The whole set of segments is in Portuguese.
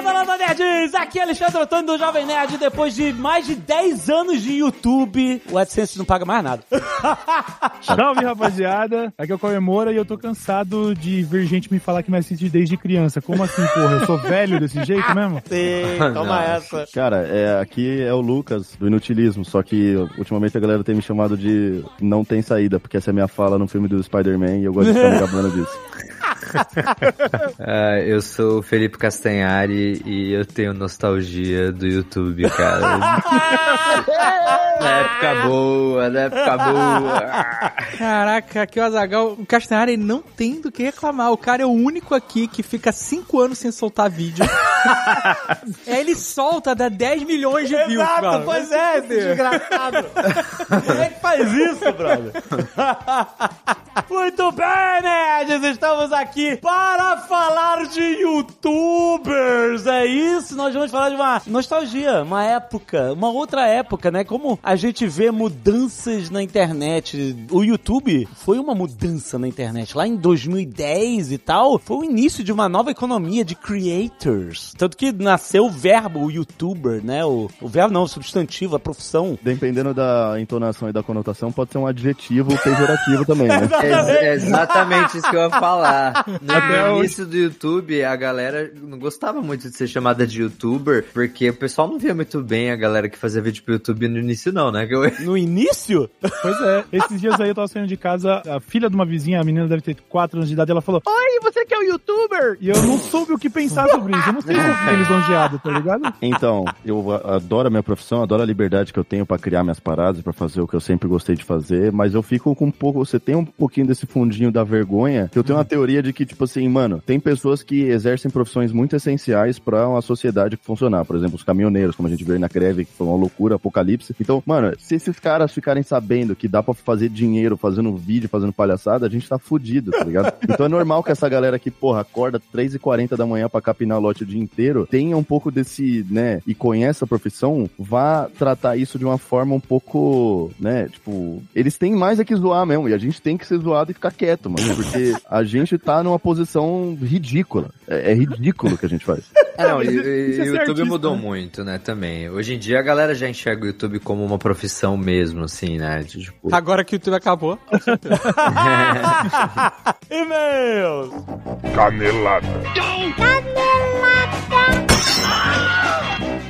landa, landa, nerds! Aqui é Alexandre Antônio do Jovem Nerd. Depois de mais de 10 anos de YouTube, o AdSense não paga mais nada. Salve, rapaziada. Aqui é o Comemora e eu tô cansado de ver gente me falar que me assiste desde criança. Como assim, porra? Eu sou velho desse jeito mesmo? Sim, toma essa. Cara, é, aqui é o Lucas, do Inutilismo, só que ultimamente a galera tem me chamado de Não Tem Saída, porque essa é a minha fala no filme do Spider-Man e eu gosto de ficar me gabando disso. Ah, eu sou o Felipe Castanhari e eu tenho nostalgia do YouTube, cara. na época boa, na época boa. Caraca, aqui o Azagal, o Castanhari não tem do que reclamar. O cara é o único aqui que fica 5 anos sem soltar vídeo. é, ele solta, dá 10 milhões de views, Exato, pois é, esse desgraçado. Como é que faz isso, brother? Muito bem, nerds! Estamos aqui para falar de youtubers. É isso, nós vamos falar de uma nostalgia, uma época, uma outra época, né? Como a gente vê mudanças na internet. O YouTube foi uma mudança na internet. Lá em 2010 e tal, foi o início de uma nova economia de creators. Tanto que nasceu o verbo, o youtuber, né? O, o verbo não, o substantivo, a profissão. Dependendo da entonação e da conotação, pode ser um adjetivo pejorativo também, né? É, é exatamente isso que eu ia falar. No Até hoje. início do YouTube, a galera não gostava muito de ser chamada de youtuber, porque o pessoal não via muito bem a galera que fazia vídeo pro YouTube no início, não, né? Eu- No início? Pois é, esses dias aí eu tava saindo de casa, a filha de uma vizinha, a menina deve ter 4 anos de idade, ela falou: Oi, você que é o youtuber? E eu não soube o que pensar sobre isso. Eu não sei como ficar lisonjeado, tá ligado? Então, eu adoro a minha profissão, adoro a liberdade que eu tenho pra criar minhas paradas, pra fazer o que eu sempre gostei de fazer, mas eu fico com um pouco, você tem um pouquinho desse fundinho da vergonha, que eu tenho uma teoria de que, tipo assim, mano, tem pessoas que exercem profissões muito essenciais pra uma sociedade funcionar. Por exemplo, os caminhoneiros, como a gente vê aí na greve, que foi uma loucura, apocalipse. Então, mano, se esses caras ficarem sabendo que dá pra fazer dinheiro fazendo vídeo, fazendo palhaçada, a gente tá fudido, tá ligado? Então é normal que essa galera que, porra, acorda 3h40 da manhã pra capinar lote o dia inteiro, tenha um pouco desse, né, e conheça a profissão, vá tratar isso de uma forma um pouco, né, tipo, eles têm mais é que zoar mesmo, e a gente tem que ser zoado e ficar quieto, mano, porque a gente tá numa posição ridícula. É, é ridículo o que a gente faz. É, não, e, e- é e o YouTube artista, mudou né? muito, né, também. Hoje em dia a galera já enxerga o YouTube como uma profissão mesmo, assim, né? Tipo, Agora que o YouTube acabou. E-mails! Canelada.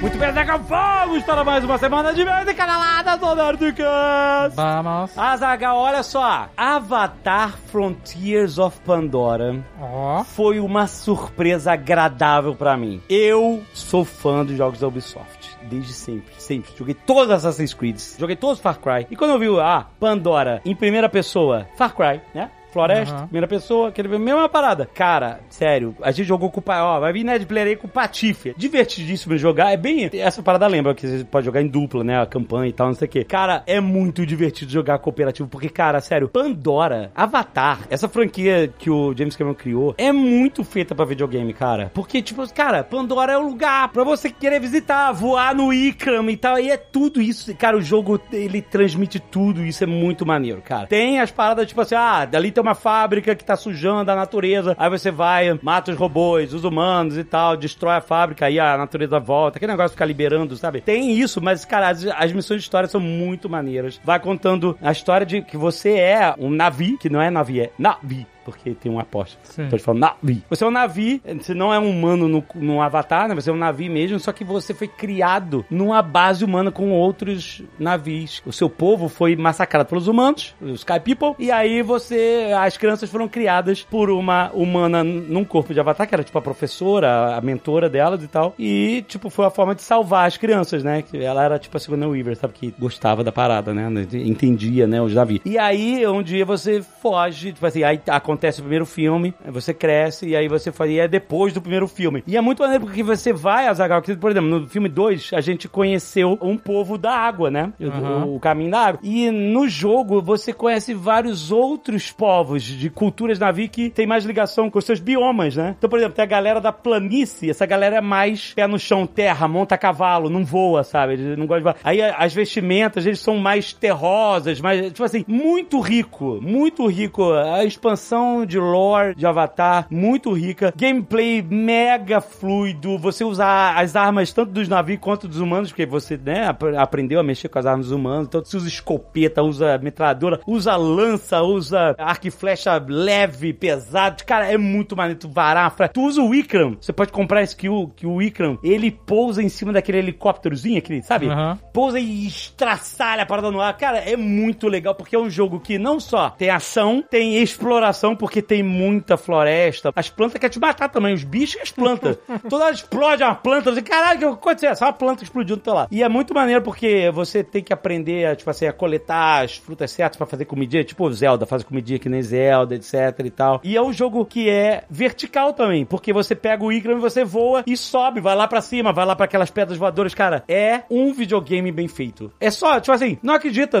Muito bem, Zeca, vamos para mais uma semana de e-mails e canaladas do Nerdcast! Vamos. Azaga, olha só. Avatar Frontiers of Pandora Ó. foi uma surpresa agradável pra mim. Eu sou fã dos jogos da Ubisoft. Desde sempre, sempre. Joguei todos os Assassin's Creed, joguei todos os Far Cry. E quando eu vi, ah, Pandora em primeira pessoa, Far Cry, né? Floresta, Aham. primeira pessoa, aquele mesma parada. Cara, sério, a gente jogou com o pai, ó, vai vir Ned Player aí com o Patife. Divertidíssimo jogar, é bem. Essa parada lembra que você pode jogar em dupla, né? A campanha e tal, não sei o quê. Cara, é muito divertido jogar cooperativo, porque, cara, sério, Pandora, Avatar, essa franquia que o James Cameron criou, é muito feita pra videogame, cara. Porque, tipo, cara, Pandora é o lugar pra você querer visitar, voar no Ikram e tal. E é tudo isso. Cara, o jogo, ele transmite tudo isso, é muito maneiro, cara. Tem as paradas, tipo assim, ah, dali tem uma fábrica que tá sujando a natureza. Aí você vai, mata os robôs, os humanos e tal, destrói a fábrica, aí a natureza volta. Aquele negócio ficar liberando, sabe? Tem isso, mas, cara, as, as missões de história são muito maneiras. Vai contando a história de que você é um navio, que não é navio, é navi. Porque tem um apóstolo. Sim. Então eles falam navio. Você é um navio, você não é um humano no, no avatar, né? Você é um navio mesmo, só que você foi criado numa base humana com outros navios. O seu povo foi massacrado pelos humanos, os Sky People, e aí você. As crianças foram criadas por uma humana num corpo de avatar, que era tipo a professora, a mentora delas e tal. E, tipo, foi a forma de salvar as crianças, né? Ela era tipo a segunda Weaver, sabe? Que gostava da parada, né? Entendia, né? Os navios. E aí, um dia você foge, tipo assim, aí acontece acontece o primeiro filme, você cresce e aí você faz, e é depois do primeiro filme. E é muito maneiro porque você vai, Azaghal, que, por exemplo, no filme 2, a gente conheceu um povo da água, né? O- Uhum. O, o caminho da água. E no jogo você conhece vários outros povos de culturas navi que tem mais ligação com os seus biomas, né? Então, por exemplo, tem a galera da planície, essa galera é mais pé no chão, terra, monta a cavalo, não voa, sabe? Eles não gostam de voar. Aí a- as vestimentas, eles são mais terrosas, mais, tipo assim, muito rico, muito rico. A expansão de lore de Avatar, muito rica. Gameplay mega fluido. Você usa as armas tanto dos navios quanto dos humanos, porque você, né, ap- aprendeu a mexer com as armas dos humanos. Então você usa escopeta, usa metralhadora, usa lança, usa arco e flecha leve, pesado. Cara, é muito maneiro. Tu varar, fra- tu usa o Ikram. Você pode comprar esse que o, Ikram, ele pousa em cima daquele helicópterozinho, aquele, sabe? Aham. pousa e estraçalha a parada no ar. Cara, é muito legal porque é um jogo que não só tem ação, tem exploração, porque tem muita floresta. As plantas querem te matar também, os bichos e as plantas. Toda hora explode uma planta, você, caralho, o que aconteceu? Essa planta explodiu no teu lado. E é muito maneiro porque você tem que aprender, a, tipo assim, a coletar as frutas certas pra fazer comidinha, tipo Zelda, faz comidinha que nem Zelda, etc e tal. E é um jogo que é vertical também, porque você pega o Ikram e você voa e sobe, vai lá pra cima, vai lá pra aquelas pedras voadoras. Cara, é um videogame bem feito. É só, tipo assim, não acredita,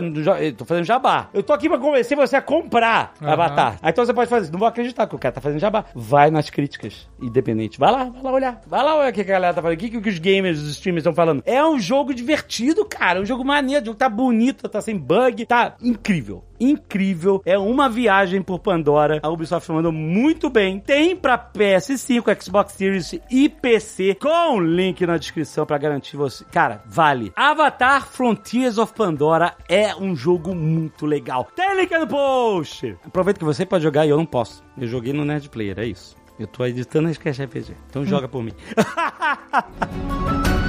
tô fazendo jabá. Eu tô aqui pra convencer você a comprar Aham. Avatar. Aí Então você pode fazer, não vou acreditar que o cara tá fazendo jabá. Vai nas críticas, independente. Vai lá, vai lá olhar. Vai lá olhar o que a galera tá falando, o que, que os gamers, os streamers estão falando. É um jogo divertido, cara. É um jogo maneiro, o jogo tá bonito, tá sem bug, tá incrível. Incrível, é uma viagem por Pandora. A Ubisoft mandou muito bem. Tem pra PS5, Xbox Series e PC, com link na descrição pra garantir você. Cara, vale. Avatar Frontiers of Pandora é um jogo muito legal. Tem link no post. Aproveita que você pode jogar e eu não posso. Eu joguei no Nerd Player, é isso. Eu tô editando a Sketch RPG. Então joga por mim.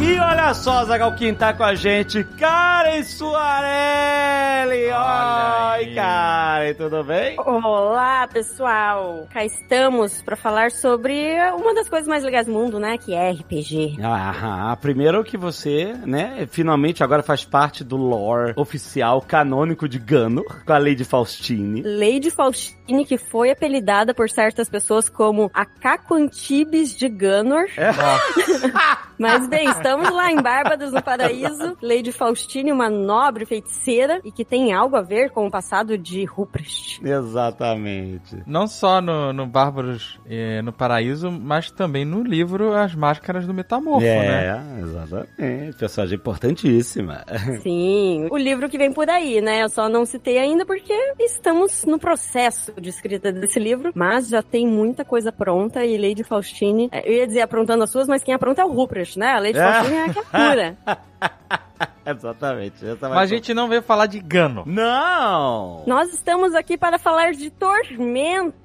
E olha só, Zagal, quem tá com a gente, Karen Suarelli! Oi. Karen, tudo bem? Olá, pessoal! Cá estamos para falar sobre uma das coisas mais legais do mundo, né? Que é RPG. Ah, primeiro que você, né, finalmente agora faz parte do lore oficial canônico de Gano, com a Lady Faustine. Lady Faustine, que foi apelidada por certas pessoas como a Caco Antibes de Gunor. Mas bem, estamos lá em Bárbados, no Paraíso. Lady Faustine, uma nobre feiticeira e que tem algo a ver com o passado de Ruprecht. Exatamente. Não só no, no Bárbaros eh, no Paraíso, mas também no livro As Máscaras do Metamorfo, né? é, exatamente. Personagem importantíssima. Sim, o livro que vem por aí, né? Eu só não citei ainda porque estamos no processo de escrita desse livro, mas já tem muita coisa pronta e Lady Faustine, é, eu ia dizer aprontando as suas, mas quem apronta é o Ruprecht, né? A Lady É. Faustine é a que apura. Exatamente. Mas a gente não veio falar de Gano. Não! Nós estamos aqui para falar de Tormenta.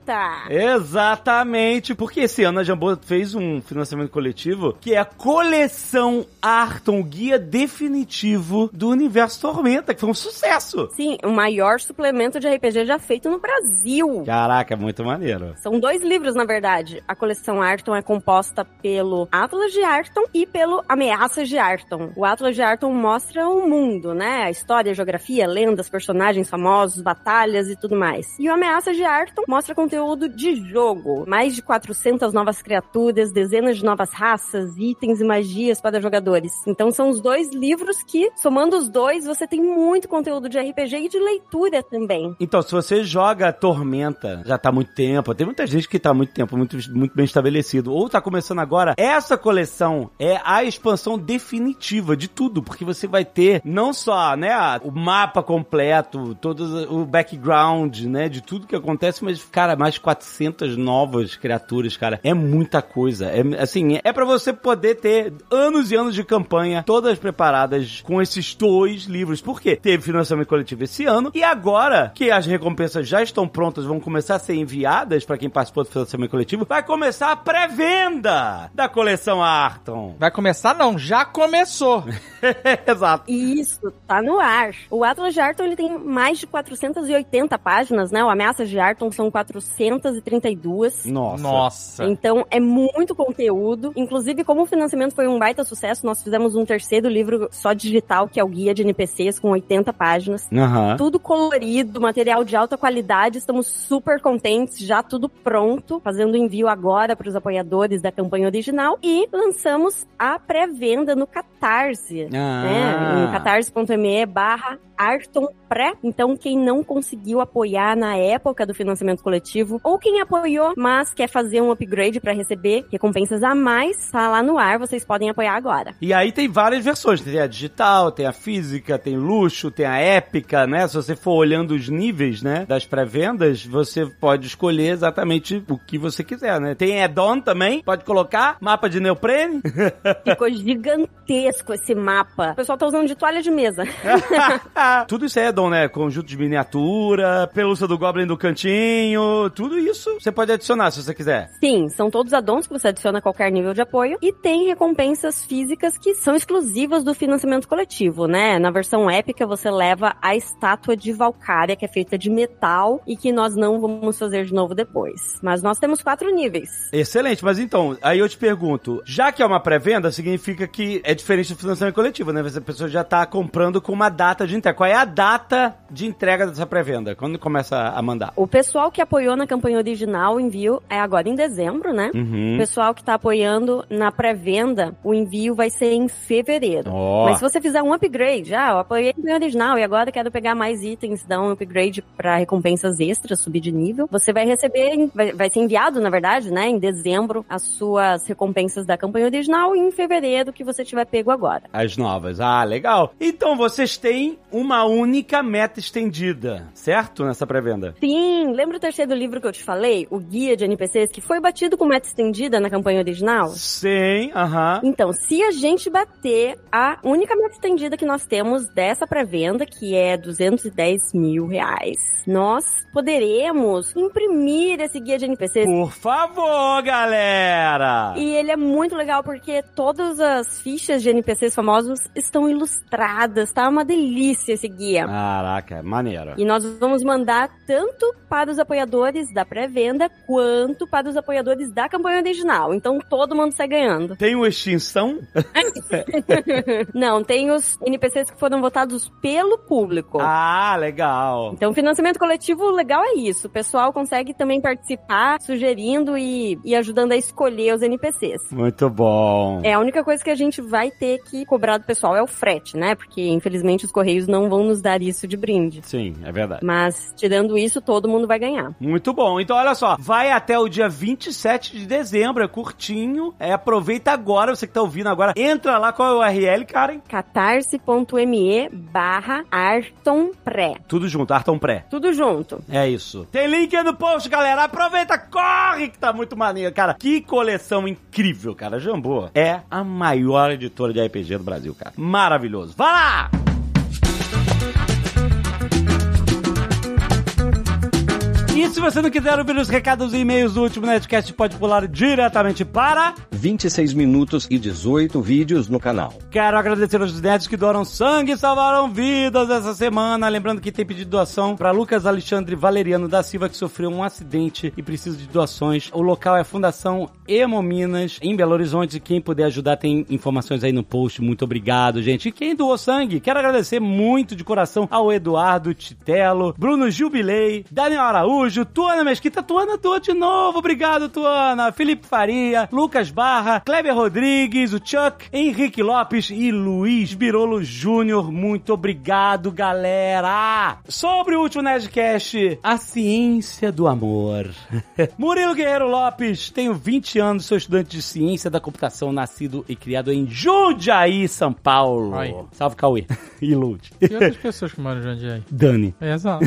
Exatamente, porque esse ano a Jambô fez um financiamento coletivo que é a coleção Arton, o guia definitivo do universo Tormenta, que foi um sucesso. Sim, o maior suplemento de RPG já feito no Brasil. Caraca, muito maneiro. São dois livros, na verdade. A coleção Arton é composta pelo Atlas de Arton e pelo Ameaças de Arton. O Atlas de Arton mostra o mundo, né? A história, a geografia, lendas, personagens famosos, batalhas e tudo mais. E o Ameaças de Arton mostra conteúdo de jogo. Mais de 400 novas criaturas, dezenas de novas raças, itens e magias para jogadores. Então são os dois livros que, somando os dois, você tem muito conteúdo de RPG e de leitura também. Então, se você joga Tormenta, já tá há muito tempo, tem muita gente que tá há muito tempo, muito, muito bem estabelecido, ou tá começando agora, essa coleção é a expansão definitiva de tudo, porque você vai ter não só, né, o mapa completo, todo o background, né, de tudo que acontece, mas, cara, mais 400 novas criaturas, cara, é muita coisa. É, assim, é pra você poder ter anos e anos de campanha, todas preparadas com esses dois livros. Por quê? Teve financiamento coletivo esse ano, e agora que as recompensas já estão prontas, vão começar a ser enviadas pra quem participou do financiamento coletivo, vai começar a pré-venda da coleção Arton. Vai começar não, já começou. Exato. E isso tá no ar. O Atlas de Arton ele tem mais de 480 páginas, né? O Ameaças de Arton são 432. Nossa. Nossa. Então é muito conteúdo. Inclusive, como o financiamento foi um baita sucesso, nós fizemos um terceiro livro só digital, que é o Guia de NPCs, com 80 páginas. Aham. Tudo colorido, material de alta qualidade, estamos super contentes, já tudo pronto, fazendo envio agora para os apoiadores da campanha original e lançamos a pré-venda no Catarse, Ah. né? Em catarse.me barra Arton Pré. Então, quem não conseguiu apoiar na época do financiamento coletivo, ou quem apoiou, mas quer fazer um upgrade para receber recompensas a mais, tá lá no ar, vocês podem apoiar agora. E aí tem várias versões. Tem a digital, tem a física, tem luxo, tem a épica, né? Se você for olhando os níveis, né, das pré-vendas, você pode escolher exatamente o que você quiser, né? Tem add-on também, pode colocar, mapa de neoprene. Ficou gigantesco esse mapa. O pessoal tá usando de toalha de mesa. tudo isso é add-on, né? Conjunto de miniatura, pelúcia do Goblin do cantinho, tudo isso você pode adicionar se você quiser. Sim, são todos addons que você adiciona a qualquer nível de apoio. E tem recompensas físicas que são exclusivas do financiamento coletivo, né? Na versão épica, você leva a estátua de Valkyria, que é feita de metal e que nós não vamos fazer de novo depois. Mas nós temos quatro níveis. Excelente, mas então, aí eu te pergunto, já que é uma pré-venda, significa que é diferente do financiamento coletivo, né? A pessoa já tá comprando com uma data de entrega. Qual é a data de entrega dessa pré-venda? Quando começa a mandar? O pessoal que apoiou na campanha original, o envio é agora em dezembro, né? Uhum. O pessoal que tá apoiando na pré-venda, o envio vai ser em fevereiro. Ó. Mas se você fizer um upgrade, ah, eu apoiei a campanha original e agora quero pegar mais itens, dar um upgrade pra recompensas extras, subir de nível, você vai receber, vai ser enviado, na verdade, né, em dezembro, as suas recompensas da campanha original e em fevereiro que você tiver pego agora. As novas. Ah, legal. Então vocês têm uma única meta estendida, certo? Nessa pré-venda. Sim, lembra o terceiro livro que eu te falei? O Guia de NPCs, que foi batido com meta estendida na campanha original? Sim, aham. Então, se a gente bater a única meta estendida que nós temos dessa pré-venda, que é 210 mil reais, nós poderemos imprimir esse guia de NPCs. Por favor, galera! E ele é muito legal porque todas as fichas de NPCs famosos estão ilustradas, tá? Uma delícia esse guia. Caraca, maneiro. E nós vamos mandar tanto para os apoiadores da pré-venda quanto para os apoiadores da campanha original. Então todo mundo sai ganhando. Tem o extinção? Não, tem os NPCs que foram votados pelo público. Ah, legal. Então, financiamento coletivo legal é isso. O pessoal consegue também participar, sugerindo e, e ajudando a escolher os NPCs. Muito bom. É, a única coisa que a gente vai ter que cobrar do pessoal é o frete, né? Porque, infelizmente, os Correios não vão nos dar isso de brinde. Sim, é verdade. Mas, tirando isso, todo mundo vai ganhar. Muito bom. Então, olha só, vai até o dia 27 de dezembro, é curtinho. É, aproveita agora, você que tá ouvindo agora. Entra lá, qual é o URL, Karen? catarse.me barra Arton Pré. Tudo junto, Arton Pré. Tudo junto. É isso. Tem link aí no post, galera. Aproveita, corre que tá muito maneiro, cara. Que coleção incrível, cara. Jambô é a maior editora de RPG do Brasil, cara. Maravilhoso. Vai lá! E se você não quiser ouvir os recados e e-mails do último Netcast, pode pular diretamente para 26 minutos e 18 vídeos no canal. Quero agradecer aos netos que doaram sangue e salvaram vidas essa semana. Lembrando que tem pedido doação para Lucas Alexandre Valeriano da Silva, que sofreu um acidente e precisa de doações. O local é a Fundação Hemominas, em Belo Horizonte. Quem puder ajudar, tem informações aí no post. Muito obrigado, gente. E quem doou sangue, quero agradecer muito de coração ao Eduardo Titelo, Bruno Jubilei, Daniel Araújo, Tuana Mesquita. Tuana doou de novo. Obrigado, Tuana. Felipe Faria, Lucas Barra, Kleber Rodrigues, o Chuck, Henrique Lopes e Luiz Birolo Júnior. Muito obrigado, galera! Sobre o último Nerdcast, a ciência do amor. Murilo Guerreiro Lopes, tenho 20 anos, sou estudante de ciência da computação, nascido e criado em Jundiaí, São Paulo. Ai. Salve, Cauê. e Lute. E outras pessoas que moram em Jundiaí. Dani. É, exato.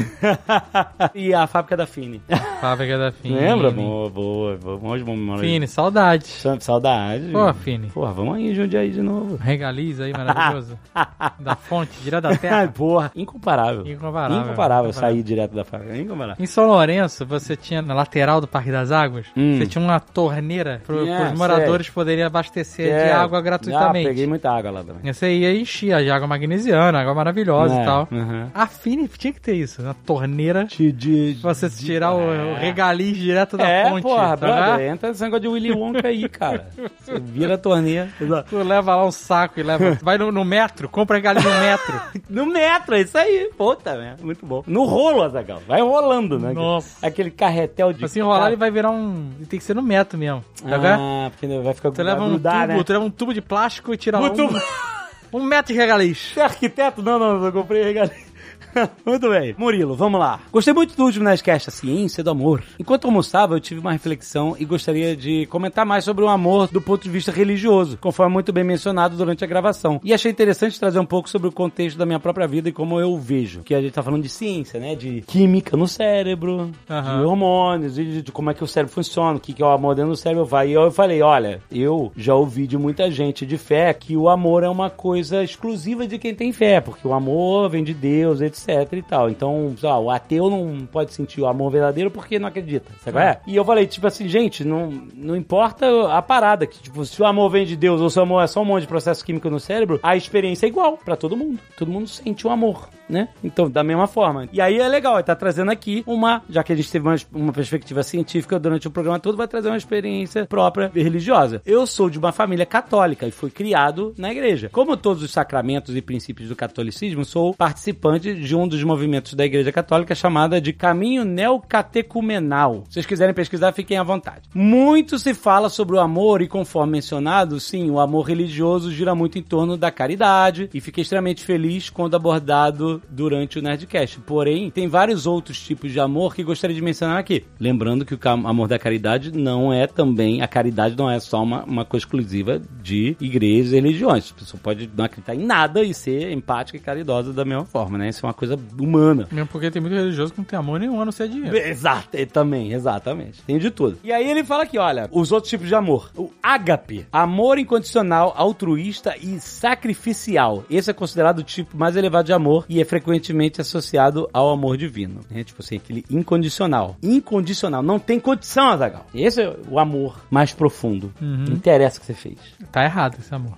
e a fábrica da Fim. Fini. Fábrica da Fini. Lembra? Boa, boa. Bons momentos. Fini, saudade. Sa- Saudade. Pô, Fini. Porra, vamos aí, Jundiaí de novo. Regaliza aí, maravilhoso. da fonte, direto da terra. Porra, incomparável. Incomparável. Incomparável sair direto da fábrica. Incomparável. Em São Lourenço, você tinha, na lateral do Parque das Águas, Hum. você tinha uma torneira para os moradores poderem abastecer de É. água Ah, gratuitamente. peguei muita água lá também. Você ia encher de água magnesiana, água maravilhosa É, e tal. uhum. A Fini tinha que ter isso, uma torneira De, de, pra você tirar o, o regaliz direto da é, fonte. porra, tá brother, vendo? entra esse negócio de Willy Wonka aí, cara. Você vira a torneira. Tu leva lá um saco e leva. Vai no, no metro, compra regaliz no metro. No metro, é isso aí. Puta, merda, muito bom. No rolo, Azagal. Vai rolando, né? Nossa. Aquele carretel de... Se assim, enrolar, ele vai virar um. Tem que ser no metro mesmo. Tá vendo? Ah, porque vai ficar... Tu leva um grudar, tubo, né? tu leva um tubo de plástico e tira um, um metro de regaliz. Você é arquiteto? Não, não, eu comprei regalia. Muito bem. Murilo, vamos lá. Gostei muito do último Nerdcast, a ciência do amor. Enquanto almoçava, eu tive uma reflexão e gostaria de comentar mais sobre o amor do ponto de vista religioso, conforme muito bem mencionado durante a gravação. E achei interessante trazer um pouco sobre o contexto da minha própria vida e como eu vejo. Que a gente tá falando de ciência, né? De química no cérebro, Aham. de hormônios, de, de como é que o cérebro funciona, o que, que é o amor dentro do cérebro vai. E eu falei, olha, eu já ouvi de muita gente de fé que o amor é uma coisa exclusiva de quem tem fé, porque o amor vem de Deus, etc e tal. Então, lá, o ateu não pode sentir o amor verdadeiro porque não acredita, sabe é? E eu falei, tipo assim, gente, não, não importa a parada, que tipo, se o amor vem de Deus ou se o amor é só um monte de processo químico no cérebro, a experiência é igual pra todo mundo. Todo mundo sente o amor, né? Então, da mesma forma. E aí é legal, ele tá trazendo aqui uma, já que a gente teve uma, uma perspectiva científica durante o programa todo, vai trazer uma experiência própria e religiosa. Eu sou de uma família católica e fui criado na igreja. Como todos os sacramentos e princípios do catolicismo, sou participante de um dos movimentos da igreja católica chamada de Caminho Neocatecumenal. Se vocês quiserem pesquisar, fiquem à vontade. Muito se fala sobre o amor e conforme mencionado, sim, o amor religioso gira muito em torno da caridade e fiquei extremamente feliz quando abordado durante o Nerdcast. Porém, tem vários outros tipos de amor que gostaria de mencionar aqui. Lembrando que o amor da caridade não é também, a caridade não é só uma, uma coisa exclusiva de igrejas e religiões. A pessoa pode não acreditar em nada e ser empática e caridosa da mesma forma, né? Isso é uma coisa humana. Mesmo porque tem muito religioso que não tem amor nenhum, a não ser dinheiro. Exato, também, exatamente. Tem de tudo. E aí ele fala aqui, olha, os outros tipos de amor. O ágape, amor incondicional, altruísta e sacrificial. Esse é considerado o tipo mais elevado de amor e é frequentemente associado ao amor divino. Né? Tipo assim, aquele incondicional. Incondicional, não tem condição, Azagal. Esse é o amor mais profundo. Uhum. Não interessa o que você fez. Tá errado esse amor.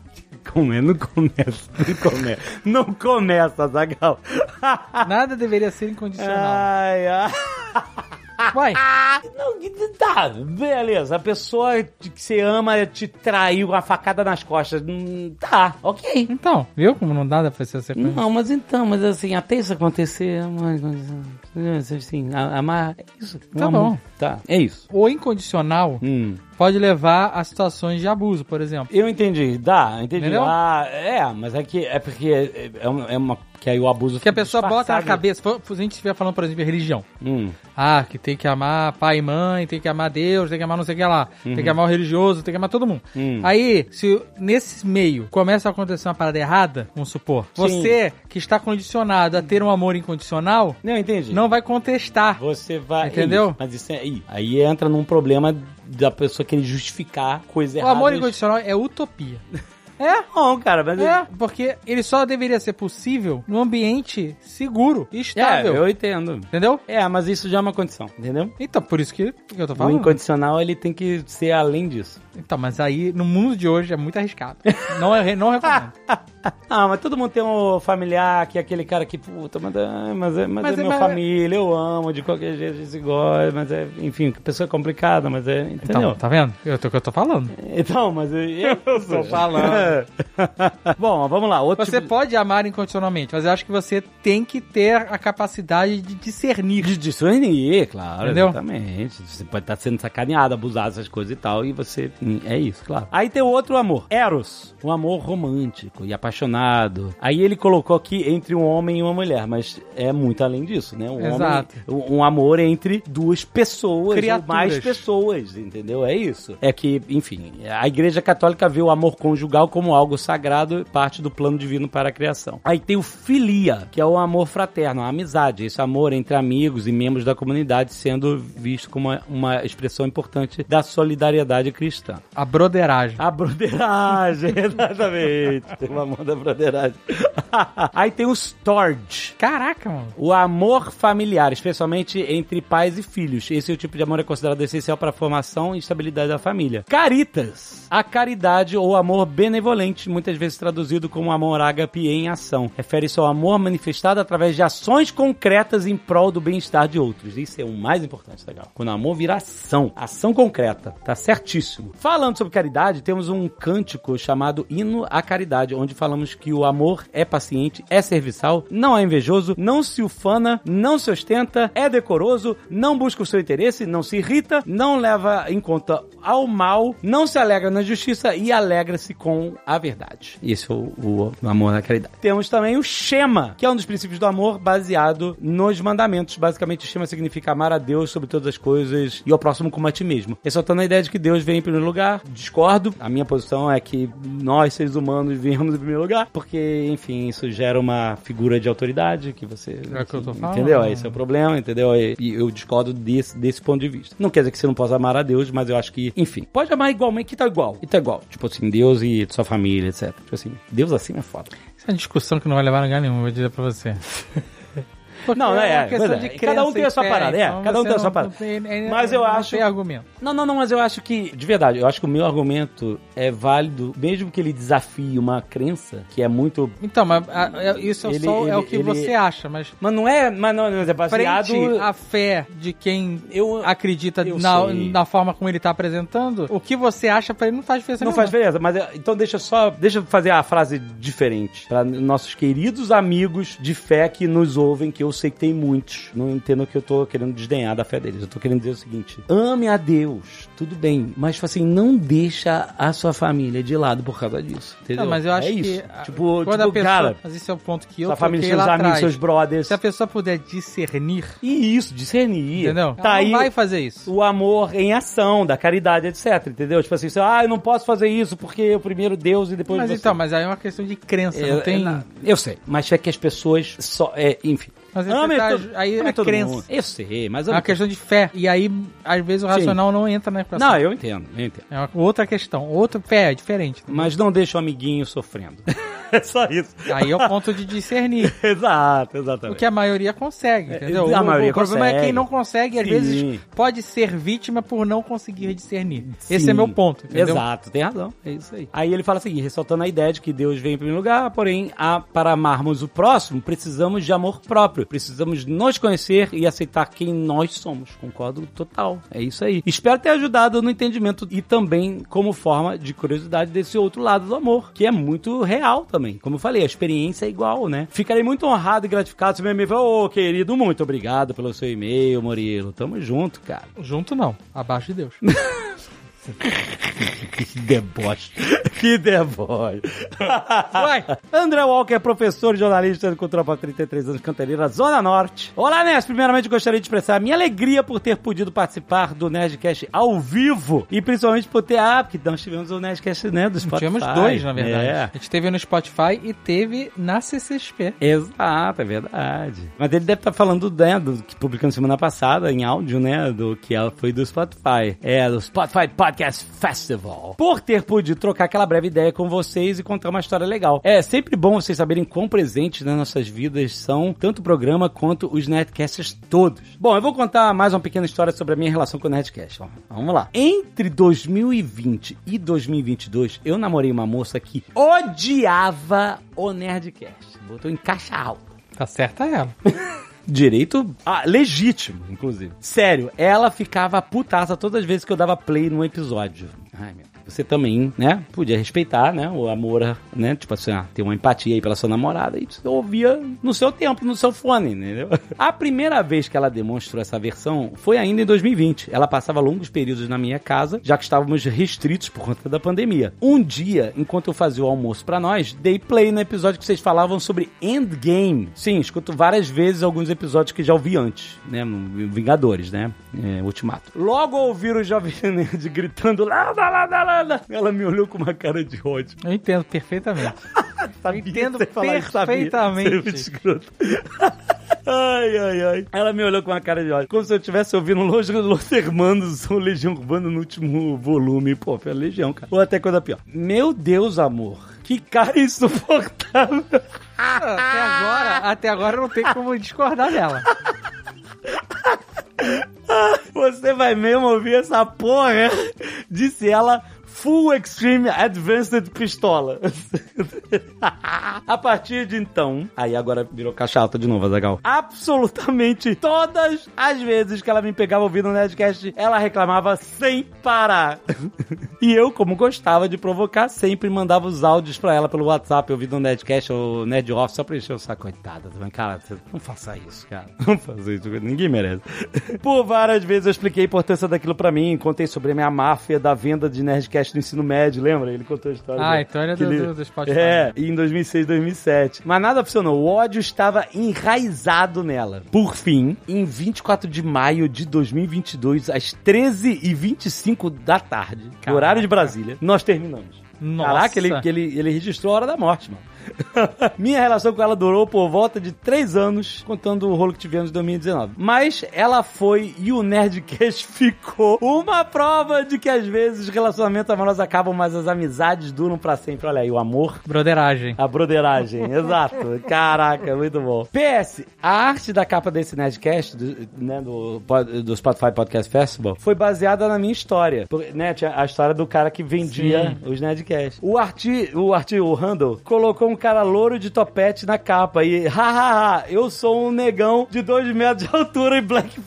Como é? Não começa, não começa. Não começa, Azagal. Nada deveria ser incondicional. Ai, ai. Vai. Não, tá, beleza. A pessoa que você ama te traiu uma facada nas costas. Hum, Tá, ok. Então, viu como não dá pra ser sequência? Não, mas então, mas assim, até isso acontecer, amar, assim, a- amar, é isso. Tá amor. bom. Tá, é isso. O incondicional Hum. pode levar a situações de abuso, por exemplo. Eu entendi, dá, entendi. Entendeu? Ah, é, mas é que é porque é, é uma, é uma- que aí o abuso Que a pessoa bota na cabeça. Se a gente estiver falando, por exemplo, de religião. Hum. Ah, que tem que amar pai e mãe, tem que amar Deus, tem que amar não sei o que lá. Tem que amar o religioso, tem que amar todo mundo. Hum. Aí, se nesse meio começa a acontecer uma parada errada, vamos supor, você que está condicionado a ter um amor incondicional, Não, entendi. não vai contestar. Você vai. Entendeu? Isso, mas isso é. Aí, aí entra num problema da pessoa querer justificar coisa O errada. amor incondicional é utopia. É, Não, cara, mas. é, porque ele só deveria ser possível num ambiente seguro e estável. É, eu entendo. Entendeu? É, mas isso já é uma condição, entendeu? Então, por isso que, que eu tô O falando. incondicional, ele tem que ser além disso. Então, mas aí, no mundo de hoje, é muito arriscado. não, é, não recomendo. Ah, mas todo mundo tem um familiar que é aquele cara que, puta, mas é, mas é, mas Mas é é- minha mas- família, eu amo, de qualquer jeito a gente se gosta, mas é, enfim, pessoa é complicada, mas é, entendeu? Então, tá vendo? Eu tô, que eu tô falando. Então, mas eu, eu tô falando. Bom, vamos lá, outro Você tipo pode amar incondicionalmente, mas eu acho que você tem que ter a capacidade de discernir. de discernir, claro, Entendeu? exatamente. Você pode estar sendo sacaneado, abusado, essas coisas e tal, e você, é isso, claro. Aí tem o outro amor, Eros, um amor romântico e apaixonado. Aí ele colocou aqui entre um homem e uma mulher, mas é muito além disso, né? Um Exato. homem, um um amor entre duas pessoas Criaturas. ou mais pessoas, entendeu? É isso. É que, enfim, a Igreja Católica vê o amor conjugal como algo sagrado e parte do plano divino para a criação. Aí tem o filia, que é o amor fraterno, a amizade, esse amor entre amigos e membros da comunidade sendo visto como uma, uma expressão importante da solidariedade cristã. A broderagem. A broderagem, exatamente. Tem o amor da broderagem. Aí tem o storge. Caraca, mano. O amor familiar, especialmente entre pais e filhos. Esse é o tipo de amor é considerado essencial para a formação e estabilidade da família. Caritas. A caridade ou amor benevolente, muitas vezes traduzido como amor ágape em ação. Refere-se ao amor manifestado através de ações concretas em prol do bem-estar de outros. Isso é o mais importante, legal. Quando o amor vira ação. Ação concreta. Tá certíssimo. Falando sobre caridade, temos um cântico chamado Hino à Caridade, onde falamos que o amor é paciente, é serviçal, não é invejoso, não se ufana, não se ostenta, é decoroso, não busca o seu interesse, não se irrita, não leva em conta ao mal, não se alegra na justiça e alegra-se com a verdade. Esse é o, o amor na caridade. Temos também o Shema, que é um dos princípios do amor baseado nos mandamentos. Basicamente, o Shema significa amar a Deus sobre todas as coisas e ao próximo como a ti mesmo. Ressaltando a ideia de que Deus vem em primeiro lugar. Discordo. A minha posição é que nós, seres humanos, viemos em primeiro lugar, porque, enfim, isso gera uma figura de autoridade que você. É o que eu tô falando. Entendeu? Esse é o problema, entendeu? E eu discordo desse, desse ponto de vista. Não quer dizer que você não possa amar a Deus, mas eu acho que, enfim, pode amar igualmente, que tá igual. E tá igual. Tipo assim, Deus e sua família, etc. Tipo assim, Deus assim é foda. Isso é uma discussão que não vai levar a lugar nenhum, vou dizer pra você. Porque Não, não é, questão é. de Cada um tem a sua parada, é, então cada um tem a sua parada. Mas eu não acho- tem argumento. Não, não, não, mas eu acho que, de verdade, eu acho que o meu argumento é válido, mesmo que ele desafie uma crença que é muito. Então, mas a- é- isso é, só, é o que você acha, mas Mas não é. Mas não, é baseado. frente à fé de quem Eu- acredita na, na forma como ele tá apresentando, o que você acha pra ele não faz diferença Não faz diferença, mas é- então deixa só. Deixa eu fazer a frase diferente. Para nossos queridos amigos de fé que nos ouvem, que eu sei que tem muitos. Não entendo que eu tô querendo desdenhar da fé deles. Eu tô querendo dizer o seguinte: ame a Deus, tudo bem. Mas, tipo assim, não deixa a sua família de lado por causa disso. Entendeu? Não, mas eu acho é que isso. a- Tipo, quando tipo a pessoa, cara, mas esse é o ponto que eu sua família, seus amigos, atrás. seus brothers. Se a pessoa puder discernir, E isso, discernir. entendeu? Tá aí vai fazer isso. o amor em ação, da caridade, etc. Entendeu? Tipo assim, você, ah, eu não posso fazer isso porque o primeiro Deus e depois Mas você. então, mas aí é uma questão de crença, É, não tem... é, eu sei, mas é que as pessoas só. É, enfim. Mas tá- aí é todo crença. mundo. Eu sei, mas É uma questão de fé. E aí, às vezes, o racional não entra na equação. Não, eu entendo, eu entendo. É outra questão. Outra fé, é diferente. Mas não deixa o amiguinho sofrendo. é só isso. Aí é o ponto de discernir. Exato, O exatamente. que a maioria consegue, entendeu? a O- maioria o problema é consegue. quem não consegue, às Sim. vezes, pode ser vítima por não conseguir discernir. Esse Sim. é meu ponto, entendeu? Exato, tem razão. É isso aí. Aí ele fala assim, ressaltando a ideia de que Deus vem em primeiro lugar, porém, a, para amarmos o próximo, precisamos de amor próprio. Precisamos nos conhecer e aceitar quem nós somos. Concordo total. É isso aí. Espero ter ajudado no entendimento e também como forma de curiosidade desse outro lado do amor, que é muito real também. Como eu falei, a experiência é igual, né? Ficarei muito honrado e gratificado se meu e-mail falar, ô querido, muito obrigado pelo seu e-mail, Murilo. Tamo junto, cara. Junto não, abaixo de Deus. Que deboche. Que deboche. Uai. André Walker, professor e jornalista de cultura para 33 anos, Cantareira, Zona Norte. Olá, Nerd. Primeiramente, gostaria de expressar a minha alegria por ter podido participar do Nerdcast ao vivo. E principalmente por ter... Ah, porque nós tivemos o Nerdcast, né, do Spotify. Tivemos dois, na verdade. É. A gente teve no Spotify e teve na CCXP. Exato, é verdade. Mas ele deve estar falando, né, do que publicando semana passada em áudio, né, do que ela foi do Spotify. É, do Spotify Podcast Festival. Por ter podido trocar aquela breve ideia com vocês e contar uma história legal. É sempre bom vocês saberem quão presentes nas nossas vidas são tanto o programa quanto os Nerdcasts todos. Bom, eu vou contar mais uma pequena história sobre a minha relação com o Nerdcast. Vamos lá. Entre 2020 e 2022, eu namorei uma moça que odiava o Nerdcast. Botou em caixa alta. Tá certa ela. Direito ah, legítimo, inclusive. Sério, ela ficava putaça todas as vezes que eu dava play num episódio. Ai, meu. Você também, né, podia respeitar, né, o amor, né, tipo assim, ah, ter uma empatia aí pela sua namorada e você ouvia no seu tempo, no seu fone, entendeu? A primeira vez que ela demonstrou essa versão foi ainda em 2020. Ela passava longos períodos na minha casa, já que estávamos restritos por conta da pandemia. Um dia, enquanto eu fazia o almoço pra nós, dei play no episódio que vocês falavam sobre Endgame. Sim, escuto várias vezes alguns episódios que já ouvi antes, né, Vingadores, né, é, Ultimato. Logo ouvir o Jovem Nerd gritando lá, lá, lá, lá, ela me olhou com uma cara de ódio. Eu entendo perfeitamente. Sabia entendo perfeitamente. É. Ai, ai, ai. Ela me olhou com uma cara de ódio. Como se eu estivesse ouvindo Los, Los Hermanos ou Legião Urbana no último volume. Pô, foi a Legião, cara. Ou até coisa pior. Meu Deus, amor. Que cara insuportável. Até agora, até agora não tem como discordar dela. Você vai mesmo ouvir essa porra? Disse ela. Full Extreme Advanced Pistola. a partir de então. Aí agora virou caixa alta de novo, Azagal. Absolutamente todas as vezes que ela me pegava ouvindo o Nerdcast, ela reclamava sem parar. e eu, como gostava de provocar, sempre mandava os áudios pra ela pelo WhatsApp, ouvindo o Nerdcast ou Nerd Off, só pra encher o saco. Coitada, cara, não faça isso, cara. Não faça isso, ninguém merece. Por várias vezes eu expliquei a importância daquilo pra mim, contei sobre a minha máfia da venda de Nerdcast no ensino médio, lembra? Ele contou a história. Ah, do- então ele é do, do, do Spotify. é, em 2006, 2007. Mas nada funcionou. O ódio estava enraizado nela. Por fim, em 24 de maio de 2022, às 13h25 da tarde, Caraca. horário de Brasília, nós terminamos. Nossa. Caraca, ele, ele, ele registrou a hora da morte, mano. Minha relação com ela durou por volta de três anos, contando o rolo que tivemos em 2019. Mas ela foi e o Nerdcast ficou uma prova de que às vezes os relacionamentos amorosos acabam, mas as amizades duram pra sempre. Olha aí, o amor Broderagem. a broderagem, exato. Caraca, muito bom. PS, a arte da capa desse Nerdcast, do, né, do, do Spotify Podcast Festival, foi baseada na minha história. Né, tinha a história do cara que vendia os Nerdcasts. O arti, o arti, o Randall, colocou um cara louro de topete na capa. E, hahaha, eu sou um negão de 2 metros de altura e Black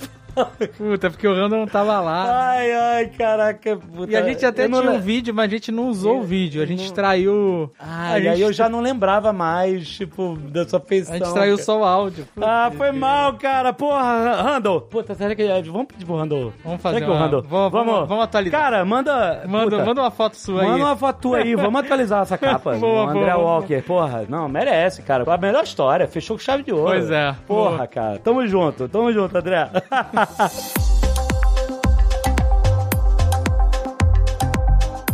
Puta, porque o Randall não tava lá. Ai, ai, caraca. Puta. E a gente até Eu não tinha le- um vídeo, mas a gente não usou Eu- o vídeo. A gente não- extraiu. A e gente, aí eu já não lembrava mais, tipo, dessa feição. A gente extraiu só o áudio. Ah, foi mal, cara. Porra, Randall. Puta, será que. Vamos pedir pro Randall. Vamos fazer Será que o uma- Randall. vamos- vamos- vamos atualizar. Cara, manda. Manda, puta, manda uma foto sua manda aí. uma foto tua aí. Vamos atualizar essa capa. Boa, o André boa, boa. Walker. Porra, não, merece, cara. A melhor história. Fechou com chave de ouro. Pois é. Porra, Boa. cara. Tamo junto. Tamo junto, André. 哈哈。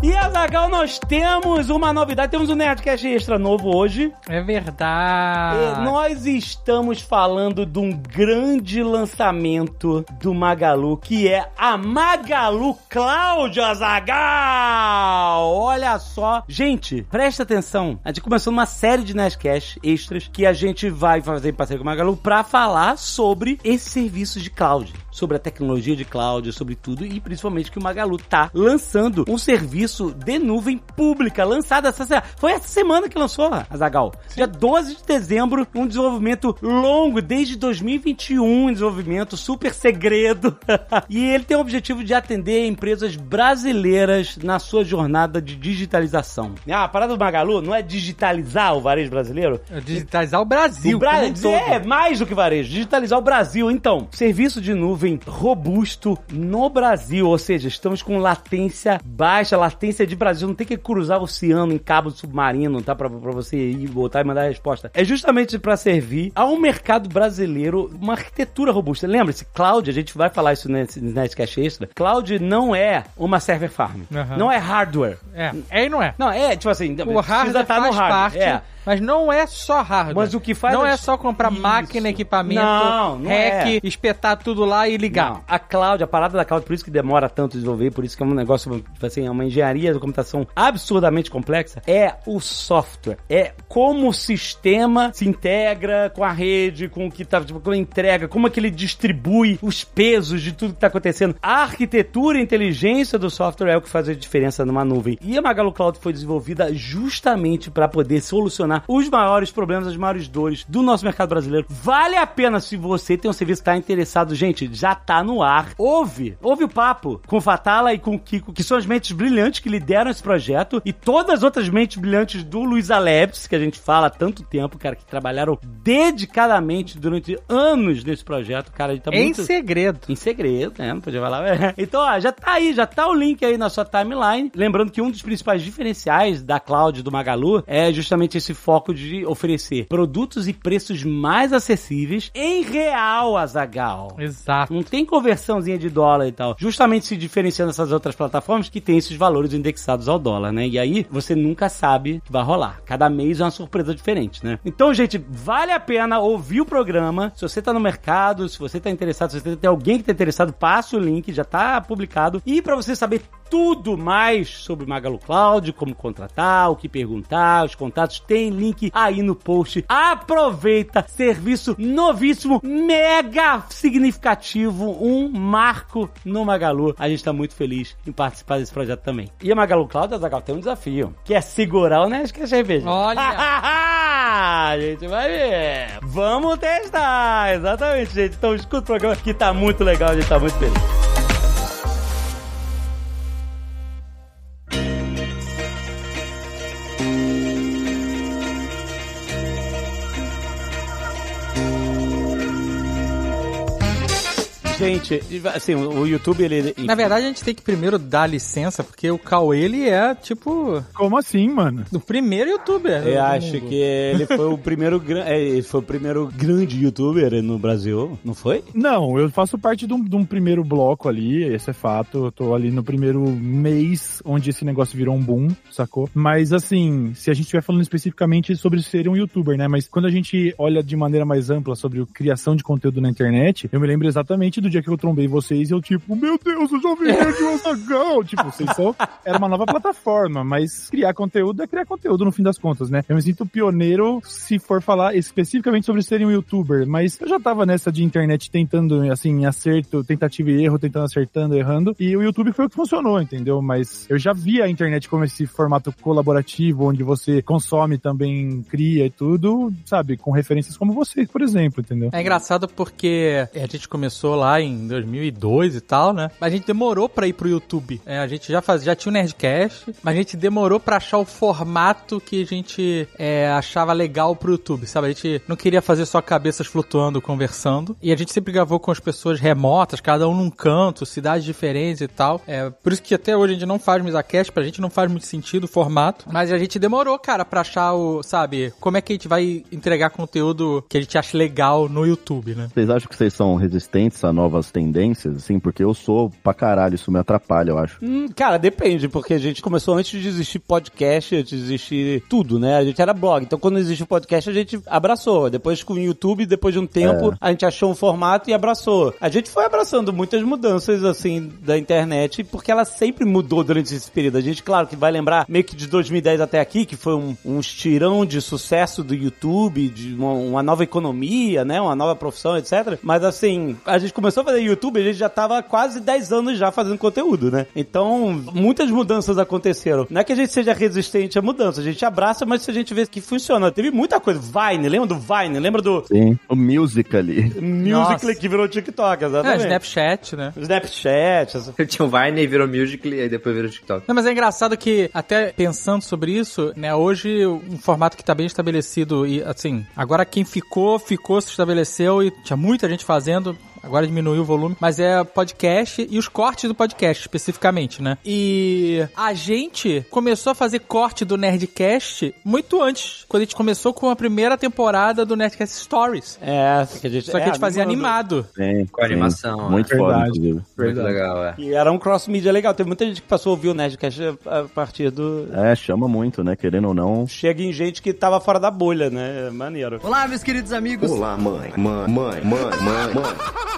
E Azagal, nós temos uma novidade, temos um Nerdcast extra novo hoje. É verdade. É, nós estamos falando de um grande lançamento do Magalu, que é a Magalu Cloud Azagal. Olha só. Gente, presta atenção. A gente começou uma série de Nerdcast extras que a gente vai fazer em parceria com o Magalu pra falar sobre esses serviços de cloud. Sobre a tecnologia de cloud, sobre tudo e principalmente que o Magalu tá lançando um serviço de nuvem pública, lançado essa semana. Foi essa semana que lançou, Azagal. Dia 12 de dezembro, um desenvolvimento longo, desde 2021, um desenvolvimento super segredo. e ele tem o objetivo de atender empresas brasileiras na sua jornada de digitalização. Ah, a parada do Magalu não é digitalizar o varejo brasileiro? É Digitalizar o Brasil. O Bra- um todo. é, mais do que varejo. Digitalizar o Brasil. Então, serviço de nuvem robusto no Brasil. Ou seja, estamos com latência baixa, latência de Brasil. Não tem que cruzar o oceano em cabo submarino, tá? Pra, pra você ir, voltar e mandar a resposta. É justamente para servir ao mercado brasileiro uma arquitetura robusta. Lembre-se, cloud, a gente vai falar isso nesse Nerdcast Extra. Cloud não é uma server farm. Aham. Não é hardware. É, é e não é. Não, é tipo assim... O hardware tá no hardware. parte, É. mas não é só hardware. Mas o que faz Não é só comprar Isso. máquina, equipamento, Não, não hack, é. espetar tudo lá e ligar. Não, a cloud, a parada da cloud, por isso que demora tanto desenvolver, por isso que é um negócio, assim, é uma engenharia de computação absurdamente complexa, é o software. É como o sistema se integra com a rede, com o que tá, tipo, com a entrega, como é que ele distribui os pesos de tudo que tá acontecendo. A arquitetura e a inteligência do software é o que faz a diferença numa nuvem. E a Magalu Cloud foi desenvolvida justamente para poder solucionar os maiores problemas, as maiores dores do nosso mercado brasileiro. Vale a pena se você tem um serviço que tá interessado. Gente, já tá no ar. Ouve, ouve o papo com o Fatala e com o Kiko, que são as mentes brilhantes que lideram esse projeto e todas as outras mentes brilhantes do Luiz Alebs, que a gente fala há tanto tempo, cara, que trabalharam dedicadamente durante anos nesse projeto, cara, tá Em muito... segredo. Em segredo, né? Não podia falar. Então, ó, já tá aí, já tá o link aí na sua timeline. Lembrando que um dos principais diferenciais da cloud do Magalu é justamente esse foco de oferecer produtos e preços mais acessíveis em real, Azagal. Exato. Não tem conversãozinha de dólar e tal. Justamente se diferenciando dessas outras plataformas que tem esses valores indexados ao dólar, né? E aí você nunca sabe o que vai rolar. Cada mês é uma surpresa diferente, né? Então, gente, vale a pena ouvir o programa. Se você tá no mercado, se você tá interessado, se você tem alguém que tá interessado, passa o link, já tá publicado. E para você saber tudo mais sobre Magalu Cloud, como contratar, o que perguntar, os contatos, tem link aí no post. Aproveita, serviço novíssimo, mega significativo, um marco no Magalu. A gente tá muito feliz em participar desse projeto também. E a Magalu Cloud, Azaghal, tem um desafio, que é segurar o Nerdcast RPG. Olha. a gente vai ver. Vamos testar, exatamente, gente. Então escuta o programa que tá muito legal, a gente tá muito feliz. Gente, assim, o YouTube, ele... Na verdade, a gente tem que primeiro dar licença, porque o Cauê, ele é, tipo, Como assim, mano? o primeiro youtuber. Eu acho mundo. que ele foi o primeiro gran- é, ele foi o primeiro grande youtuber no Brasil, não foi? Não, eu faço parte de um, de um primeiro bloco ali, esse é fato. Eu tô ali no primeiro mês onde esse negócio virou um boom, sacou? Mas assim, se a gente estiver falando especificamente sobre ser um youtuber, né? Mas quando a gente olha de maneira mais ampla sobre o criação de conteúdo na internet, eu me lembro exatamente do dia que eu trombei vocês e eu, tipo, meu Deus, eu já vi de Azaghal. tipo, vocês só. Era uma nova plataforma, mas criar conteúdo é criar conteúdo no fim das contas, né? Eu me sinto pioneiro se for falar especificamente sobre ser um youtuber, mas eu já tava nessa de internet tentando, assim, acerto, tentativa e erro, tentando acertando, errando, e o YouTube foi o que funcionou, entendeu? Mas eu já vi a internet como esse formato colaborativo, onde você consome também, cria e tudo, sabe? Com referências como vocês, por exemplo, entendeu? É engraçado porque a gente começou lá em 2002 e tal, né? Mas a gente demorou pra ir pro YouTube. É, a gente já, faz, já tinha o Nerdcast, mas a gente demorou pra achar o formato que a gente é, achava legal pro YouTube, sabe? A gente não queria fazer só cabeças flutuando, conversando. E a gente sempre gravou com as pessoas remotas, cada um num canto, cidades diferentes e tal. É, por isso que até hoje a gente não faz MisaCast, pra gente não faz muito sentido o formato. Mas a gente demorou, cara, pra achar o, sabe, como é que a gente vai entregar conteúdo que a gente acha legal no YouTube, né? Vocês acham que vocês são resistentes a novas tendências, assim? Porque eu sou pra caralho, isso me atrapalha, eu acho. Hum, cara, depende, porque a gente começou antes de existir podcast, antes de existir tudo, né? A gente era blog. Então, quando existe o podcast, a gente abraçou. Depois com o YouTube, depois de um tempo, a gente achou um formato e abraçou. A gente foi abraçando muitas mudanças, assim, da internet, porque ela sempre mudou durante esse período. A gente, claro, que vai lembrar meio que de 2010 até aqui, que foi um, um estirão de sucesso do YouTube, de uma, uma nova economia, né? Uma nova profissão, etc. Mas, assim, a gente começou a fazer YouTube, a gente já tava quase 10 anos já fazendo conteúdo, né? Então, muitas mudanças aconteceram. Não é que a gente seja resistente a mudança, a gente abraça, mas se a gente vê que funciona. Teve muita coisa. Vine, lembra do Vine? Lembra do Sim. O Musical.ly. Musical.ly Nossa. que virou TikTok, É, exatamente. Snapchat, né? Snapchat. Eu tinha um Vine e virou Musical.ly, aí depois virou TikTok. Não, mas é engraçado que, até pensando sobre isso, né, hoje um formato que tá bem estabelecido e, assim, agora quem ficou, ficou, se estabeleceu e tinha muita gente fazendo, agora diminuiu o volume, mas é podcast e os cortes do podcast, especificamente, né? E a gente começou a fazer corte do Nerdcast muito antes, quando a gente começou com a primeira temporada do Nerdcast Stories. É, que a gente, Só que é, a gente fazia animado. Sim, Com animação, sim. Muito né? foda, Verdade. inclusive. Muito legal, é. E era um cross-media legal. Teve muita gente que passou a ouvir o Nerdcast a a partir do... É, chama muito, né? Querendo ou não. Chega em gente que tava fora da bolha, né? Maneiro. Olá, meus queridos amigos. Olá, mãe. Mãe, mãe, mãe, mãe, mãe.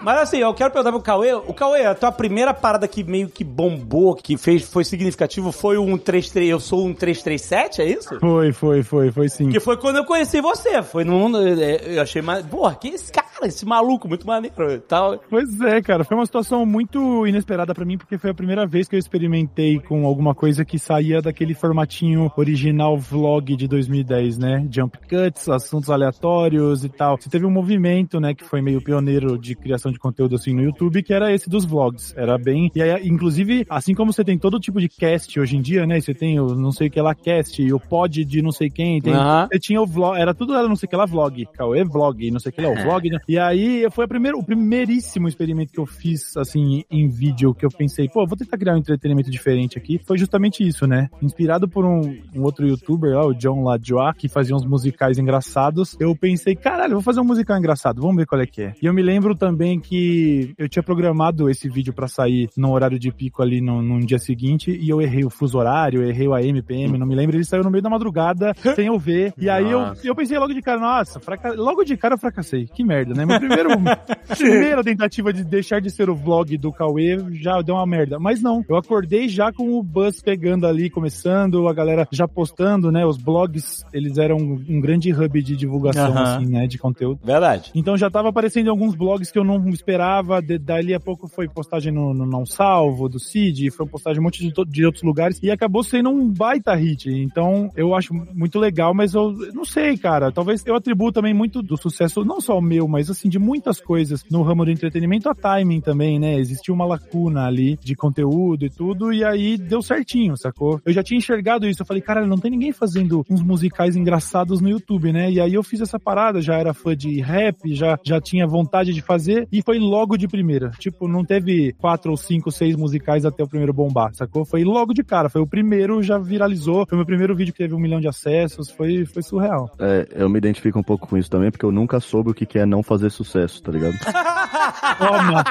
Mas assim, eu quero perguntar pro Cauê. O Cauê, a tua primeira parada que meio que bombou, que fez, foi significativo, foi o 133... Eu sou um 337, é isso? Foi, foi, foi, foi sim. Que foi quando eu conheci você. Foi num. Eu achei mais. Porra, que esse cara? Cara, esse maluco, muito maneiro e tal. Pois é, cara, foi uma situação muito inesperada pra mim, porque foi a primeira vez que eu experimentei com alguma coisa que saía daquele formatinho original vlog de 2010, né? Jump cuts, assuntos aleatórios e tal. Você teve um movimento, né, que foi meio pioneiro de criação de conteúdo assim no YouTube, que era esse dos vlogs. Era bem. E aí, inclusive, assim como você tem todo tipo de cast hoje em dia, né? Você tem o não sei o que lá cast, o pod de não sei quem, tem. Aham. Você tinha o vlog, era tudo era não sei o que lá vlog, Cauê vlog, não sei o que lá, o vlog, né? E aí foi a primeira, o primeiríssimo experimento que eu fiz, assim, em vídeo, que eu pensei, pô, vou tentar criar um entretenimento diferente aqui. Foi justamente isso, né? Inspirado por um, um outro youtuber lá, o John Lajoie, que fazia uns musicais engraçados. Eu pensei, caralho, vou fazer um musical engraçado, vamos ver qual é que é. E eu me lembro também que eu tinha programado esse vídeo pra sair no horário de pico ali no, no dia seguinte, e eu errei o fuso horário, eu errei o AM, PM, não me lembro, ele saiu no meio da madrugada, sem eu ver. E aí eu, eu pensei logo de cara, nossa, fraca... logo de cara eu fracassei. Que merda, né? Meu primeiro, primeira tentativa de deixar de ser o vlog do Cauê já deu uma merda. Mas não, eu acordei já com o buzz pegando ali, começando, a galera já postando, né? Os blogs, eles eram um, grande hub de divulgação, assim, né? De conteúdo. Verdade. Então já tava aparecendo em alguns blogs que eu não esperava. De, dali a pouco foi postagem no, no Não Salvo, do Cid, foi postagem um monte de, de outros lugares. E acabou sendo um baita hit. Então eu acho muito legal, mas eu não sei, cara. Talvez eu atribuo também muito do sucesso, não só o meu, mas assim, de muitas coisas no ramo do entretenimento, a timing também, né? Existiu uma lacuna ali de conteúdo e tudo, e aí deu certinho, sacou? Eu já tinha enxergado isso. Eu falei, cara, não tem ninguém fazendo uns musicais engraçados no YouTube, né? E aí eu fiz essa parada, já era fã de rap, já, já tinha vontade de fazer, e foi logo de primeira. Tipo, não teve quatro ou cinco, seis musicais até o primeiro bombar, sacou? Foi logo de cara, foi o primeiro, já viralizou, foi o meu primeiro vídeo que teve um milhão de acessos, foi, foi surreal. É, eu me identifico um pouco com isso também, porque eu nunca soube o que é não fazer sucesso, tá ligado? Toma!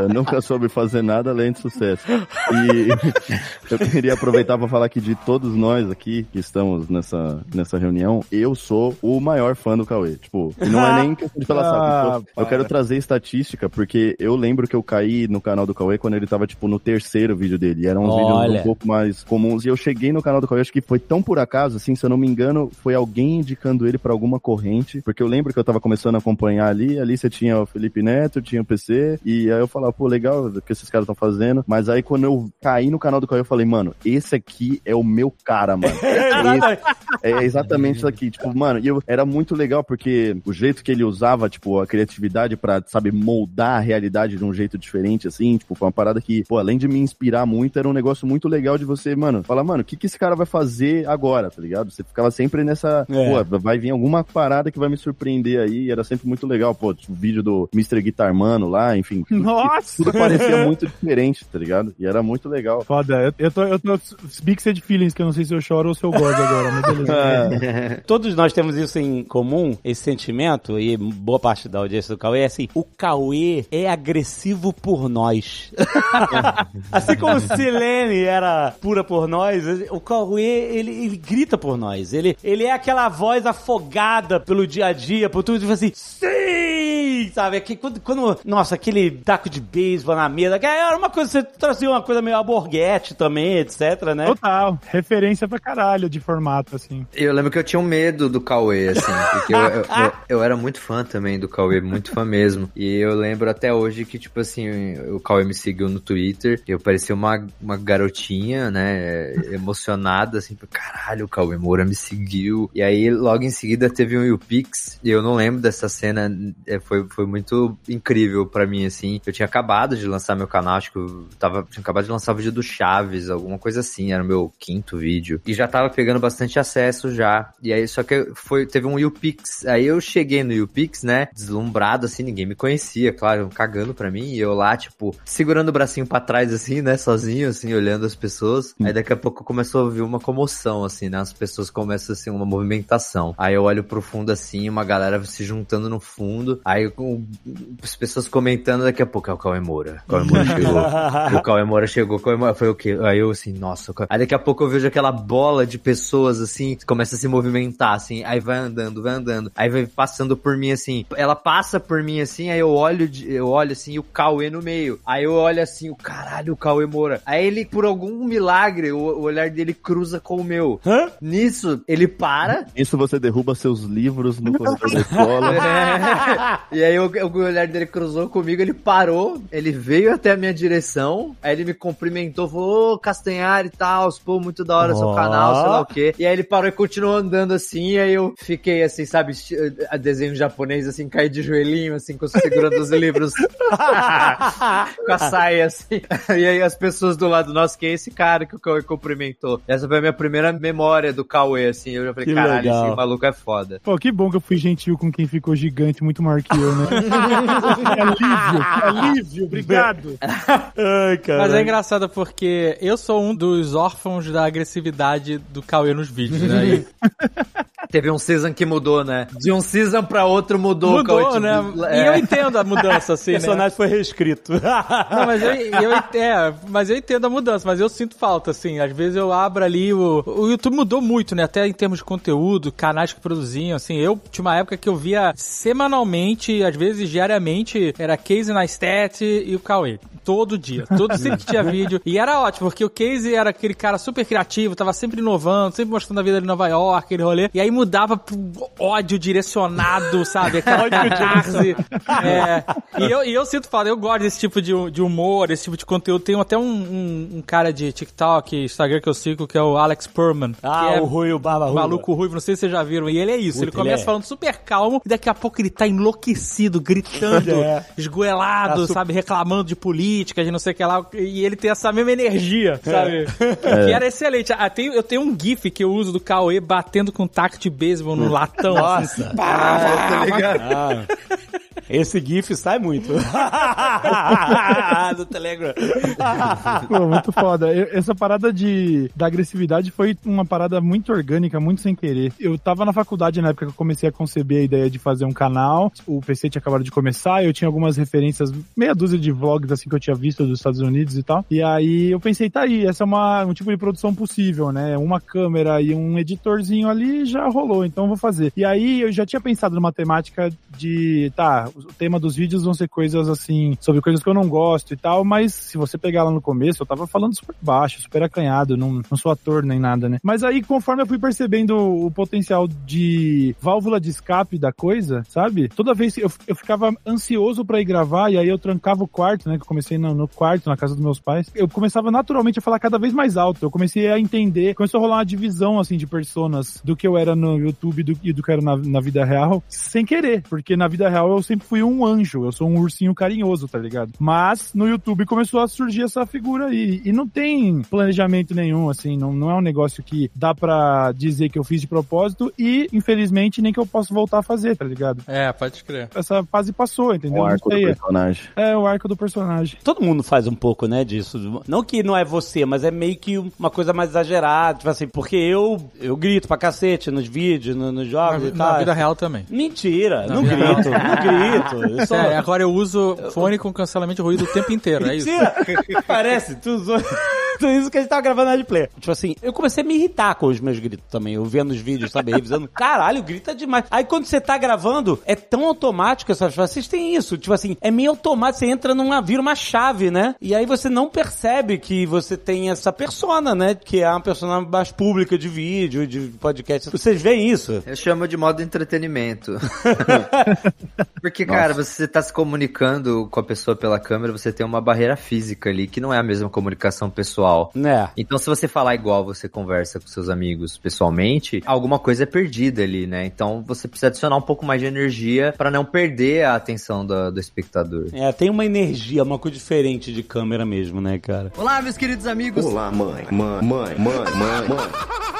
Eu nunca soube fazer nada além de sucesso. E eu queria aproveitar para falar que de todos nós aqui que estamos nessa, nessa reunião, eu sou o maior fã do Cauê. Tipo, e não é nem questão de Ah, sabe, Eu para. quero trazer estatística, porque eu lembro que eu caí no canal do Cauê quando ele tava, tipo, no terceiro vídeo dele. E eram uns Olha. vídeos um pouco mais comuns. E eu cheguei no canal do Cauê, acho que foi tão por acaso, assim, se eu não me engano, foi alguém indicando ele pra alguma corrente. Porque eu lembro que eu tava começando a acompanhar ali. Ali você tinha o Felipe Neto, tinha o PC. E aí eu falava, pô, legal o que esses caras estão fazendo. Mas aí quando eu caí no canal do Cauê, eu falei, mano, esse aqui é o meu cara, mano. Exatamente. É exatamente isso aqui, tipo, mano, e eu, era muito legal porque o jeito que ele usava, tipo, a criatividade pra, sabe, moldar a realidade de um jeito diferente, assim, tipo, foi uma parada que, pô, além de me inspirar muito, era um negócio muito legal de você, mano, falar, mano, o que que esse cara vai fazer agora, tá ligado? Você ficava sempre nessa, É. pô, vai vir alguma parada que vai me surpreender aí, e era sempre muito legal, pô, tipo, o vídeo do Mr. Guitar Mano lá, enfim. Nossa! Tudo parecia muito diferente, tá ligado? E era muito legal. Foda, eu, eu tô, eu tô Big Feelings, que eu não sei se eu choro ou se eu gosto agora, mas beleza. Todos nós temos isso em comum, esse sentimento, e boa parte da audiência do Cauê é assim: o Cauê é agressivo por nós. assim como o Silene era pura por nós, o Cauê, ele, ele grita por nós. Ele, ele é aquela voz afogada pelo dia a dia, por tudo, tipo assim, sim! Sabe? Aqui, quando, quando- nossa, aquele taco de beisebol na mesa, que era uma coisa, você trazia uma coisa meio aborguete também, etc, né? Total, referência pra caralho de formato, assim. Eu lembro que eu tinha um medo do Cauê, assim, porque eu, eu, eu- eu era muito fã também do Cauê, muito fã mesmo. E eu lembro até hoje que, tipo assim, o Cauê me seguiu no Twitter, eu parecia uma, uma garotinha, né, emocionada, assim, caralho, o Cauê Moura me seguiu. E aí, logo em seguida, teve um YouPix, e eu não lembro dessa cena, é, foi, foi muito incrível pra mim, assim. Eu tinha acabado de lançar meu canal, acho que eu tava, tinha acabado de lançar o vídeo do Chaves, alguma coisa assim, era o meu quinto vídeo. E já tava pegando bastante acesso já. E aí, só que foi, teve um YouPix. Aí eu cheguei no YouPix, né, deslumbrado, assim, ninguém me conhecia, claro, cagando pra mim. E eu lá, tipo, segurando o bracinho pra trás, assim, né, sozinho, assim, olhando as pessoas. Aí daqui a pouco começou a ouvir uma comoção, assim, né, as pessoas começam, assim, uma movimentação. Aí eu olho pro fundo, assim, uma galera se juntando no fundo. Aí um- as pessoas comentando, daqui a pouco é o Cauê Moura. O Cauê Moura chegou. o Cauê Moura chegou. Cauê Moura foi o quê? Aí eu assim, nossa. Aí daqui a pouco eu vejo aquela bola de pessoas assim, que começa a se movimentar, assim. Aí vai andando, vai andando. Aí vai passando por mim assim. Ela passa por mim assim, aí eu olho, de- eu olho assim, e o Cauê no meio. Aí eu olho assim, o caralho, o Cauê Moura. Aí ele, por algum milagre, o, o olhar dele cruza com o meu. Hã? Nisso, ele para. Isso você derruba seus livros no corredor da escola. É. E aí o, o olhar dele cruzou comigo, ele parou, ele veio até a minha direção, aí ele me cumprimentou, falou, ô Castanhar e tal, pô, muito da hora seu Ó. canal, sei lá o quê. E aí ele parou e continuou andando assim, e aí eu fiquei assim, sabe, a desenho japonês, assim, caí de joelhinho, assim, com segurando os livros com a saia, assim. E aí as pessoas do lado, nossa, que é esse cara que o Cauê cumprimentou? Essa foi a minha primeira memória do Cauê, assim, eu já falei, Que caralho, legal. Esse maluco é foda. Pô, que bom que eu fui gentil com quem ficou gigante, muito maior que eu, né? que alívio, que alívio, obrigado. Ai, cara. Mas é engraçado porque eu sou um dos órfãos da agressividade do Cauê nos vídeos, né? E Teve um season que mudou, né? De um season pra outro mudou. mudou, Cauê, né? tipo, E eu é. entendo a mudança, O assim, né? personagem foi reescrito. Não, mas eu, eu, é, mas eu entendo a mudança, mas eu sinto falta, assim. Às vezes eu abro ali o. O YouTube mudou muito, né? Até em termos de conteúdo, canais que produziam, assim. Eu tinha uma época que eu via semanalmente, às vezes diariamente, era Casey Neistat e o Cauê. Todo dia. Todo, sempre que tinha vídeo. E era ótimo, porque o Casey era aquele cara super criativo, tava sempre inovando, sempre mostrando a vida de Nova York, aquele rolê. E aí mudava pro ódio direcionado, sabe? Aquela catarse. É. E eu, e eu sinto falta, eu gosto desse tipo de, de humor, esse tipo de conteúdo. Tem até um, um, um cara de TikTok, Instagram que eu sigo, que é o Alex Perman. ah, é o Rui, o Barba Ruiva. Maluco ruivo, não sei se vocês já viram. E ele é isso, Puta, ele começa ele é. falando super calmo e daqui a pouco ele tá enlouquecido, gritando, É. esgoelado, Tá sabe, reclamando de política, de não sei o que lá. E ele tem essa mesma energia, sabe? Que era excelente. Ah, tem- eu tenho um gif que eu uso do Cauê batendo com taco de beisebol no latão. assim. Nossa. tá ligado? Ah, esse GIF sai muito. Do Telegram. Pô, muito foda. Eu- essa parada de, da agressividade foi uma parada muito orgânica, muito sem querer. Eu tava na faculdade na época que eu comecei a conceber a ideia de fazer um canal. O PC tinha acabado de começar, eu tinha algumas referências, meia dúzia de vlogs assim que eu tinha visto dos Estados Unidos e tal. E aí eu pensei, tá aí, essa é uma, um tipo de produção possível, né? Uma câmera e um editorzinho ali já rolou, então eu vou fazer. E aí eu já tinha pensado numa temática de, tá, o tema dos vídeos vão ser coisas assim, sobre coisas que eu não gosto e tal, mas se você pegar lá no começo, eu tava falando super baixo, super acanhado, não, não sou ator nem nada, né? Mas aí, conforme eu fui percebendo o potencial de válvula de escape da coisa, sabe? Toda vez que eu, eu ficava ansioso pra ir gravar, e aí eu trancava o quarto, né? Que eu comecei no, no quarto, na casa dos meus pais. Eu começava naturalmente a falar cada vez mais alto. Eu comecei a entender, começou a rolar uma divisão, assim, de personas do que eu era no YouTube do- e do que eu era na, na vida real, sem querer. Porque na vida real eu sempre fui um anjo, eu sou um ursinho carinhoso, tá ligado? Mas no YouTube começou a surgir essa figura aí. E não tem planejamento nenhum, assim, não, não é um negócio que dá pra dizer que eu fiz de propósito e, infelizmente, nem que eu possa voltar a fazer, tá ligado? É, pode crer. Essa fase passou, entendeu? O Não arco do personagem. É o arco do personagem. Todo mundo faz um pouco, né, disso. Não que não é você, mas é meio que uma coisa mais exagerada. Tipo assim, porque eu, eu grito pra cacete nos vídeos, no- nos Na, jogos e na tal. vida real também. Mentira, não vida grito, não grito. Eu só... É, agora eu uso fone com cancelamento de ruído o tempo inteiro, é isso? Parece, tu usou. Tudo isso que a gente tava gravando na play. Tipo assim, eu comecei a me irritar com os meus gritos também. Eu vendo os vídeos, sabe, revisando. Caralho, grita demais. Aí quando você tá gravando, é tão automático essas Vocês têm isso. Tipo assim, é meio automático. Você entra numa, vira uma chave, né? E aí você não percebe que você tem essa persona, né? Que é uma persona mais pública de vídeo, de podcast. Vocês veem isso? Eu chamo de modo entretenimento. Porque, cara, você tá se comunicando com a pessoa pela câmera, você tem uma barreira física ali, que não é a mesma comunicação pessoal. Né? Então, se você falar igual você conversa com seus amigos pessoalmente, alguma coisa é perdida ali, né? Então, você precisa adicionar um pouco mais de energia pra não perder a atenção do, do espectador. É, tem uma energia, uma coisa diferente de câmera mesmo, né, cara? Olá, meus queridos amigos. Olá, mãe. Mãe, mãe, mãe, mãe, mãe.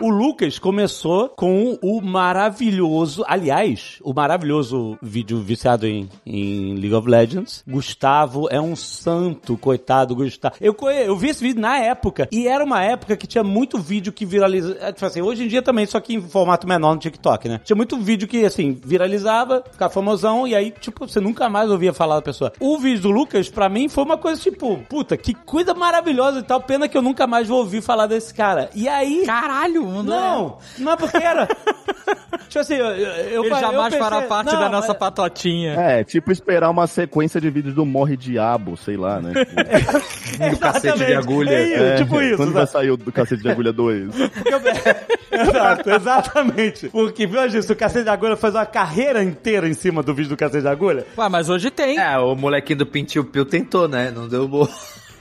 O Lucas começou com o maravilhoso, aliás, o maravilhoso vídeo viciado em, em League of Legends. Gustavo é um santo, coitado Gustavo. Eu, eu vi esse vídeo na época, e era uma época que tinha muito vídeo que viraliza. é, Tipo assim, hoje em dia também, só que em formato menor no TikTok, né? Tinha muito vídeo que, assim, viralizava, ficava famosão, e aí, tipo, você nunca mais ouvia falar da pessoa. O vídeo do Lucas, pra mim, foi uma coisa tipo, puta, que coisa maravilhosa e tal, pena que eu nunca mais vou ouvir falar desse cara. E aí. Caralho, mano. Não, não é porque era. tipo assim, eu, eu, Ele eu jamais pensei- fará parte não, da nossa mas- patotinha. É, tipo esperar uma sequência de vídeos do Morre Diabo, sei lá, né? Tipo, Do cacete de Exatamente. agulha. É, isso, é, tipo isso. Quando vai sair o do Cacete de Agulha 2? Exato, exatamente. Porque, viu, isso, o Cacete de Agulha faz uma carreira inteira em cima do vídeo do Cacete de Agulha. Ué, mas hoje tem. É, o molequinho do Pintil Pio tentou, né? Não deu boa.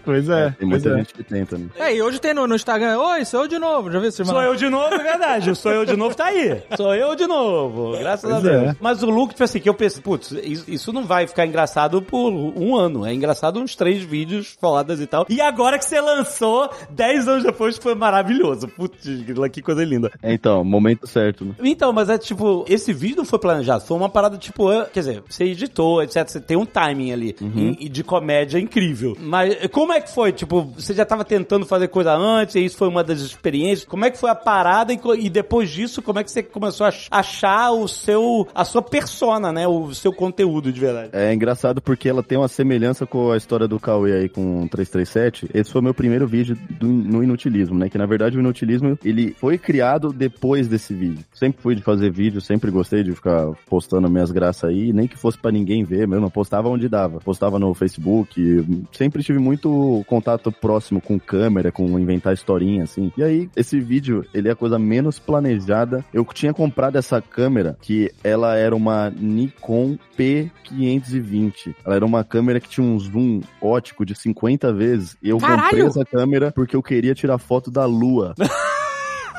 Pois é. Tem pois muita é. gente que tenta, né? É, e hoje tem no, no Instagram. Oi, sou eu de novo. Já viu esse Sou eu de novo, é verdade. Sou eu de novo tá aí. Sou eu de novo. Graças a Pois Deus. é. Mas o look, tipo assim, que eu pensei, putz, isso, não vai ficar engraçado por um ano. É engraçado uns três vídeos fodas e tal. E agora que você lançou, dez anos depois, foi maravilhoso. Putz, que coisa linda. É, então, momento certo, né? Então, mas é tipo, esse vídeo não foi planejado, foi uma parada tipo, quer dizer, você editou, etc, você tem um timing ali e, e de comédia incrível. Mas como é que foi? Tipo, você já tava tentando fazer coisa antes, e isso foi uma das experiências. Como é que foi a parada e, e depois disso, como é que você começou a ach- achar o seu, a sua persona, né? O seu conteúdo de verdade. É engraçado porque ela tem uma semelhança com a história do Cauê aí com o 337. Esse foi o meu primeiro vídeo do- no inutilismo, né? Que na verdade o inutilismo, ele foi criado depois desse vídeo. Sempre fui de fazer vídeo, sempre gostei de ficar postando minhas graças aí, nem que fosse pra ninguém ver mesmo, eu postava onde dava. Postava no Facebook, sempre tive muito contato próximo com câmera, com inventar historinha, assim. E aí, esse vídeo, ele é a coisa menos planejada. Eu tinha comprado essa câmera, que ela era uma Nikon P520. Ela era uma câmera que tinha um zoom ótico de 50 vezes. E eu comprei Caralho! essa câmera porque eu queria tirar foto da lua.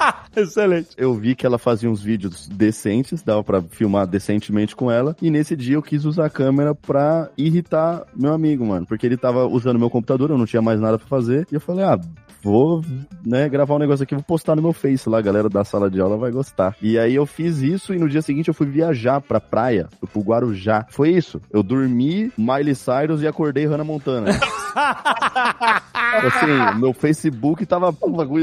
Excelente. Eu vi que ela fazia uns vídeos decentes, dava pra filmar decentemente com ela. E nesse dia eu quis usar a câmera pra irritar meu amigo, mano. Porque ele tava usando meu computador, eu não tinha mais nada pra fazer. E eu falei, ah, vou, né, gravar um negócio aqui, vou postar no meu Face lá, a galera da sala de aula vai gostar. E aí eu fiz isso e no dia seguinte eu fui viajar pra praia, pro Guarujá. Foi isso. Eu dormi Miley Cyrus e acordei Hannah Montana. assim, meu Facebook tava,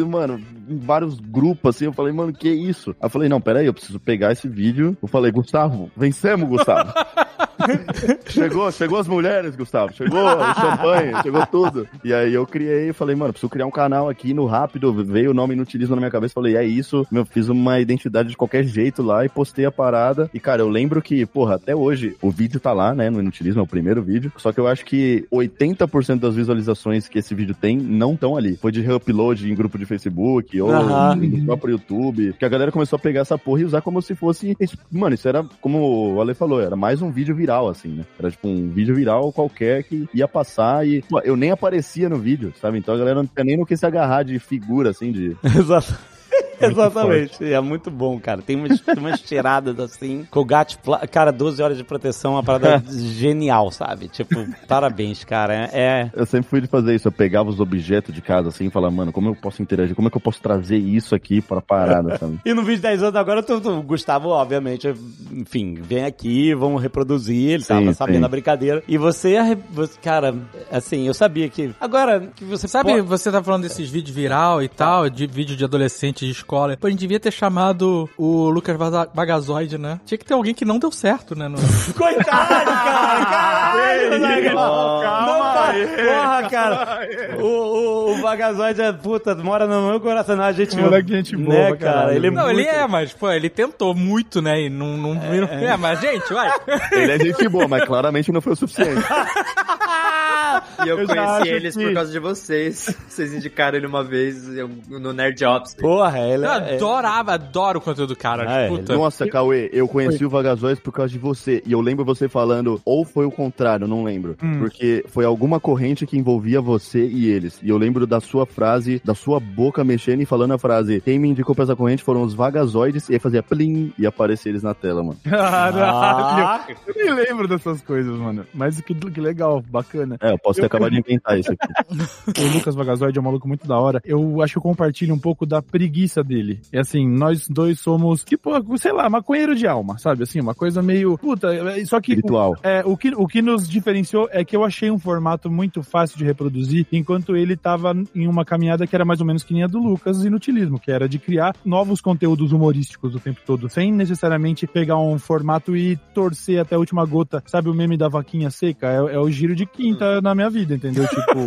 mano, em vários grupos, assim, eu falei, mano, que isso? Aí eu falei, não, peraí, eu preciso pegar esse vídeo. Eu falei, Gustavo, vencemos, Gustavo. chegou, chegou as mulheres, Gustavo, chegou o champanhe, chegou tudo. E aí eu criei, falei, mano, preciso criar um canal aqui no Rápido, veio o nome Inutilismo na minha cabeça, falei, é isso, meu, fiz uma identidade de qualquer jeito lá e postei a parada. E, cara, eu lembro que, porra, até hoje, o vídeo tá lá, né, no Inutilismo, é o primeiro vídeo, só que eu acho que 80% das visualizações que esse vídeo tem não estão ali. Foi de reupload em grupo de Facebook ou Aham. no próprio YouTube, que a galera começou a pegar essa porra e usar como se fosse. Mano, isso era, como o Ale falou, era mais um vídeo viral, assim, né? Era tipo um vídeo viral qualquer que ia passar e. pô, eu nem aparecia no vídeo, sabe? Então a galera não tinha nem no que se agarrar de figura, assim, de. Exato. Exatamente. É muito bom, cara. Tem umas, umas tiradas assim. Colgate, cara, 12 horas de proteção, uma parada genial, sabe? Tipo, parabéns, cara. É. é- Eu sempre fui de fazer isso, eu pegava os objetos de casa assim e falava, mano, como eu posso interagir? Como é que eu posso trazer isso aqui pra parada, sabe? E no vídeo de 10 anos agora, tu- Gustavo, obviamente, enfim, vem aqui, vamos reproduzir, ele Sim, tava sim. sabendo a brincadeira. E você, cara, assim, eu sabia que. Agora que você Sabe, pode- você tá falando desses vídeos viral e tal, de vídeo de adolescente de escola. Pô, a gente devia ter chamado o Lucas Bagazoide, né? Tinha que ter alguém que não deu certo, né? no- Coitado, cara! Caralho, Zaga! Não, pa- Porra, cara! O, o, o Bagazoide é puta, mora no meu coração. Não, a gente. Moleque, gente boa né, cara? caralho. Ele é Não, muito... ele é, mas, pô, ele tentou muito, né? E não, não viram. É, mas, gente, vai. Ele é gente boa, mas claramente não foi o suficiente. E eu, Eu conheci eles que- por causa de vocês. Vocês indicaram ele uma vez eu- no Nerd Ops. Porra, ele Eu é. adorava, adoro o conteúdo do cara. Ah, é, puta. Nossa, Cauê, eu conheci o Vagazóis por causa de você. E eu lembro você falando, ou foi o contrário, não lembro. Porque foi alguma corrente que envolvia você e eles. E eu lembro da sua frase, da sua boca mexendo e falando a frase: Quem me indicou pra essa corrente foram os Vagazoides. E aí fazia plim e aparecia eles na tela, mano. Caralho. Ah, Eu nem lembro dessas coisas, mano. Mas que, que legal, bacana. É, eu posso ter acabar de inventar isso aqui. O Lucas Vagazoide é um maluco muito da hora. Eu acho que eu compartilho um pouco da preguiça dele. E assim, nós dois somos, tipo, sei lá, maconheiro de alma, sabe? Assim, uma coisa meio. Puta, é- só que. Espiritual. É, o que, o que nos diferenciou é que eu achei um formato muito fácil de reproduzir, enquanto ele tava em uma caminhada que era mais ou menos que nem a do Lucas Inutilismo, que era de criar novos conteúdos humorísticos o tempo todo, sem necessariamente pegar um formato e torcer até a última gota. Sabe o meme da vaquinha seca? É, é o giro de quinta na minha vida, entendeu? Tipo,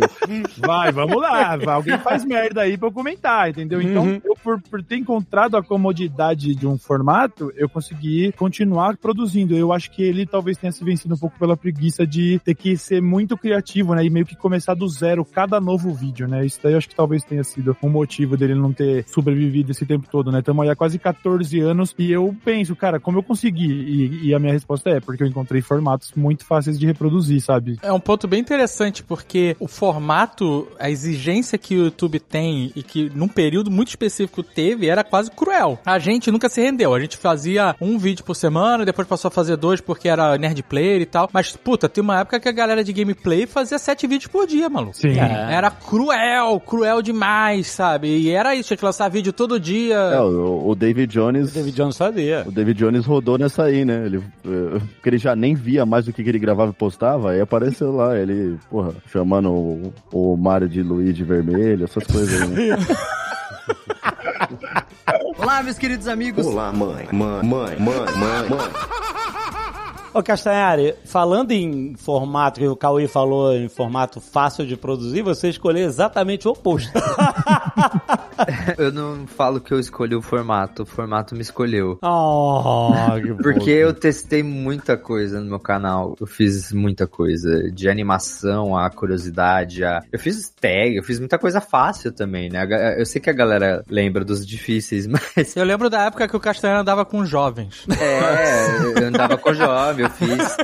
vai, vamos lá, vai, alguém faz merda aí pra eu comentar, entendeu? Então, Uhum. eu, por, por ter encontrado a comodidade de um formato, eu consegui continuar produzindo. Eu acho que ele talvez tenha se vencido um pouco pela preguiça de ter que ser muito criativo, né? E meio que começar do zero cada novo vídeo, né? Isso daí eu acho que talvez tenha sido um motivo dele não ter sobrevivido esse tempo todo, né? Estamos aí há quase 14 anos e eu penso, cara, como eu consegui? E, e a minha resposta é porque eu encontrei formatos muito fáceis de reproduzir, sabe? É um ponto bem interessante, porque o formato, a exigência que o YouTube tem e que num período muito específico teve, era quase cruel. A gente nunca se rendeu. A gente fazia um vídeo por semana, depois passou a fazer dois porque era nerd player e tal. Mas, puta, tem uma época que a galera de gameplay fazia sete vídeos por dia, maluco. Sim. É. Era cruel, cruel demais, sabe? E era isso, tinha que lançar vídeo todo dia. É, o, o David Jones. David Jones fazia. O David Jones rodou nessa aí, né? Ele, eh, porque ele já nem via mais o que que ele gravava e postava, aí apareceu lá, ele, porra, chamando o, o Mario de Luigi vermelho, essas coisas aí. Né? Olá, meus queridos amigos. Olá, mãe. Mãe, mãe, mãe, mãe, mãe. Ô Castanhari, falando em formato, que o Cauê falou em formato fácil de produzir, você escolheu exatamente o oposto. Eu não falo que eu escolhi o formato, o formato me escolheu. oh, que Porque eu testei muita coisa no meu canal. Eu fiz muita coisa. De animação, a curiosidade, a... Eu fiz tag, eu fiz muita coisa fácil também, né? Eu sei que a galera lembra dos difíceis, mas... Eu lembro da época que o Castanhano andava com jovens. É, eu andava com jovem, eu fiz...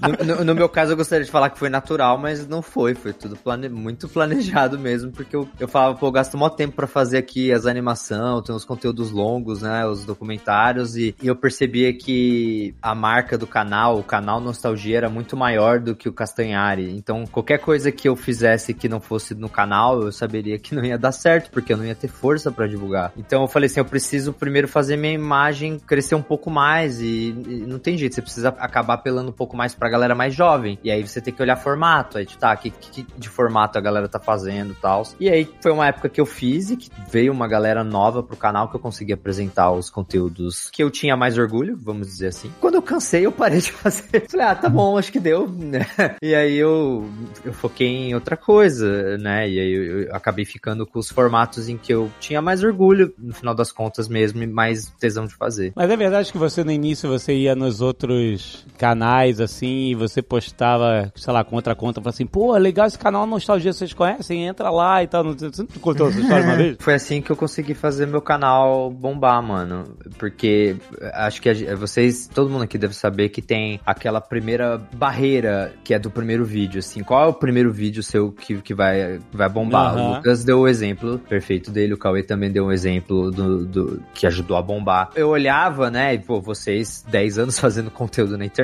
No, no- no meu caso, eu gostaria de falar que foi natural, mas não foi. Foi tudo plane... muito planejado mesmo, porque eu, eu falava, pô, eu gasto mó tempo pra fazer aqui as animações, tem os conteúdos longos, né, os documentários, e, e eu percebia que a marca do canal, o canal Nostalgia, era muito maior do que o Castanhari. Então, qualquer coisa que eu fizesse que não fosse no canal, eu saberia que não ia dar certo, porque eu não ia ter força pra divulgar. Então, eu falei assim, eu preciso primeiro fazer minha imagem crescer um pouco mais, e, e não tem jeito, você precisa acabar apelando um pouco mais pra galera mais jovem. E aí você tem que olhar formato, aí, tipo, tá, que, que de formato a galera tá fazendo e tal. E aí foi uma época que eu fiz e que veio uma galera nova pro canal que eu consegui apresentar os conteúdos que eu tinha mais orgulho, vamos dizer assim. Quando eu cansei, eu parei de fazer. Falei, ah, tá bom, acho que deu, né? E aí eu, eu foquei em outra coisa, né? E aí eu, eu acabei ficando com os formatos em que eu tinha mais orgulho, no final das contas mesmo, e mais tesão de fazer. Mas é verdade que você no início você ia nos outros canais assim e você postava, sei lá, com outra conta, falava assim, pô, legal esse canal Nostalgia, vocês conhecem? Entra lá e tal. Não- Você não contou essa história uma vez? Foi assim que eu consegui fazer meu canal bombar, mano. Porque acho que a vocês, todo mundo aqui deve saber que tem aquela primeira barreira que é do primeiro vídeo, assim. Qual é o primeiro vídeo seu que, que vai, vai bombar? Aham. O Lucas deu o exemplo perfeito dele, o Cauê também deu um exemplo do, do- que ajudou a bombar. Eu olhava, né, e pô, vocês 10 anos fazendo conteúdo na internet,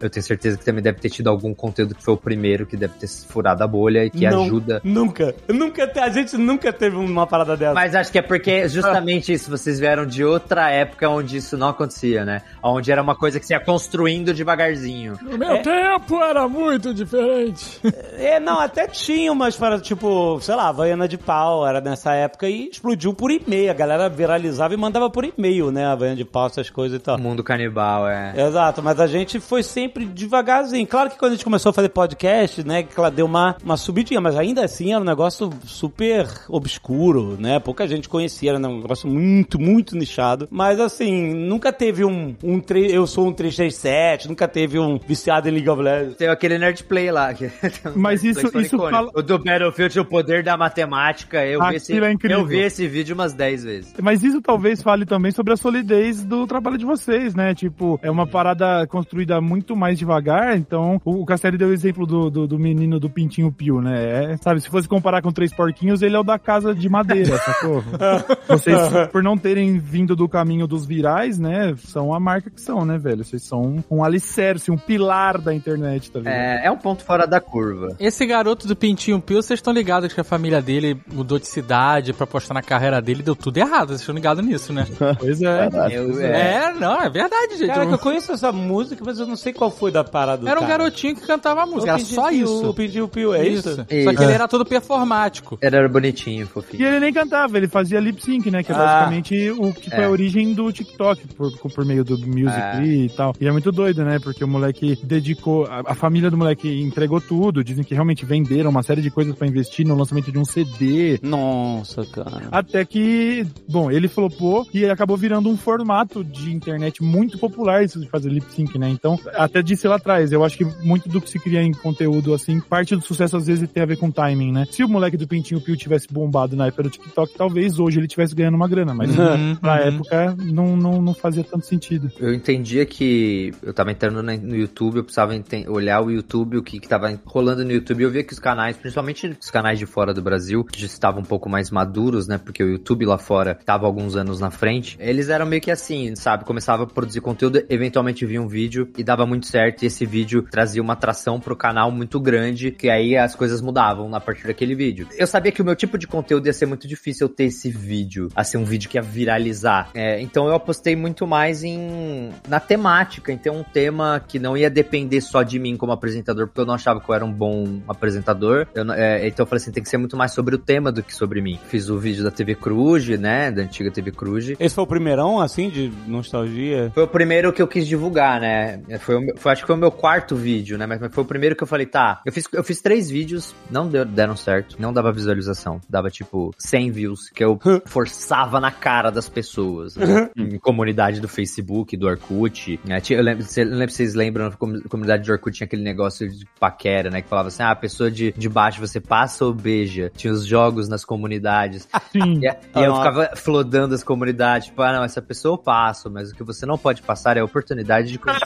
eu tenho certeza que também deve ter tido algum conteúdo que foi o primeiro que deve ter furado a bolha e que Não, ajuda Nunca. Nunca a gente nunca teve uma parada dessa. mas acho que é porque justamente isso, vocês vieram de outra época onde isso não acontecia, né? Onde era uma coisa que se ia construindo devagarzinho. No meu tempo era muito diferente. É, não, até tinha umas paradas, tipo, sei lá, Havaiana de pau, era nessa época e explodiu por e-mail. A galera viralizava e mandava por e-mail, né? Havaiana de pau, essas coisas e tal. O mundo canibal, é. Exato, mas a gente foi sempre devagarzinho. Claro que quando a gente começou a fazer podcast, né, que ela deu uma, uma subidinha, mas ainda assim era um negócio super obscuro, né? Pouca gente conhecia, era um negócio muito, muito nichado. Mas assim, nunca teve um, um tre- eu sou um 337, nunca teve um viciado em League of Legends. Tem aquele nerd play lá. Que Mas isso- isso fala- O do Battlefield, o poder da matemática. Eu, vi esse, Aquilo é incrível. eu vi esse vídeo umas 10 vezes. Mas isso talvez fale também sobre a solidez do trabalho de vocês, né? Tipo, é uma parada construída muito mais devagar, então o, o Castelli deu o exemplo do, do, do menino do Pintinho Pio, né? É, sabe, se fosse comparar com Três Porquinhos, ele é o da casa de madeira, sacou? Vocês, por não terem vindo do caminho dos virais, né, são a marca que são, né, velho? Vocês são um alicerce, um pilar da internet, tá ligado? É, é um ponto fora da curva. Esse garoto do Pintinho Pio, vocês estão ligados que a família dele mudou de cidade pra postar na carreira dele, deu tudo errado. Vocês estão ligados nisso, né? Pois é. Eu, É, não, é verdade, gente. Cara, Eu- que eu conheço essa música, mas eu não sei qual foi da parada do Era um cara. garotinho que cantava a música, O era só Pio, isso. O Pintinho Pio, é isso? Só Isso. que ele era todo performático. Ele era bonitinho, E fofinho. ele nem cantava, ele fazia lip sync, né? Que é Ah. basicamente o que foi É. a origem do TikTok, por, por meio do Musical.ly e tal. E é muito doido, né? Porque o moleque dedicou, a, a família do moleque entregou tudo, dizem que realmente venderam uma série de coisas pra investir no lançamento de um CD. Nossa, cara. Até que, bom, ele flopou e acabou virando um formato de internet muito popular isso de fazer lip sync, né? Então, até disse lá atrás, eu acho que muito do que se cria em conteúdo, assim, parte do sucesso às vezes tem a ver com timing, né? Se o moleque do Pintinho Pio tivesse bombado na época do TikTok, talvez hoje ele tivesse ganhando uma grana, mas Uhum, na uhum. época não, não, não fazia tanto sentido. Eu entendia que eu tava entrando no YouTube, eu precisava olhar o YouTube, o que, que tava rolando no YouTube. Eu via que os canais, principalmente os canais de fora do Brasil, que já estavam um pouco mais maduros, né? Porque o YouTube lá fora tava alguns anos na frente. Eles eram meio que assim, sabe? Começava a produzir conteúdo, eventualmente via um vídeo e dava muito certo. E esse vídeo trazia uma atração pro canal muito grande, que aí as coisas mudavam a partir daquele vídeo. Eu sabia que o meu tipo de conteúdo ia ser muito difícil eu ter esse vídeo, a ser um vídeo que ia viralizar. É, então eu apostei muito mais em na temática, então um tema que não ia depender só de mim como apresentador, porque eu não achava que eu era um bom apresentador. Eu é, então eu falei assim, tem que ser muito mais sobre o tema do que sobre mim. Fiz o vídeo da TV Cruz, né, da antiga TV Cruz. Esse foi o primeirão, assim, de nostalgia? Foi o primeiro que eu quis divulgar, né? Foi, o foi- acho que foi o meu quarto vídeo, né? Mas mas foi o primeiro que eu falei, tá. Eu fiz, eu fiz três vídeos, não deu- deram certo, não dava visualização. Dava tipo 100 views, que eu forçava na cara das pessoas. Né? em comunidade do Facebook, do Orkut. né? Eu lembro, eu lembro se vocês lembram, na comu- comunidade do Orkut tinha aquele negócio de paquera, né? Que falava assim, ah, a pessoa de, de baixo você passa ou beija. Tinha os jogos nas comunidades. Sim. E, e eu Ah. ficava flodando as comunidades, tipo, ah, não, essa pessoa eu passo, mas o que você não pode passar é a oportunidade de conhecer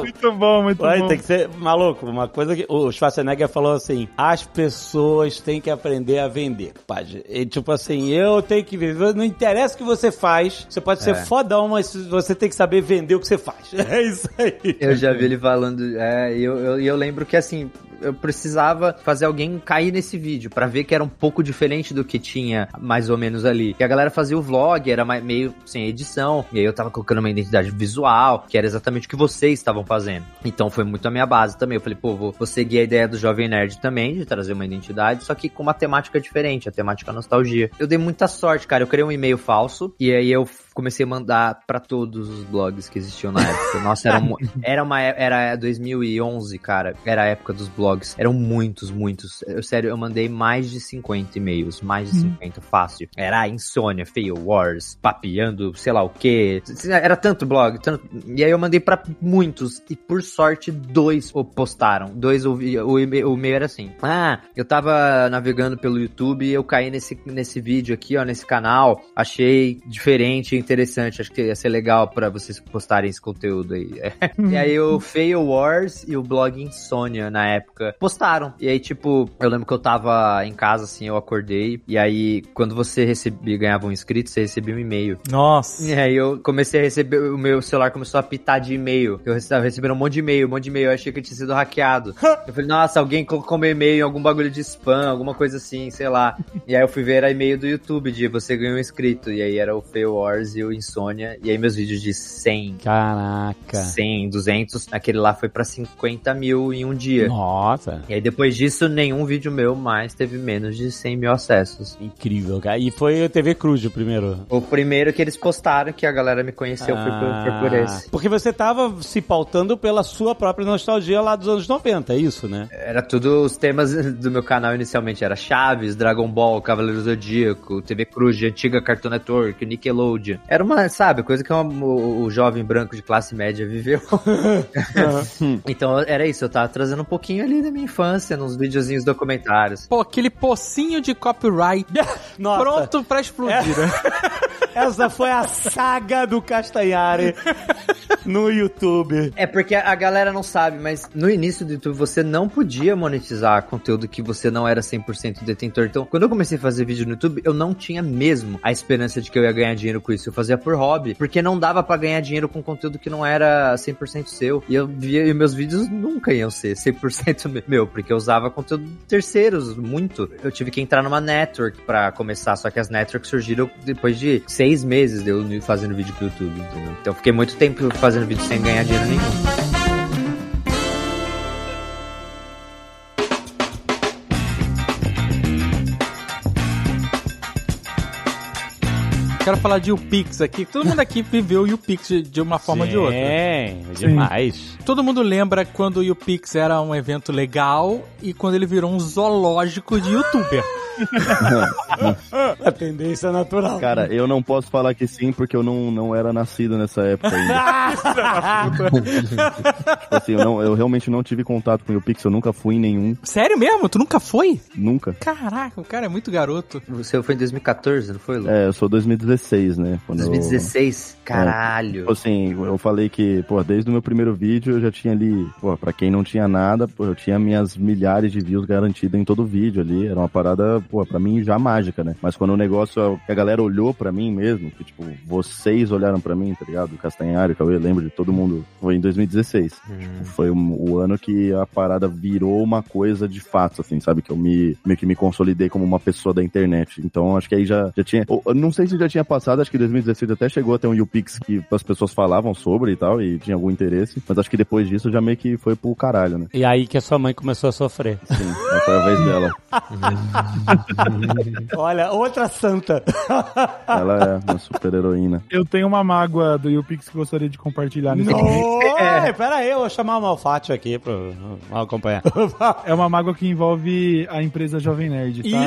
Muito bom, muito Ué, bom. tem que ser maluco. Uma coisa que o Schwarzenegger falou assim: as pessoas têm que aprender a vender, padre. E, tipo assim, eu tenho que viver. Não interessa o que você faz. Você pode ser É. fodão, mas você tem que saber vender o que você faz. É isso aí. Eu já vi ele falando, é, eu, eu, e eu lembro que assim, eu precisava fazer alguém cair nesse vídeo pra ver que era um pouco diferente do que tinha mais ou menos ali. Que a galera fazia o vlog, era meio sem edição, e aí eu tava colocando uma identidade visual, que era exatamente o que vocês estavam fazendo. Então foi muito a minha base também. Eu falei, pô, vou, vou seguir a ideia do Jovem Nerd também, de trazer uma identidade, só que com uma temática diferente, a temática nostalgia. Eu dei muita sorte, cara. Eu criei um e-mail falso, e aí eu comecei a mandar pra todos os blogs que existiam na época. Nossa, era, era uma era 2011, cara. Era a época dos blogs. Eram muitos, muitos. Eu, sério, eu mandei mais de 50 e-mails, mais de 50 fácil. Era insônia, fail wars, papiando, sei lá o quê. Era tanto blog, tanto... e aí eu mandei pra muitos e por sorte dois postaram. Dois o o e-mail era assim: "Ah, eu tava navegando pelo YouTube e eu caí nesse nesse vídeo aqui, ó, nesse canal, achei diferente, interessante, acho que ia ser legal pra vocês postarem esse conteúdo aí". e aí o Fail Wars e o blog Insônia na época postaram. E aí tipo, eu lembro que eu tava em casa assim, eu acordei e aí quando você recebia ganhava um inscrito, você recebia um e-mail. Nossa. E aí eu comecei a receber, o meu celular começou a pitar de e-mail. Eu estava recebendo um monte de e-mail, um monte de e-mail. Eu achei que eu tinha sido hackeado. eu falei, nossa, alguém colocou meu e-mail em algum bagulho de spam, alguma coisa assim, sei lá. E aí eu fui ver, era e-mail do YouTube de você ganhou um inscrito. E aí era o Fail Wars o Insônia. E aí meus vídeos de 100, Caraca. 100, 200, aquele lá foi pra 50 mil em um dia. Nossa. E aí depois disso, nenhum vídeo meu mais teve menos de 100 mil acessos. Incrível, cara. E foi o TV Cruz o primeiro. O primeiro que eles postaram, que a galera me conheceu, foi, por, foi por Ah, esse. Porque você tava se pautando pela sua própria nostalgia lá dos anos 90, é isso, né? Era tudo os temas do meu canal inicialmente. Era Chaves, Dragon Ball, Cavaleiro Zodíaco, TV Cruz, antiga Cartoon Network, Nickelodeon. Era uma, sabe, coisa que uma- o, o jovem branco de classe média viveu. então era isso, eu tava trazendo um pouquinho ali da minha infância, nos videozinhos documentários. Pô, aquele pocinho de copyright Nossa, pronto pra explodir, né? essa foi a saga do Castanhari no YouTube. É porque a galera não sabe, mas no início do YouTube você não podia monetizar conteúdo que você não era 100% detentor. Então, quando eu comecei a fazer vídeo no YouTube, eu não tinha mesmo a esperança de que eu ia ganhar dinheiro com isso. Eu fazia por hobby, porque não dava pra ganhar dinheiro com conteúdo que não era 100% seu. E eu via e meus vídeos nunca iam ser 100% meu, porque eu usava conteúdo de terceiros muito. Eu tive que entrar numa network pra começar, só que as networks surgiram depois de seis meses de eu fazendo vídeo pro YouTube, entendeu? Então eu fiquei muito tempo fazendo vídeo sem ganhar dinheiro nenhum. Quero falar de UPix aqui. Todo mundo aqui viveu o UPix de- de uma forma ou de outra. É, demais. Todo mundo lembra quando o UPix era um evento legal e quando ele virou um zoológico de youtuber. A tendência natural. Cara, eu não posso falar que sim, porque eu não, não era nascido nessa época ainda. tipo assim, eu, não, eu realmente não tive contato com o Pix, eu nunca fui em nenhum, Sério mesmo? Tu nunca foi? nunca. Caraca, o cara é muito garoto. O seu foi em 2014, não foi, Lu? É, eu sou 2016, né? Quando eu- 2016? Caralho. Tipo assim, eu falei que, pô, desde o meu primeiro vídeo eu já tinha ali, pô, pra quem não tinha nada, pô, eu tinha minhas milhares de views garantidas em todo vídeo ali. Era uma parada, pô, pra mim já mágica, né? Mas quando o negócio, a galera olhou pra mim mesmo, que tipo, vocês olharam pra mim, tá ligado? O Castanhari, que eu lembro de todo mundo, foi em 2016. Tipo, foi o ano que a parada virou uma coisa de fato, assim, sabe? Que eu me, meio que me consolidei como uma pessoa da internet. Então acho que aí já, já tinha. Eu não sei se já tinha passado, acho que 2016 até chegou até um YouPix que as pessoas falavam sobre e tal, e tinha algum interesse. Mas acho que depois disso já meio que foi pro caralho, né? E aí que a sua mãe começou a sofrer. Sim, foi a vez dela. Olha, outra santa. Ela é uma super heroína. Eu tenho uma mágoa do YouPix que gostaria de compartilhar nesse momento. Oi, pera aí, eu vou chamar o Malfátio aqui pra pra acompanhar. É uma mágoa que envolve a empresa Jovem Nerd, tá?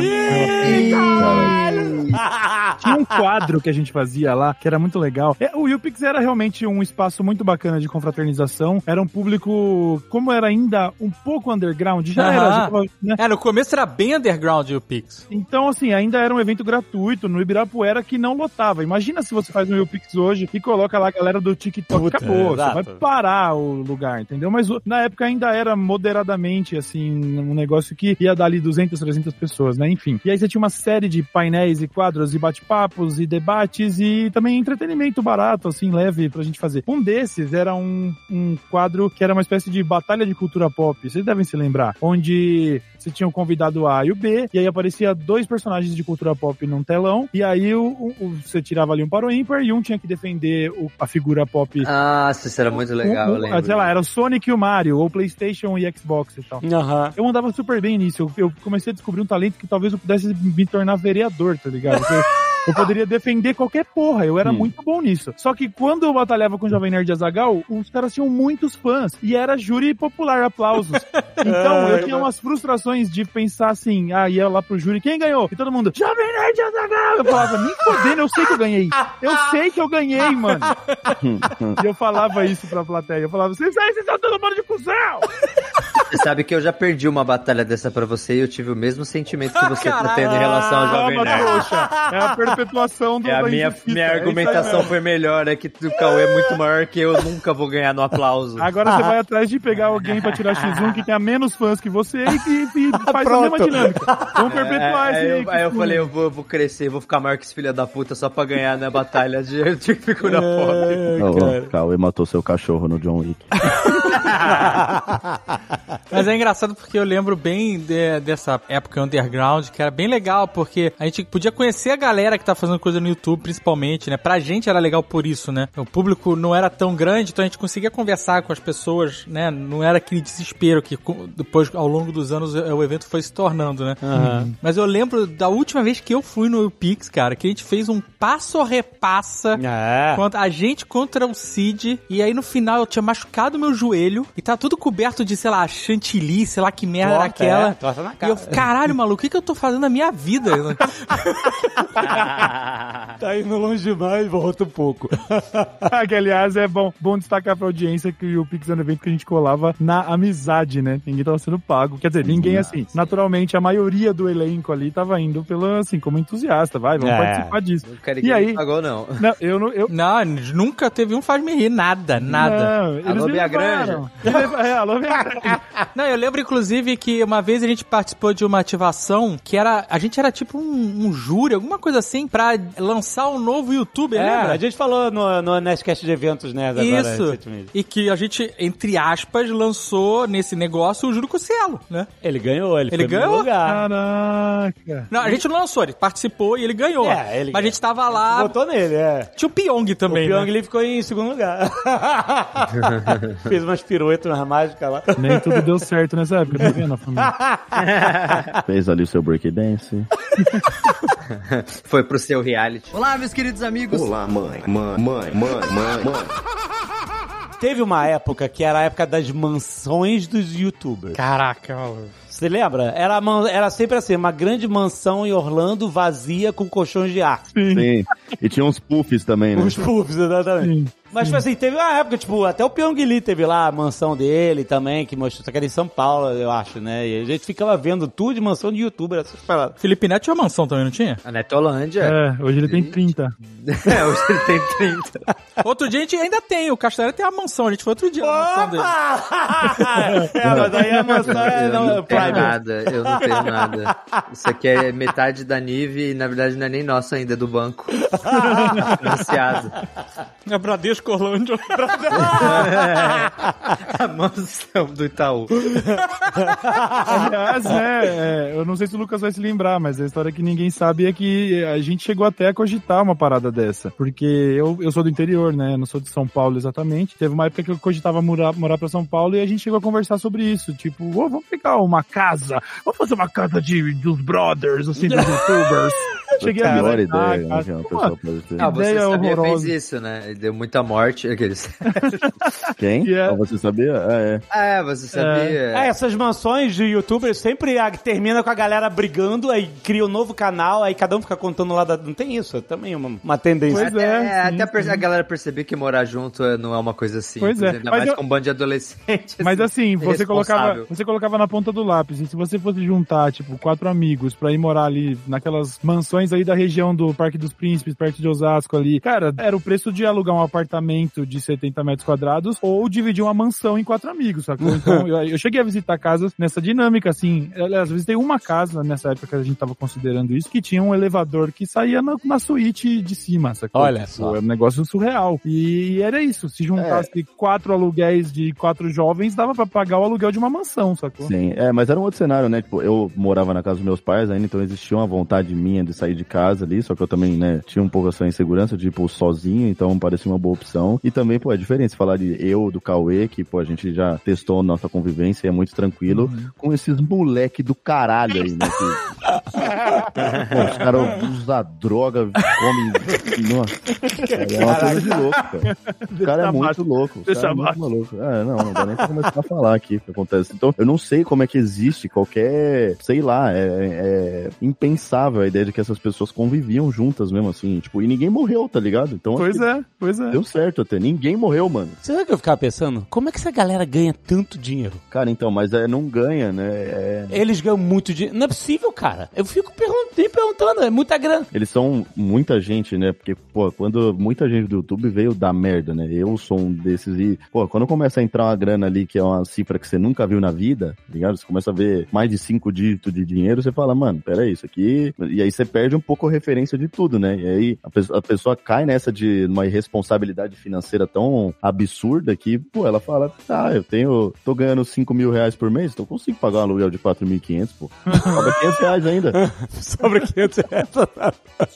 Tinha um quadro que a gente fazia lá, que era muito legal. É, o YouPix era realmente um espaço muito bacana de confraternização. Era um público, como era ainda um pouco underground, já era, já tava, né? É, no começo era bem underground o UPix. Então, assim, ainda era um evento gratuito no Ibirapuera que não lotava. Imagina se você faz um YouPix hoje e coloca lá a galera do TikTok. Puta, Acabou, exato. você vai parar o lugar, entendeu? Mas na época ainda era moderadamente, assim, um negócio que ia dar ali 200, 300 pessoas, né? Enfim. E aí você tinha uma série de painéis e quadros e bate-papos e debates e também entretenimento barato, assim, leve pra gente fazer. Um desses era um, um quadro que era uma espécie de batalha de cultura pop. Vocês devem se lembrar. Onde você tinha o convidado A e o B, e aí aparecia dois personagens de cultura pop num telão, e aí o, o- o- você tirava ali um para o ímpar e um tinha que defender o- a figura pop. Ah, isso era muito legal, Um- eu um- lembro. Sei lá, era o Sonic e o Mario, ou PlayStation e Xbox e tal. Aham. Eu andava super bem nisso. Eu, eu comecei a descobrir um talento que talvez eu pudesse me tornar vereador, tá ligado? Porque eu poderia defender qualquer porra. Eu era Hum. muito bom nisso. Só que quando eu batalhava com o Jovem Nerd Azagal, os caras tinham muitos fãs. E era júri popular, aplausos. Então eu tinha umas frustrações de pensar assim: ah, ia lá pro júri, quem ganhou? E todo mundo, Jovem Nerd! Eu falava, nem fodendo, eu sei que eu ganhei. Eu sei que eu ganhei, mano. E eu falava isso pra plateia. Eu falava, vocês aí, vocês são todo mundo de cuzão! Você sabe que eu já perdi uma batalha dessa pra você e eu tive o mesmo sentimento que você tá tendo em relação ao Jovem Toma, Nerd. É a perpetuação do É, a da minha, minha É aí argumentação foi melhor, é que o Cauê é muito maior que eu, nunca vou ganhar no aplauso. Agora você vai atrás de pegar alguém pra tirar X1 que tenha menos fãs que você e, e- e faz a mesma dinâmica. Vamos perpetuar É, aí, esse eu, aí eu falei, eu vou, vou crescer, vou ficar maior que esse filho da puta só pra ganhar na batalha de, figura pop. Ô, o Cauê matou seu cachorro no John Wick. Mas é engraçado porque eu lembro bem de- dessa época underground, que era bem legal, porque a gente podia conhecer a galera que tá fazendo coisa no YouTube, principalmente, né? Pra gente era legal por isso, né? O público não era tão grande, então a gente conseguia conversar com as pessoas, né? Não era aquele desespero que depois, ao longo dos anos, o evento foi se tornando, né? Mas eu lembro da última vez que eu fui no Pix, cara, que a gente fez um passo-repassa É. Contra- a gente contra o Cid. E aí no final eu tinha machucado meu joelho. Vermelho e tá tudo coberto de, sei lá, chantilly, sei lá que merda era Torta, aquela. é, torta na E eu, cara. caralho, maluco, o que, que eu tô fazendo na minha vida? tá indo longe demais, volta um pouco. que, aliás, é bom, bom destacar pra audiência que o Pix era um evento que a gente colava na amizade, né? Ninguém tava sendo pago. Quer dizer, ninguém assim. Naturalmente, a maioria do elenco ali tava indo pelo, assim, como entusiasta. Vai, vamos É. participar disso. O cara E aí? não pagou, não. Não, eu não. Eu, Não, nunca teve um faz me rir, nada, nada. Não, eles Alô, Bia É, alô, Granja. Não, eu lembro inclusive que uma vez a gente participou de uma ativação que era. A gente era tipo um, um júri, alguma coisa assim, pra lançar um novo youtuber, É, lembra? a gente falou no, no Nerdcast de eventos, né? agora, Isso. E que a gente, entre aspas, lançou nesse negócio o Júlio Cocielo, né? Ele ganhou, ele, Ele foi no ganhou? lugar. Caraca. Não, a gente não lançou, ele participou e ele ganhou. É, ele Mas a gente tava lá. Botou nele, é. Tinha o Pyong também, o Pyong né? ele ficou em segundo lugar. Fez umas piruetas na mágica lá. Nem tudo deu certo nessa época, tá vendo, a família? Fez ali o seu breakdance. Foi pro seu reality. Olá, meus queridos amigos. Olá, mãe, mãe, mãe, mãe, mãe, mãe. Teve uma época que era a época das mansões dos youtubers. Caraca. Você lembra? Era, era sempre assim, uma grande mansão em Orlando vazia com colchões de ar. Sim. E tinha uns puffs também, né? Os puffs, exatamente. Sim. Mas, tipo assim, teve uma época, tipo, até o Pyong Lee teve lá a mansão dele também, que mostrou, só que era em São Paulo, eu acho, né? E a gente ficava vendo tudo de mansão de youtuber, essas paradas. Felipe Neto tinha uma mansão também, não tinha? A Netolândia. É, hoje ele tem 30. É, hoje ele tem 30. Outro dia a gente ainda tem, o Castanheira tem uma mansão, a gente foi outro dia na mansão dele. é, mas aí a mansão é eu não, não tenho private. nada, eu não tenho nada. Isso aqui é metade da Nive e na verdade não é nem nosso ainda, é do banco. Financiado. É Bradesco Orlândia. A mansão do Itaú. Aliás, né, é, eu não sei se o Lucas vai se lembrar, mas a história que ninguém sabe é que a gente chegou até a cogitar uma parada dessa. Porque eu, eu sou do interior, né? Eu não sou de São Paulo exatamente. Teve uma época que eu cogitava morar, morar pra São Paulo e a gente chegou a conversar sobre isso. Tipo, "Ô, vamos pegar uma casa, vamos fazer uma casa de, dos brothers, assim, dos youtubers. Cheguei a Pior visitar, ideia, né, cara. uma pode ter. Ah, você Ideia sabia horrorosa. fez isso, né? Ele deu muita morte. Aqueles... Quem? que é- Ah, você sabia? Ah, é. É, você sabia. É, essas mansões de youtubers sempre ah, termina com a galera brigando, aí cria um novo canal, aí cada um fica contando lá da... Não tem isso? É também uma, uma tendência. Pois Até, é, é, sim, até sim. a galera perceber que morar junto é- não é uma coisa assim. Pois é, Ainda mas mais eu- com um bando de adolescentes. Mas assim, você colocava, você colocava na ponta do lápis. E se você fosse juntar, tipo, quatro amigos pra ir morar ali naquelas mansões aí da região do Parque dos Príncipes, perto de Osasco ali, cara, era o preço de alugar um apartamento de 70 metros quadrados ou dividir uma mansão em quatro amigos, sacou? Então, eu, eu cheguei a visitar casas nessa dinâmica, assim. Aliás, visitei uma casa nessa época que a gente tava considerando isso, que tinha um elevador que saía na, na suíte de cima, sacou? Olha Tipo, só. Era um negócio surreal. E era isso. Se juntasse quatro aluguéis de quatro jovens, dava pra pagar o aluguel de uma mansão, sacou? Sim, é, mas era um outro cenário, né? Tipo, eu morava na casa dos meus pais ainda, então existia uma vontade minha de sair de casa ali, só que eu também, né, tinha um pouco essa insegurança de pô, sozinho, então parecia uma boa opção. E também, pô, é diferente falar de eu, do Cauê, que, pô, a gente já testou nossa convivência e é muito tranquilo, com esses moleque do caralho aí, né? Que, pô, os caras usam droga, comem. Nossa, é uma coisa de louco, cara. O cara é muito louco. O cara é muito maluco. É, não, não dá nem pra começar a falar aqui o que acontece. Então, eu não sei como é que existe qualquer, sei lá, é, é impensável a ideia de que essas pessoas conviviam juntas mesmo assim, tipo, e ninguém morreu, tá ligado? Então, Pois é, pois é. deu certo até. Ninguém morreu, mano. Sabe o que eu ficava pensando? Como é que essa galera ganha tanto dinheiro? Cara, então, mas é, não ganha, né? É- Eles ganham muito dinheiro. Não é possível, cara. Eu fico perguntando, me perguntando, é muita grana. Eles são muita gente, né? Porque, pô, quando muita gente do YouTube veio dar merda, né? Eu sou um desses e, pô, quando começa a entrar uma grana ali que é uma cifra que você nunca viu na vida, tá ligado? Você começa a ver mais de cinco dígitos de dinheiro, você fala, mano, peraí, isso aqui. E aí você perde um pouco a referência de tudo, né? E aí a pessoa, a pessoa cai nessa de uma irresponsabilidade financeira tão absurda que, pô, ela fala, tá, eu tenho, tô ganhando 5 mil reais por mês, então eu consigo pagar um aluguel de 4.500, pô. Cobra 500 reais ainda. Sobre 500 reais.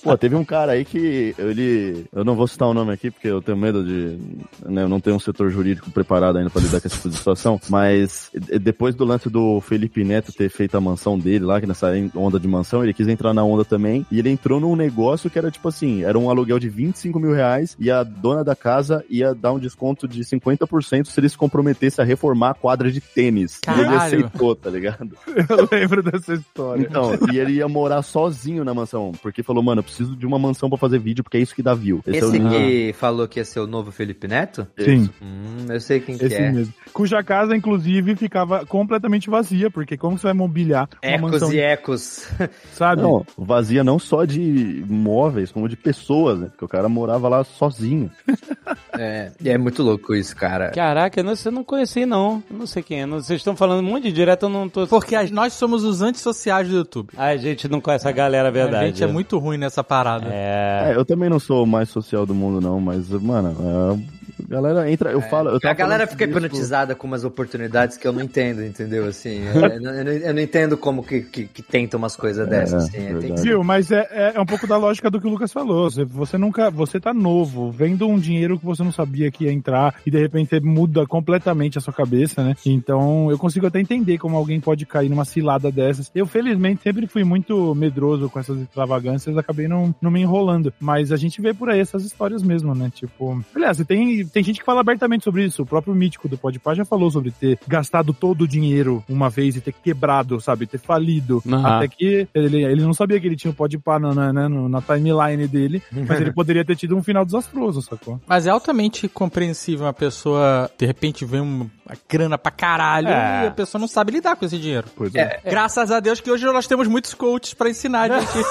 Pô, teve um cara aí que ele. Eu não vou citar o nome aqui porque eu tenho medo de. Né, eu não tenho um setor jurídico preparado ainda pra lidar com esse tipo de situação. Mas depois do lance do Felipe Neto ter feito a mansão dele lá, que nessa onda de mansão, ele quis entrar na onda também. E ele entrou num negócio que era tipo assim: era um aluguel de 25 mil reais e a dona da casa ia dar um desconto de 50% se ele se comprometesse a reformar a quadra de tênis. E ele Caralho. aceitou, tá ligado? Eu lembro dessa história. Então, e ele ia morar sozinho na mansão, porque falou, mano, eu preciso de uma mansão pra fazer vídeo, porque é isso que dá view. é Esse o nível. que falou que ia ser o novo Felipe Neto? Sim, Hum, eu sei quem que esse é. mesmo. Cuja casa, inclusive, ficava completamente vazia, porque como você vai mobiliar uma Ecos mansão, e ecos. sabe? Não, vazia não só de móveis, como de pessoas, né? Porque o cara morava lá sozinho. É, e é muito louco isso, cara. Caraca, eu não, eu não conheci, não. Eu não sei quem é. Vocês estão falando monte de direto, eu não tô... Porque nós somos os antissociais do YouTube. A gente não conhece a galera, é verdade. A gente é muito ruim nessa parada. É... É, eu também não sou o mais social do mundo, não, mas, mano, é, a galera entra, eu falo. Eu A galera fica hipnotizada com umas oportunidades que eu não entendo, entendeu? Assim, eu, eu não, eu não- entendo como que, que, que tentam umas coisas dessas, assim. é, tem que verdade. ser- Viu, mas é, é, é um pouco da lógica do que o Lucas falou. Você, você nunca. Você tá novo, vendo um dinheiro que você não sabia que ia entrar e de repente muda completamente a sua cabeça, né? Então eu consigo até entender como alguém pode cair numa cilada dessas. Eu, felizmente, sempre fui muito medroso com essas extravagâncias, acabei não, não me enrolando. Mas a gente vê por aí essas histórias mesmo, né? Tipo. Aliás, tem, tem gente que fala abertamente sobre isso. O próprio mítico do Podpah já falou sobre ter gastado todo o dinheiro uma vez e ter quebrado, sabe? Ter falido. Aham. Até que ele, ele não sabia que ele tinha o Podpah na, na, né, no- na timeline dele, mas ele poderia ter tido um final desastroso, sacou? Mas é altamente compreensível uma pessoa, de repente, vê uma grana pra caralho É. e a pessoa não sabe lidar com esse dinheiro. Pois é. Graças a Deus que hoje nós temos muitos coaches pra ensinar a gente.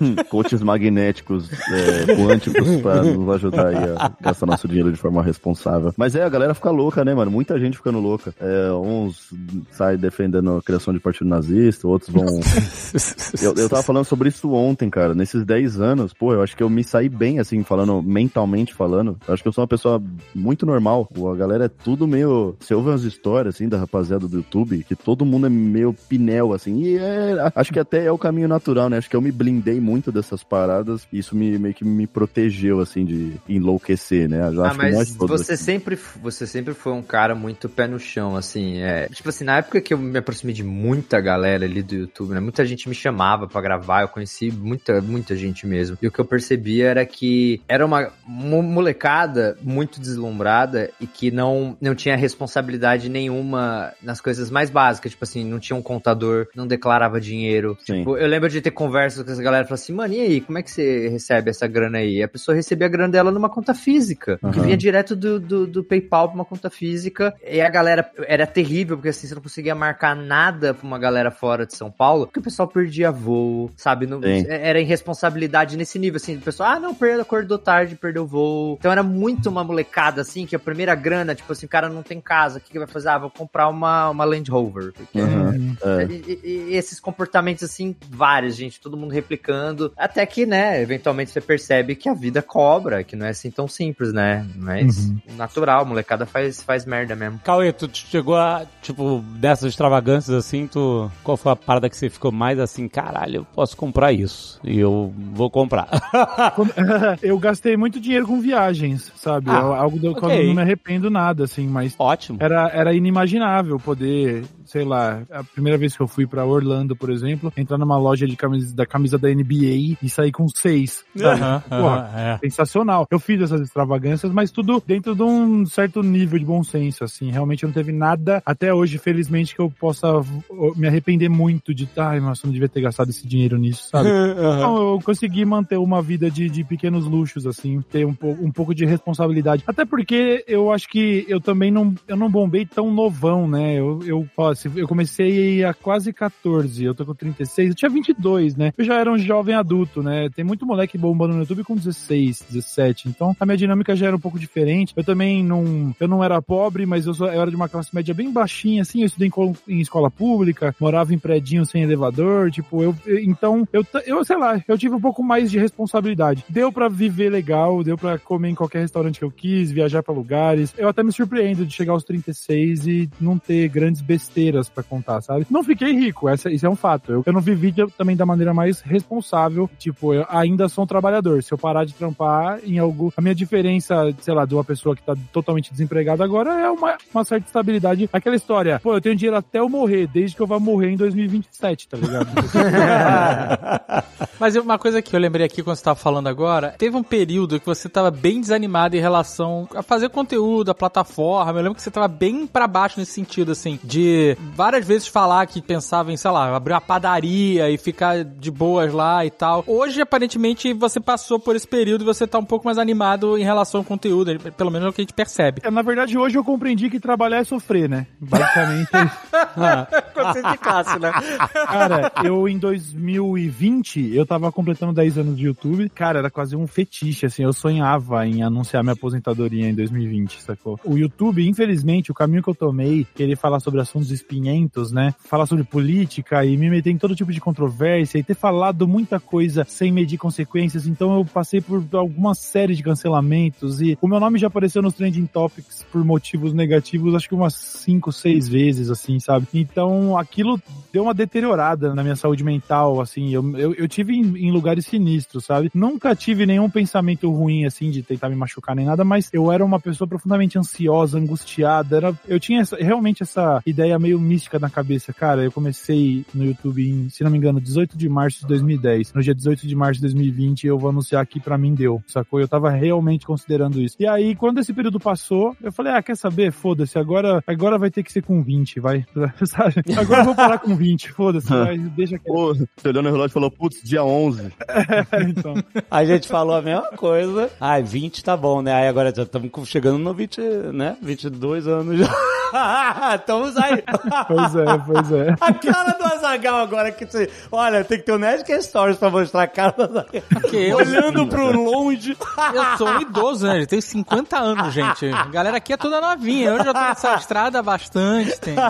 Hum, coaches magnéticos, é, quânticos pra nos ajudar aí a gastar nosso dinheiro de forma responsável. Mas é, a galera fica louca, né, mano? Muita gente ficando louca. É, uns saem defendendo a criação de partido nazista, outros vão. Eu, eu tava falando sobre isso ontem, cara. Nesses 10 anos, pô, eu acho que eu me saí bem, assim, falando, mentalmente falando. Eu acho que eu sou uma pessoa muito normal. A galera é tudo meio. Você ouve umas histórias, assim, da rapaziada do YouTube, que todo mundo é meio pinel, assim. E é, acho que até é o caminho natural, né? Acho que eu me blindei muito dessas paradas. E isso me, meio que me protegeu, assim, de enlouquecer, né? Eu Ah, mas você aqui. sempre, você sempre foi um cara muito pé no chão, assim, é... Tipo assim, na época que eu me aproximei de muita galera ali do YouTube, né, muita gente me chamava pra gravar, eu conheci muita, muita gente mesmo. E o que eu percebia era que era uma mo- molecada muito deslumbrada e que não, não tinha responsabilidade nenhuma nas coisas mais básicas, tipo assim, não tinha um contador, não declarava dinheiro. Sim. Tipo, eu lembro de ter conversas com essa galera e falar assim, mano, e aí, como é que você recebe essa grana aí? E a pessoa recebia a grana dela numa conta física, que Aham. vinha direto do, do, do PayPal pra uma conta física. E a galera era terrível, porque assim, você não conseguia marcar nada pra uma galera fora de São Paulo, porque o pessoal perdia voo, sabe? Não, Sim. era irresponsabilidade nesse nível, assim, o pessoal, ah, não, perdeu, acordou tarde, perdeu voo. Então era muito uma molecada, assim, que a primeira grana, tipo assim, o cara não tem casa, o que, que vai fazer? Ah, vou comprar uma, uma Land Rover. Porque Aham, é. e, e- e esses comportamentos, assim, vários, gente, todo mundo replicando. Até que, né, eventualmente você percebe que a vida cobra, que não é assim tão simples, né? Mas natural, a molecada faz, faz merda mesmo. Cauê, tu chegou a, tipo, dessas extravagâncias assim, tu. Qual foi a parada que você ficou mais assim, caralho, eu posso comprar isso. E eu vou comprar. Eu gastei muito dinheiro com viagens, sabe? Ah, É Algo do qual ok. eu não me arrependo nada, assim, mas Ótimo. era, era inimaginável poder, sei lá, a primeira vez que eu fui pra Orlando, por exemplo, entrar numa loja de camisa, da camisa da NBA e sair com seis. Aham, Porra, é. sensacional. Eu fiz essas extravagâncias, mas tudo dentro de um certo nível de bom senso, assim. Realmente não teve nada até hoje, felizmente, que eu possa me arrepender muito de, ai, nossa, eu não devia ter gastado esse dinheiro nisso, sabe? Então, eu consegui manter uma vida de, de pequenos luxos, assim, ter um, pouco um pouco de responsabilidade. Até porque eu acho que eu também não, eu não bombei tão novão, né? Eu, eu, ó, eu comecei a quase 14, eu tô com 36, eu tinha 22, né? Eu já era um jovem adulto, né? Tem muito moleque bombando no YouTube com 16, 17. Então, a minha dinâmica já era um pouco diferente. Eu também não, eu não era pobre, mas eu, sou, eu era de uma classe média bem baixinha, assim. Eu estudei em, em escola pública, morava em predinho sem elevador, tipo, eu, então, eu, eu, sei lá, eu tive um pouco mais de responsabilidade. Deu pra viver legal, deu pra comer em qualquer restaurante que eu quis viajar pra lugares. Eu até me surpreendo de chegar aos 36 e não ter grandes besteiras pra contar, sabe? Não fiquei rico, essa, isso é um fato. Eu, eu não vivi de- também da maneira mais responsável. Tipo, eu ainda sou um trabalhador. Se eu parar de trampar em algo. A minha diferença, sei lá, de uma pessoa que tá totalmente desempregada agora é uma, uma certa estabilidade. Aquela história, pô, eu tenho dinheiro até eu morrer, desde que eu vá morrer em 2027, tá ligado? Mas uma coisa que eu lembrei aqui quando você tava falando agora, teve um período que você tava bem desanimado em relação a fazer conteúdo, a plataforma. Eu lembro que você tava bem pra baixo nesse sentido, assim, de várias vezes falar que pensava em, sei lá, abrir uma padaria e ficar de boas lá e tal. Hoje, aparentemente, você passou por esse período e você tá um pouco mais animado em relação ao conteúdo, pelo menos é o que a gente percebe. É, Na verdade, hoje eu compreendi que trabalhar é sofrer, né? Basicamente é. Conceito de classe, né? Cara, eu em 2020, eu tava completando 10 anos de YouTube. Cara, era quase um fetiche, assim. Eu sonhava em anunciar minha aposentadoria em 2020, sacou? O YouTube, infelizmente, o caminho que eu tomei, querer falar sobre assuntos espinhentos, né? Falar sobre política e me meter em todo tipo de controvérsia e ter falado muita coisa sem medir consequências. Então eu passei por alguma série de cancelamentos e o meu nome já apareceu nos trending topics por motivos negativos, acho que umas 5, 6 vezes, assim, sabe? Então aquilo deu uma deteriorada na minha saúde mental, assim. Eu, eu, eu tive em, em lugares sinistros, sabe? Nunca tive nenhum pensamento ruim, assim, de tentar me machucar nem nada, mas eu era uma pessoa profundamente ansiosa, angustiada. Era, eu tinha essa- realmente essa ideia meio mística na cabeça. Cara, eu comecei no YouTube em, se não me engano, 18 de março de 2010. No dia 18 de março de 2020, eu vou anunciar que pra mim deu, sacou? Eu tava realmente considerando isso. E aí, quando esse período passou, eu falei, ah, quer saber? Foda-se, agora, agora vai ter que ser com 20, vai. Sabe? Agora eu vou parar com 20, foda-se, vai, deixa que Pô, você olhou no relógio e falou, putz, dia 11. então. A gente falou a mesma coisa. Ai, 20 tá bom, né? Aí agora já estamos chegando no 20, né? 22 anos já. Estamos aí. Pois é, pois é. A cara do Azagal agora que você. Olha, tem que ter um Nerdcast Stories pra mostrar a cara do Azagal. Eu, Olhando pro longe. eu sou um idoso, né? Eu tenho 50 anos, gente. A galera aqui é toda novinha. Eu já tô nessa estrada há bastante tempo.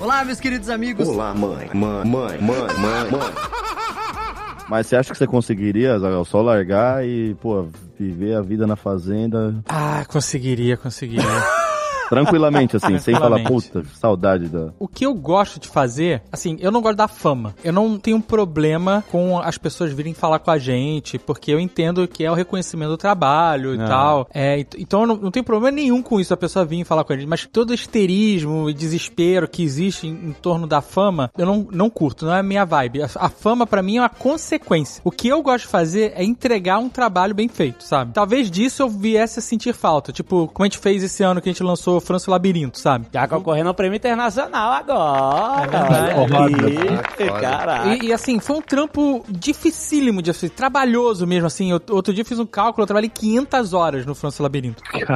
Olá, meus queridos amigos. Olá, mãe, mãe, mãe, mãe, mãe, mãe. Mas você acha que você conseguiria, Zagal, só largar e, pô, viver a vida na fazenda Ah, conseguiria, conseguiria. tranquilamente, assim, sem falar, puta, saudade da. O que eu gosto de fazer, assim, eu não gosto da fama. Eu não tenho problema com as pessoas virem falar com a gente, porque eu entendo que é o reconhecimento do trabalho e Ah. tal. É, ent- então eu não, não tenho problema nenhum com isso, a pessoa vir falar com a gente. Mas todo histerismo e desespero que existe em, em torno da fama, eu não, não curto, não é a minha vibe. A, a fama, pra mim, é uma consequência. O que eu gosto de fazer é entregar um trabalho bem feito, sabe? Talvez disso eu viesse a sentir falta. Tipo, como a gente fez esse ano que a gente lançou França e o Labirinto, sabe? Já concorrendo ao prêmio internacional agora. É, foda. Caraca. E, e, assim, foi um trampo dificílimo de assim, trabalhoso mesmo, assim. Eu- outro dia eu fiz um cálculo, eu trabalhei 500 horas no França Labirinto. Cara.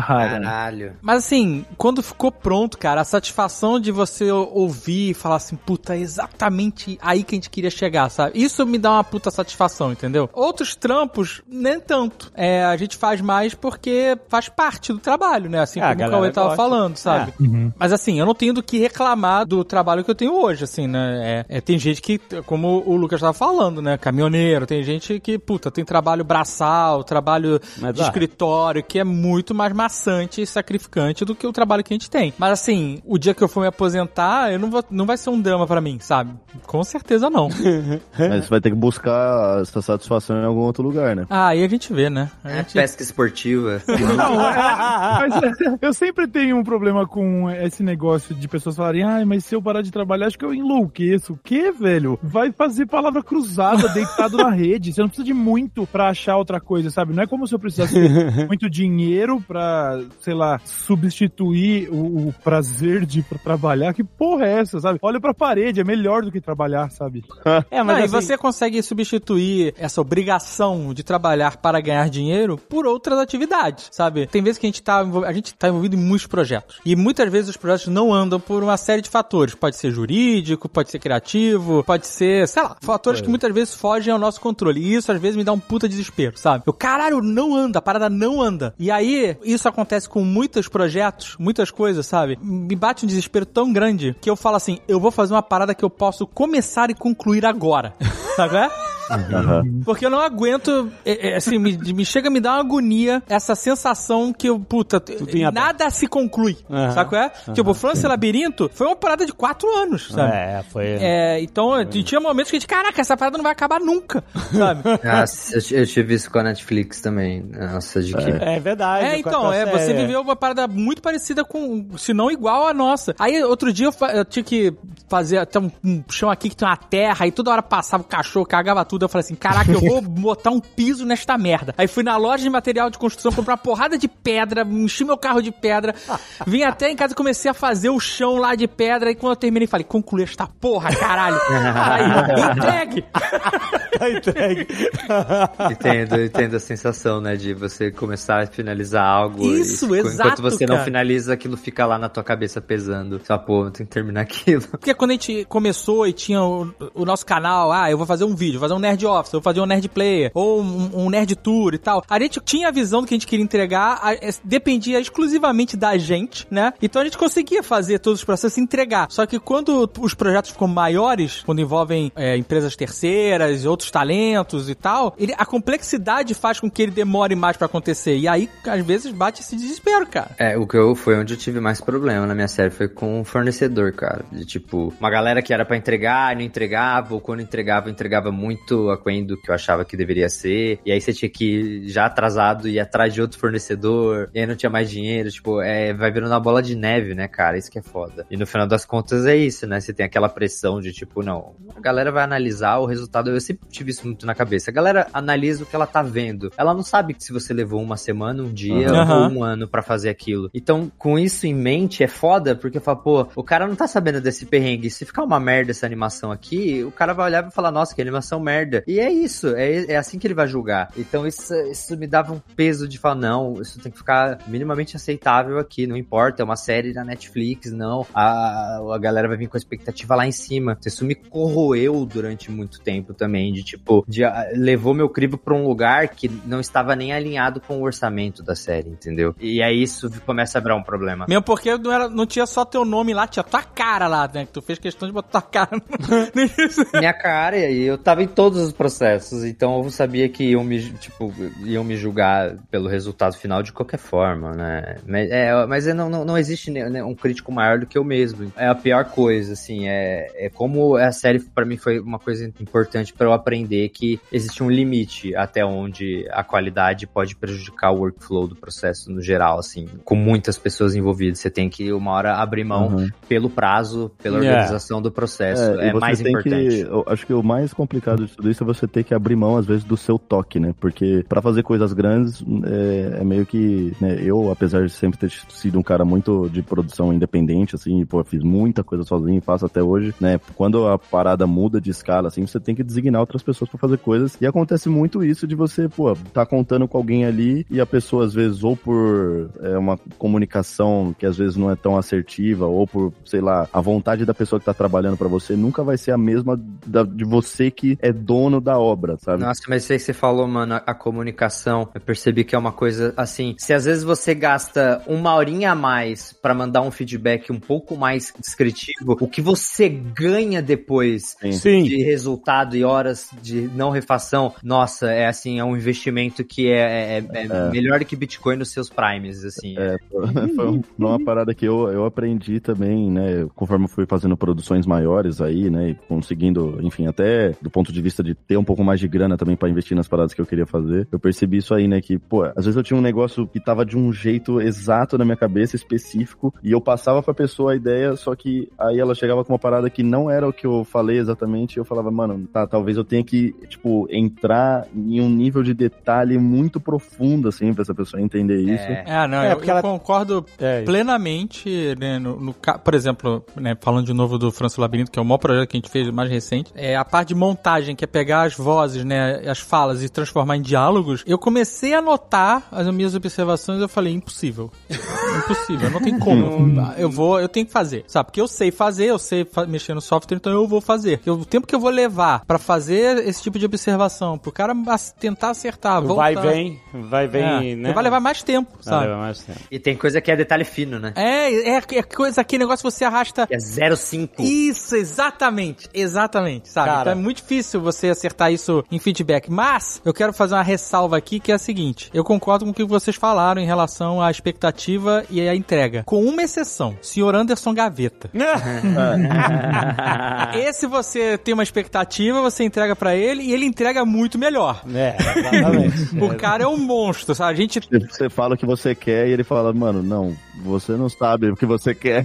Caralho. Mas assim, quando ficou pronto, cara, a satisfação de você ouvir e falar assim, puta, é exatamente aí que a gente queria chegar, sabe? Isso me dá uma puta satisfação, entendeu? Outros trampos, nem tanto. É, a gente faz mais porque faz parte do trabalho, né? Assim É, como o Cauê tava gosta. Falando, sabe? Uhum. Mas assim, eu não tenho do que reclamar do trabalho que eu tenho hoje, assim, né? É, é, tem gente que, como o Lucas tava falando, né? Caminhoneiro, tem gente que, puta, tem trabalho braçal, trabalho Mas de escritório, que é muito mais maçante e sacrificante do que o trabalho que a gente tem. Mas assim, o dia que eu for me aposentar, eu não, vou, não vai ser um drama pra mim, sabe? Com certeza não. Mas você vai ter que buscar essa satisfação em algum outro lugar, né? ah, aí a gente vê, né? A É gente... pesca esportiva. Não, é, mas é, eu sempre tenho um problema com esse negócio de pessoas falarem, ai, mas se eu parar de trabalhar, acho que eu enlouqueço. O quê, velho? Vai fazer palavra cruzada deitado na rede. Você não precisa de muito pra achar outra coisa, sabe? Não é como se eu precisasse ter muito dinheiro pra, sei lá, substituir o, o prazer de pra trabalhar. Que porra é essa, sabe? Olha pra parede, é melhor do que trabalhar, sabe? É, Mas e assim, você consegue substituir essa obrigação de trabalhar para ganhar dinheiro por outras atividades, sabe? Tem vezes que a gente tá, a gente tá envolvido em muitos projetos. E muitas vezes os projetos não andam por uma série de fatores. Pode ser jurídico, pode ser criativo, pode ser, sei lá, fatores que muitas vezes fogem ao nosso controle. E isso às vezes me dá um puta desespero, sabe? Eu, caralho, não anda, a parada não anda. E aí, isso acontece com muitos projetos, muitas coisas, sabe? Me bate um desespero tão grande que eu falo assim, eu vou fazer uma parada que eu posso começar e concluir agora. Sabe é? Porque eu não aguento, é, é, assim, me, me chega a me dar uma agonia essa sensação que eu, puta, nada se conclui, Aham. sabe qual é? Tipo, o França Labirinto foi uma parada de quatro anos, sabe? É, foi. É, então tinha momentos que a gente, caraca, essa parada não vai acabar nunca, sabe? Nossa, eu, eu tive isso com a Netflix também. Nossa, de que. É verdade. É, com a então, é, você viveu uma parada muito parecida com, se não igual à nossa. Aí, outro dia, eu, eu tinha que fazer até um, um chão aqui que tem uma terra, e toda hora passava o cachorro, cagava tudo. Eu falei assim, caraca, eu vou botar um piso nesta merda. Aí fui na loja de material de construção, comprar uma porrada de pedra, enchi meu carro de pedra, vim até em casa e comecei a fazer o chão lá de pedra, e quando eu terminei, falei, concluí esta porra, caralho. Aí, entregue! Tá entregue. Entendo, entendo a sensação, né? De você começar a finalizar algo. Isso, e, exato, Enquanto você não cara. finaliza, aquilo fica lá na tua cabeça pesando. Só, pô, tem que terminar aquilo. Porque quando a gente começou e tinha o, o nosso canal, ah, eu vou fazer um vídeo, vou fazer um Nerd Office, vou fazer um Nerd Player, ou um, um Nerd Tour e tal. A gente tinha a visão do que a gente queria entregar, a- é, dependia exclusivamente da gente, né? Então a gente conseguia fazer todos os processos e entregar. Só que quando os projetos ficam maiores, quando envolvem é, empresas terceiras, outros talentos e tal, ele, a complexidade faz com que ele demore mais pra acontecer. E aí, às vezes, bate esse desespero, cara. É, o que eu foi onde eu tive mais problema na minha série foi com o fornecedor, cara. De tipo, uma galera que era pra entregar, não entregava, ou quando entregava, entregava muito aquém do que eu achava que deveria ser. E aí você tinha que ir já atrasado ir atrás de outro fornecedor, e aí não tinha mais dinheiro, tipo, é, vai virando uma bola de neve, né, cara? Isso que é foda. E no final das contas é isso, né? Você tem aquela pressão de tipo, não, a galera vai analisar o resultado. Eu sempre tive isso muito na cabeça. A galera analisa o que ela tá vendo. Ela não sabe que se você levou uma semana, um dia, Aham. ou um ano pra fazer aquilo. Então, com isso em mente, é foda, porque fala, pô, o cara não tá sabendo desse perrengue. Se ficar uma merda essa animação aqui, o cara vai olhar e vai falar, nossa, que animação merda. E é isso, é, é assim que ele vai julgar. Então, isso, isso me dava um peso de falar, não, isso tem que ficar minimamente aceitável aqui, não importa, é uma série da Netflix, não. A, a galera vai vir com a expectativa lá em cima. Isso me corroeu durante muito tempo também, de tipo, de, ah, levou meu crivo pra um lugar que não estava nem alinhado com o orçamento da série, entendeu? E aí isso começa a virar um problema. Mesmo porque não, era, não tinha só teu nome lá, tinha tua cara lá, né? Que tu fez questão de botar tua cara minha cara, e aí eu tava em todos os processos, então eu sabia que iam me, tipo, iam me julgar pelo resultado final de qualquer forma, né? Mas, é, mas é, não, não, não existe né, um crítico maior do que eu mesmo. É a pior coisa, assim, é, é como a série pra mim foi uma coisa importante pra eu aprender que existe um limite até onde a qualidade pode prejudicar o workflow do processo no geral, assim, com muitas pessoas envolvidas. Você tem que uma hora abrir mão Uhum. pelo prazo, pela Yeah. organização do processo. É, você mais tem importante. Que, eu acho que o mais complicado de tudo isso você ter que abrir mão, às vezes, do seu toque, né? Porque pra fazer coisas grandes, é, é meio que, né, eu, apesar de sempre ter sido um cara muito de produção independente, assim, pô, fiz muita coisa sozinho, faço até hoje, né? Quando a parada muda de escala, assim, você tem que designar outras pessoas pra fazer coisas. E acontece muito isso de você, pô, tá contando com alguém ali e a pessoa, às vezes, ou por é, uma comunicação que às vezes não é tão assertiva, ou por, sei lá, a vontade da pessoa que tá trabalhando pra você nunca vai ser a mesma da- de você que é dono da obra, sabe? Nossa, mas isso aí que você falou, mano, a, a comunicação, eu percebi que é uma coisa assim, se às vezes você gasta uma horinha a mais pra mandar um feedback um pouco mais descritivo, o que você ganha depois Sim. de resultado e horas de não refação, nossa, é assim, é um investimento que é, é- é melhor do que Bitcoin nos seus primes, assim. É, foi um- uma parada que eu, eu aprendi também, né? Conforme eu fui fazendo produções maiores aí, né? E conseguindo, enfim, até do ponto de vista de ter um pouco mais de grana também pra investir nas paradas que eu queria fazer, eu percebi isso aí, né? Que, pô, às vezes eu tinha um negócio que tava de um jeito exato na minha cabeça, específico, e eu passava pra pessoa a ideia, só que aí ela chegava com uma parada que não era o que eu falei exatamente, e eu falava, mano, tá, talvez eu tenha que, tipo, entrar em um nível de detalhe muito profundo, assim, pra essa pessoa entender isso. É, não, É, eu, porque eu ela- concordo É. plenamente, né, no, no por exemplo, né, falando de novo do Franço Labirinto, que é o maior projeto que a gente fez, mais recente, é a parte de montagem, que é pegar as vozes, né, as falas e transformar em diálogos, eu comecei a notar as minhas observações eu falei, impossível. impossível, não tem como. eu vou, eu tenho que fazer, sabe? Porque eu sei fazer, eu sei fa- mexer no software, então eu vou fazer. Eu- o tempo que eu vou levar pra fazer esse tipo de observação, pro cara tentar acertar, voltar... Vai, vem, vai, vem, É, né? Vai levar mais tempo, Vai sabe? levar mais tempo. E tem coisa que é detalhe fino, né? É, é, é coisa, aquele negócio que você arrasta. Que é 0,5. Isso, exatamente, exatamente, sabe? Cara, então é muito difícil você acertar isso em feedback. Mas eu quero fazer uma ressalva aqui que é a seguinte: eu concordo com o que vocês falaram em relação à expectativa e à entrega. Com uma exceção, senhor Anderson Gaveta. Esse você tem uma expectativa, você entrega pra ele e ele entrega muito melhor. É, exatamente. O cara é um monstro, sabe? A gente Você fala o que você quer e ele fala, mano, não, você não sabe o que você quer.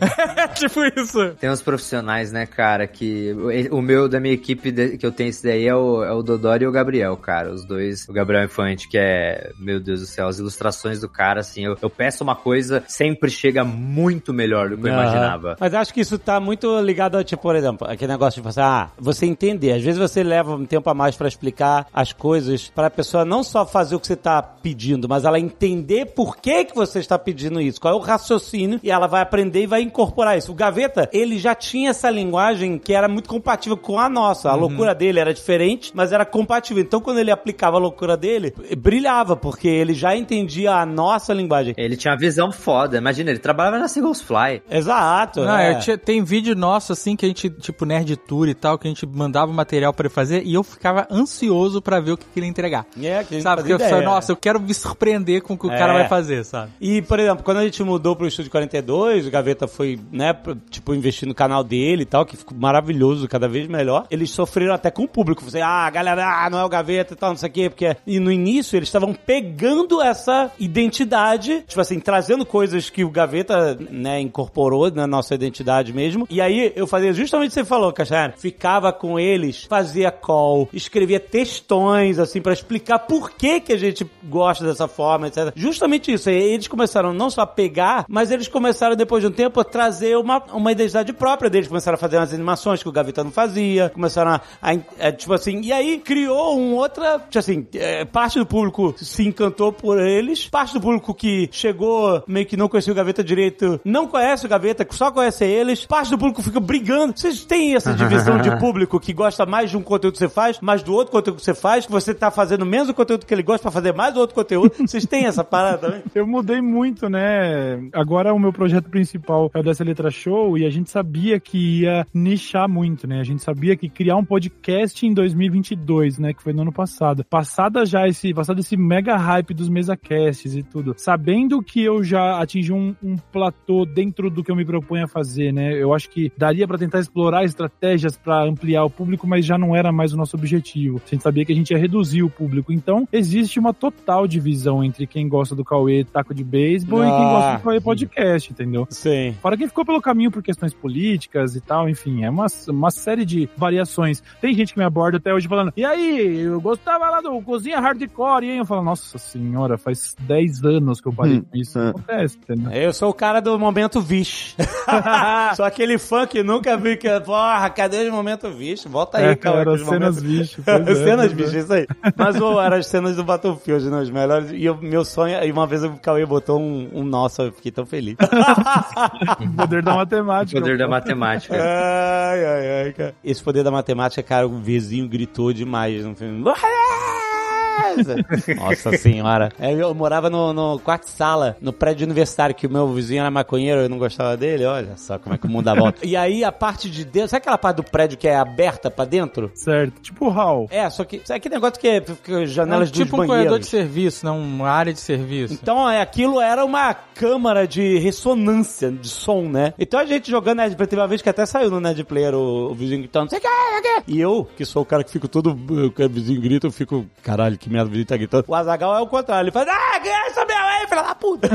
tipo isso. Tem uns profissionais, né, cara, que. O meu da minha equipe que eu tenho esse daí é o, é o Dodoro e o Gabriel, cara. Os dois. O Gabriel Infante, que é. Meu Deus do céu, as ilustrações do cara, assim. Eu, eu peço uma coisa, sempre chega muito melhor do que eu imaginava. Mas acho que isso tá muito ligado a, tipo, por exemplo, aquele negócio de você, ah, você entender. Às vezes você leva um tempo a mais pra explicar as coisas pra pessoa não só fazer o que você tá pedindo, mas ela entender por que que você está pedindo isso, qual é o raciocínio, e ela vai aprender e vai incorporar isso. O Gaveta, ele já tinha essa linguagem que era muito compatível com a nossa. A loucura dele era diferente, mas era compatível. Então, quando ele aplicava a loucura dele, brilhava, porque ele já entendia a nossa linguagem. Ele tinha uma visão foda. Imagina, ele trabalhava na Seagulls Fly. Exato. Não, é. tinha- tem vídeo nosso, assim, que a gente, tipo, Nerd Tour e tal, que a gente mandava o material pra ele fazer e eu ficava ansioso pra ver o que, que ele ia entregar. É, que a gente Sabe? Porque fazia eu ideia. nossa, eu quero me surpreender com o que o É. cara vai fazer, sabe? E, por exemplo, quando a gente mudou pro Estúdio 42, o Gaveta foi, né, tipo, investir no canal dele e tal, que ficou maravilhoso, cada vez melhor. Eles sofreram até com o público. Você, ah, galera, ah, não é o Gaveta e tal, não sei o quê, porque... E no início eles estavam pegando essa identidade, tipo assim, trazendo coisas que o Gaveta, né, incorporou na nossa identidade mesmo. E aí eu fazia justamente o que você falou, Castanha. Ficava com eles, fazia call, escrevia textões, assim, pra explicar por que que a gente gosta dessa forma, etc. Justamente isso. Eles começaram não só a pegar, mas eles começaram, depois de um tempo, a trazer uma, uma identidade própria deles. Começaram a fazer umas animações que o Gaveta não fazia, começaram a, a- a, tipo assim, e aí criou um outra, tipo assim, é, parte do público se encantou por eles, parte do público que chegou meio que não conhecia o Gaveta direito, não conhece o Gaveta, só conhece eles, parte do público fica brigando. Vocês têm essa divisão de público que gosta mais de um conteúdo que você faz, mais do outro conteúdo que você faz, que você tá fazendo menos o conteúdo que ele gosta pra fazer mais do outro conteúdo. Vocês têm essa parada também? Eu mudei muito, né? Agora o meu projeto principal é o dessa letra show e a gente sabia que ia nichar muito, né? A gente sabia que criar um podcast em 2022, né? Que foi no ano passado. Passada já esse, passado esse mega hype dos mesacasts e tudo. Sabendo que eu já atingi um, um platô dentro do que eu me proponho a fazer, né? Eu acho que daria pra tentar explorar estratégias pra ampliar o público, mas já não era mais o nosso objetivo. A gente sabia que a gente ia reduzir o público. Então, existe uma total divisão entre quem gosta do Cauê taco de beisebol e quem Ah. gosta do Cauê podcast, entendeu? Sim. Fora quem ficou pelo caminho por questões políticas e tal, enfim, é uma, uma série de variações. Tem gente que me aborda até hoje falando, e aí, eu gostava lá do Cozinha Hardcore, e aí eu falo, nossa senhora, faz 10 anos que eu parei Hum, com isso. é. Acontece, entendeu? Eu sou o cara do momento vixe. sou aquele fã que nunca viu que, porra, cadê o momento vixe? Volta aí, É, cara. cara, os cenas momentos- pois é, cenas é. bicho, isso aí. Mas ô, eram as cenas do Battlefield, né? Os melhores. E o meu sonho, e uma vez o Cauê botou um, um nossa, eu fiquei tão feliz. O poder da matemática. Poder da matemática. ai, ai, ai, cara. Esse poder da matemática, cara, o vizinho gritou demais no filme. Nossa senhora. É, eu morava no, no quarto sala, no prédio universitário, que o meu vizinho era maconheiro, eu não gostava dele. Olha só como é que o mundo dá volta. E aí a parte de dentro, sabe aquela parte do prédio que é aberta pra dentro? Certo. Tipo o Hall. É, só que. Sabe aquele negócio que é fica janelas É dos tipo um banheiros? corredor de serviço, não uma área de serviço. Então, é, aquilo era uma câmara de ressonância de som, né? Então a gente jogando Nerd Player, teve uma vez que até saiu no Nerd Player o, o vizinho gritando, não sei o que, que. E eu, que sou o cara que fico todo, cara- o vizinho grita, eu fico, caralho, que merda, o vizinho tá gritando. O Azagal é o contrário, ele faz, ah, que é essa minha aí, filha da puta.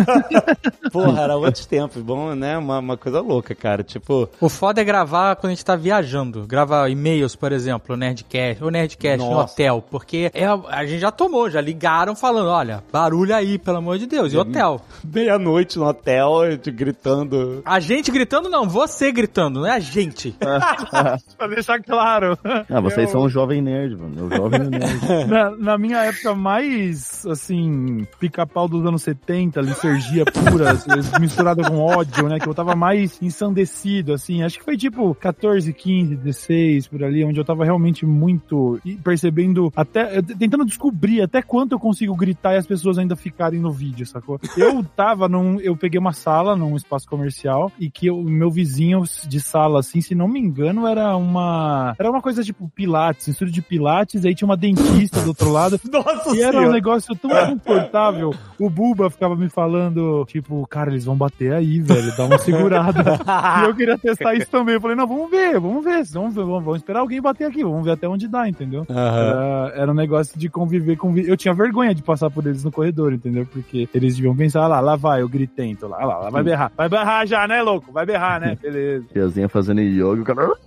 Porra, era outros tempos, bom, né? Uma, uma coisa louca, cara, tipo... O foda é gravar quando a gente tá viajando. Gravar e-mails, por exemplo, Nerdcast, ou Nerdcast no Nossa. hotel. Porque é, a gente já tomou, já ligaram falando, olha, barulho aí, pelo amor de Deus, e hotel. Meia-noite no hotel, a gente gritando... A gente gritando não, você gritando, não é a gente. pra deixar claro. Ah, vocês Eu- são um jovem nerd, mano. O jovem nerd. na, na minha época mais, assim, pica-pau dos anos 70, 80, licergia pura, misturada com ódio, né? Que eu tava mais ensandecido, assim. Acho que foi tipo 14, 15, 16, por ali, onde eu tava realmente muito percebendo, até tentando descobrir até quanto eu consigo gritar e as pessoas ainda ficarem no vídeo, sacou? Eu tava num. Eu peguei uma sala num espaço comercial e que o meu vizinho de sala, assim, se não me engano, era uma. Era uma coisa tipo Pilates, estúdio de Pilates, aí tinha uma dentista do outro lado. Nossa E era um negócio tão confortável. O Buba ficava me falando, tipo, cara, eles vão bater aí, velho, dá uma segurada. e eu queria testar isso também. Eu falei, não, vamos ver, vamos ver, vamos, ver, vamos, vamos esperar alguém bater aqui, vamos ver até onde dá, entendeu? Era, era um negócio de conviver com. Eu tinha vergonha de passar por eles no corredor, entendeu? Porque eles deviam pensar, ah lá, lá vai, eu gritei, então lá, lá, lá vai berrar. Vai berrar já, né, louco? Vai berrar, né? Beleza. Tiazinha fazendo yoga, o cara.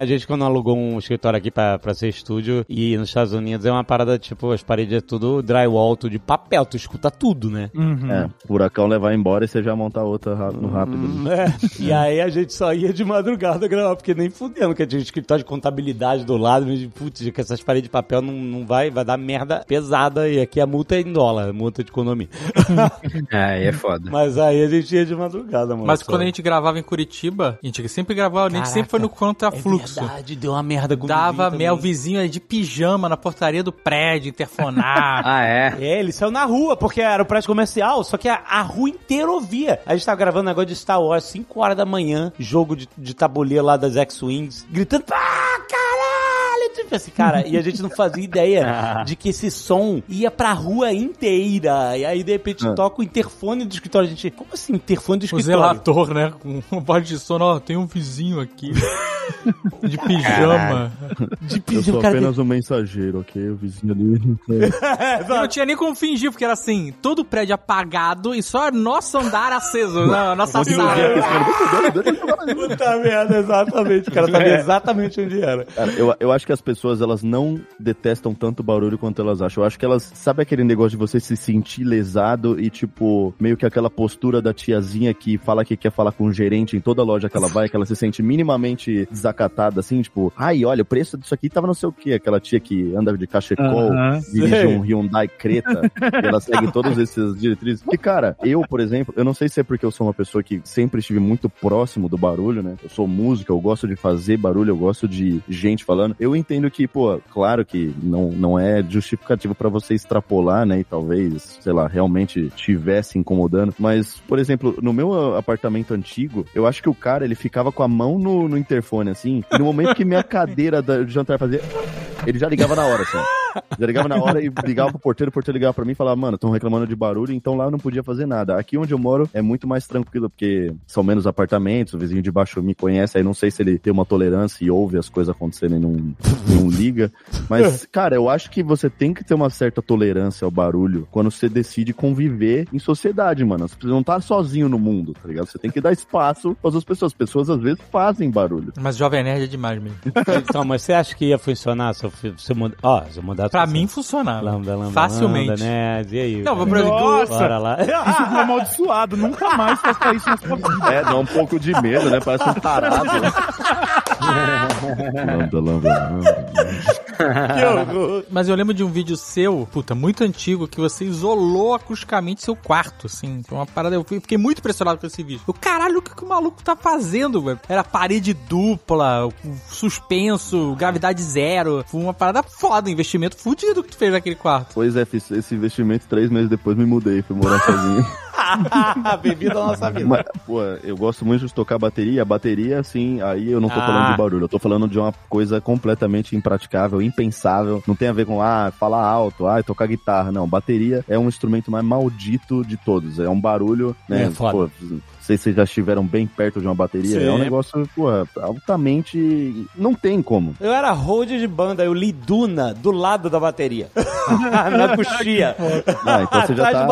A gente, quando alugou um escritório aqui pra, pra ser estúdio, e nos Estados Unidos é uma parada, tipo, as paredes é tudo drywall, tudo de papel, tu escuta tudo, né? Uhum. É, furacão levar embora e você já montar outra ra- no rápido. Hum, é. E aí a gente só ia de madrugada gravar, porque nem fudendo, que tinha um escritório de contabilidade do lado, mas, putz, que essas paredes de papel não, não vai, vai dar merda pesada, e aqui a multa é em dólar, multa de economia. É, aí é foda. Mas aí a gente ia de madrugada, mano. Mas só. quando a gente gravava em Curitiba, a gente sempre gravava, a gente sempre foi no É contrafluxo. verdade, deu uma merda com o Dava vizinho mel também. vizinho aí de pijama na portaria do prédio, interfonar. Ah, é? É, ele saiu na rua, porque era o prédio comercial, só que a, a rua inteira ouvia. A gente tava gravando um negócio de Star Wars, 5 horas da manhã, jogo de, de tabuleiro lá das X-Wings, gritando, ah, caralho! Tipo assim, cara, e a gente não fazia ideia de que esse som ia pra rua inteira. E aí, de repente, Ah. toca o interfone do escritório. A gente, como assim, interfone do o escritório? zelator, né? Com um voz de sono, ó, tem um vizinho aqui. de pijama. De Eu pijama, sou cara. apenas um mensageiro, ok? O vizinho ali. Não tinha nem como fingir, porque era assim, todo o prédio apagado e só nosso andar aceso, na nossa sala. Puta merda, exatamente. O cara sabia exatamente onde era. Cara, eu, eu acho que as pessoas, elas não detestam tanto barulho quanto elas acham. Eu acho que elas, sabe aquele negócio de você se sentir lesado e, tipo, meio que aquela postura da tiazinha que fala que quer falar com o gerente em toda loja que ela vai, que ela se sente minimamente desacatada, assim, tipo, ai, olha, o preço disso aqui tava não sei o que, aquela tia que anda de cachecol, Aham. dirige Sei. um Hyundai Creta, e ela segue todas essas diretrizes. E, cara, eu, por exemplo, eu não sei se é porque eu sou uma pessoa que sempre estive muito próximo do barulho, né? Eu sou música, eu gosto de fazer barulho, eu gosto de gente falando. Eu entendo que, pô, claro que não, não é justificativo pra você extrapolar, né? E talvez, sei lá, realmente estivesse incomodando. Mas, por exemplo, no meu apartamento antigo, eu acho que o cara, ele ficava com a mão no, no interfone, assim, e no momento que minha cadeira da- de jantar fazia. Ele já ligava na hora, assim. Já ligava na hora e ligava pro porteiro, o porteiro ligava pra mim e falava, mano, estão reclamando de barulho, então lá eu não podia fazer nada. Aqui onde eu moro é muito mais tranquilo, porque são menos apartamentos, o vizinho de baixo me conhece, aí não sei se ele tem uma tolerância e ouve as coisas acontecendo e não, não liga. Mas, cara, eu acho que você tem que ter uma certa tolerância ao barulho quando você decide conviver em sociedade, mano. Você não tá sozinho no mundo, tá ligado? Você tem que dar espaço para as pessoas. As pessoas às vezes fazem barulho. Mas Jovem Nerd é demais mesmo. Então, mas você acha que ia funcionar se eu, se eu mudar? Ó, eu mudar Pra mim funcionava. Lambda, lambda, Facilmente. lambda, né? E aí? Não, vou pra- Nossa! Bora lá. Isso foi amaldiçoado, nunca mais faça isso na sua vida. É, dá um pouco de medo, né? Parece um tarado. lambda, lambda, lambda. que horror. Mas eu lembro de um vídeo seu, puta, muito antigo, que você isolou acusticamente seu quarto, assim. Foi uma parada. Eu fiquei muito impressionado com esse vídeo. Eu, caralho, o que, que o maluco tá fazendo, velho? Era parede dupla, suspenso, gravidade zero. Uma parada foda, investimento fudido que tu fez naquele quarto. Pois é, fiz esse investimento três meses depois me mudei, fui morar sozinho. Bebida da nossa vida. Mas, pô, eu gosto muito de tocar bateria. A bateria, assim, aí eu não tô Ah. falando de barulho. Eu tô falando de uma coisa completamente impraticável, impensável. Não tem a ver com, ah, falar alto, ah, tocar guitarra. Não, bateria é um instrumento mais maldito de todos. É um barulho, né? É foda. Pô, não sei se vocês já estiveram bem perto de uma bateria. Sim. É um negócio, pô, altamente... Não tem como. Eu era hold de banda, eu li Duna do lado da bateria. Na coxia. Ah, então você já tá.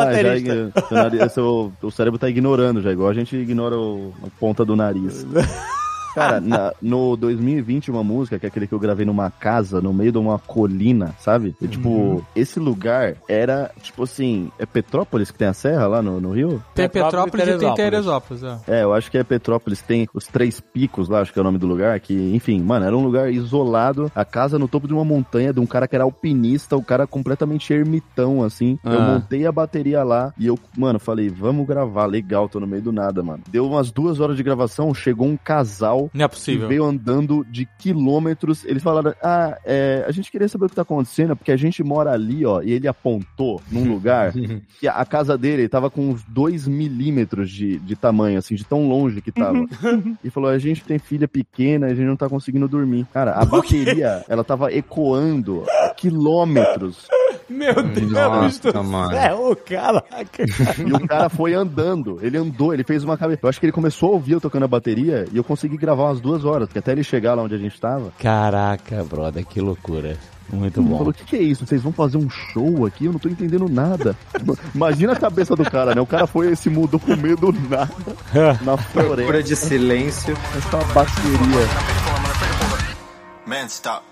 Já. Seu o cérebro tá ignorando já, igual a gente ignora o, a ponta do nariz. Cara, na- no 2020, uma música, que é aquele que eu gravei numa casa, no meio de uma colina, sabe? E, tipo, Uhum. esse lugar era, tipo assim, é Petrópolis que tem a serra lá no, no Rio? Tem Petrópolis Petrópolis e tem Teresópolis. É. É, eu acho que é Petrópolis, tem os três picos lá, acho que é o nome do lugar, que, enfim, mano, era um lugar isolado, a casa no topo de uma montanha, de um cara que era alpinista, o cara completamente ermitão, assim. Eu Ah. montei a bateria lá e eu, mano, falei, vamos gravar, legal, tô no meio do nada, mano. Deu umas duas horas de gravação, chegou um casal Não é que possível. veio andando de quilômetros. Eles falaram: Ah, é, a gente queria saber o que tá acontecendo, porque a gente mora ali, ó. E ele apontou num lugar que a casa dele tava com uns 2 milímetros de, de tamanho, assim, de tão longe que tava. e falou: A gente tem filha pequena, a gente não tá conseguindo dormir. Cara, a bateria, ela tava ecoando quilômetros. Meu Deus Nossa, do mano. céu, caraca. E o cara foi andando. Ele andou, ele fez uma cabeça. Eu acho que ele começou a ouvir eu tocando a bateria e eu consegui gravar umas duas horas, porque até ele chegar lá onde a gente tava. Caraca, brother, que loucura. Muito Ele falou, o que, que é isso? Vocês vão fazer um show aqui? Eu não tô entendendo nada. Imagina a cabeça do cara, né? O cara foi se mudou com medo do nada na Procura floresta. de silêncio. Essa bateria. Man, stop.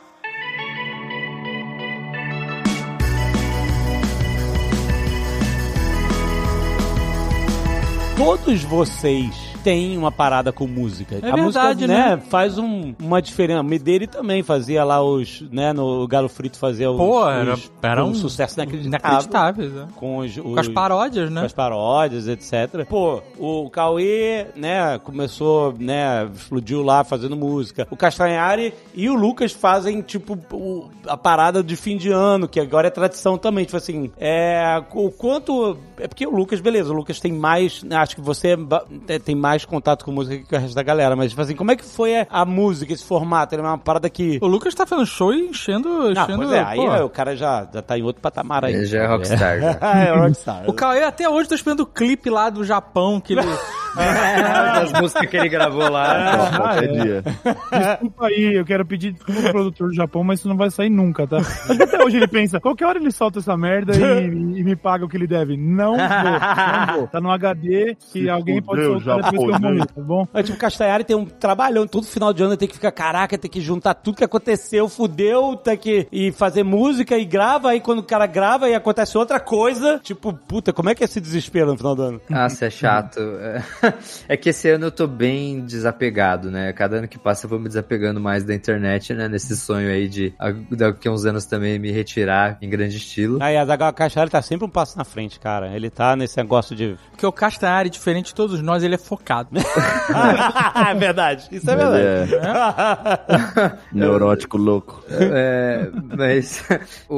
Todos vocês têm uma parada com música. É a verdade, música, né? faz um- uma diferença. O Medeiros também fazia lá os, né, no Galo Frito fazia os, Pô, era, os- era um um sucesso inacreditável. inacreditáveis, né? Com, os, Com as os- paródias, com né? as paródias, etc. Pô, o Cauê, né, começou, né, explodiu lá fazendo música. O Castanhari e o Lucas fazem, tipo, o- a parada de fim de ano, que agora é tradição também. Tipo assim, é, o quanto... É porque o Lucas, beleza, o Lucas tem mais... né, Acho que você tem mais contato com música que o resto da galera, mas, tipo assim, como é que foi a, a música, esse formato? Ele é uma parada que... O Lucas tá fazendo show e enchendo. Não, enchendo pois é, aí pô. é, o cara já, já tá em outro patamar aí. Ele já é rockstar. já. Ah, é rockstar. O Cauê até hoje tá esperando o clipe lá do Japão que ele. Das músicas que ele gravou lá. Qualquer dia. Desculpa aí, eu quero pedir desculpa pro produtor do Japão, mas isso não vai sair nunca, tá? Mas até hoje ele pensa, qualquer hora ele solta essa merda e, e me paga o que ele deve. Não vou, não vou. Tá no HD que Se alguém pode fudeu, soltar depois que eu morrer, tá bom? Mas, tipo, Castanhari tem um trabalhão, todo final de ano tem que ficar, caraca, tem que juntar tudo que aconteceu, fudeu, tem que e fazer música e grava, aí quando o cara grava e acontece outra coisa, tipo, puta, como é que é esse desespero no final do ano? Nossa, é chato. É- É que esse ano eu tô bem desapegado, né? Cada ano que passa eu vou me desapegando mais da internet, né? Nesse sonho aí de a- daqui a uns anos também me retirar em grande estilo. Aí a Zagal Castanhari tá sempre um passo na frente, cara. Ele tá nesse negócio de... Porque o Castanhari, diferente de todos nós, ele é focado. é verdade, isso é verdade. é neurótico louco. É, mas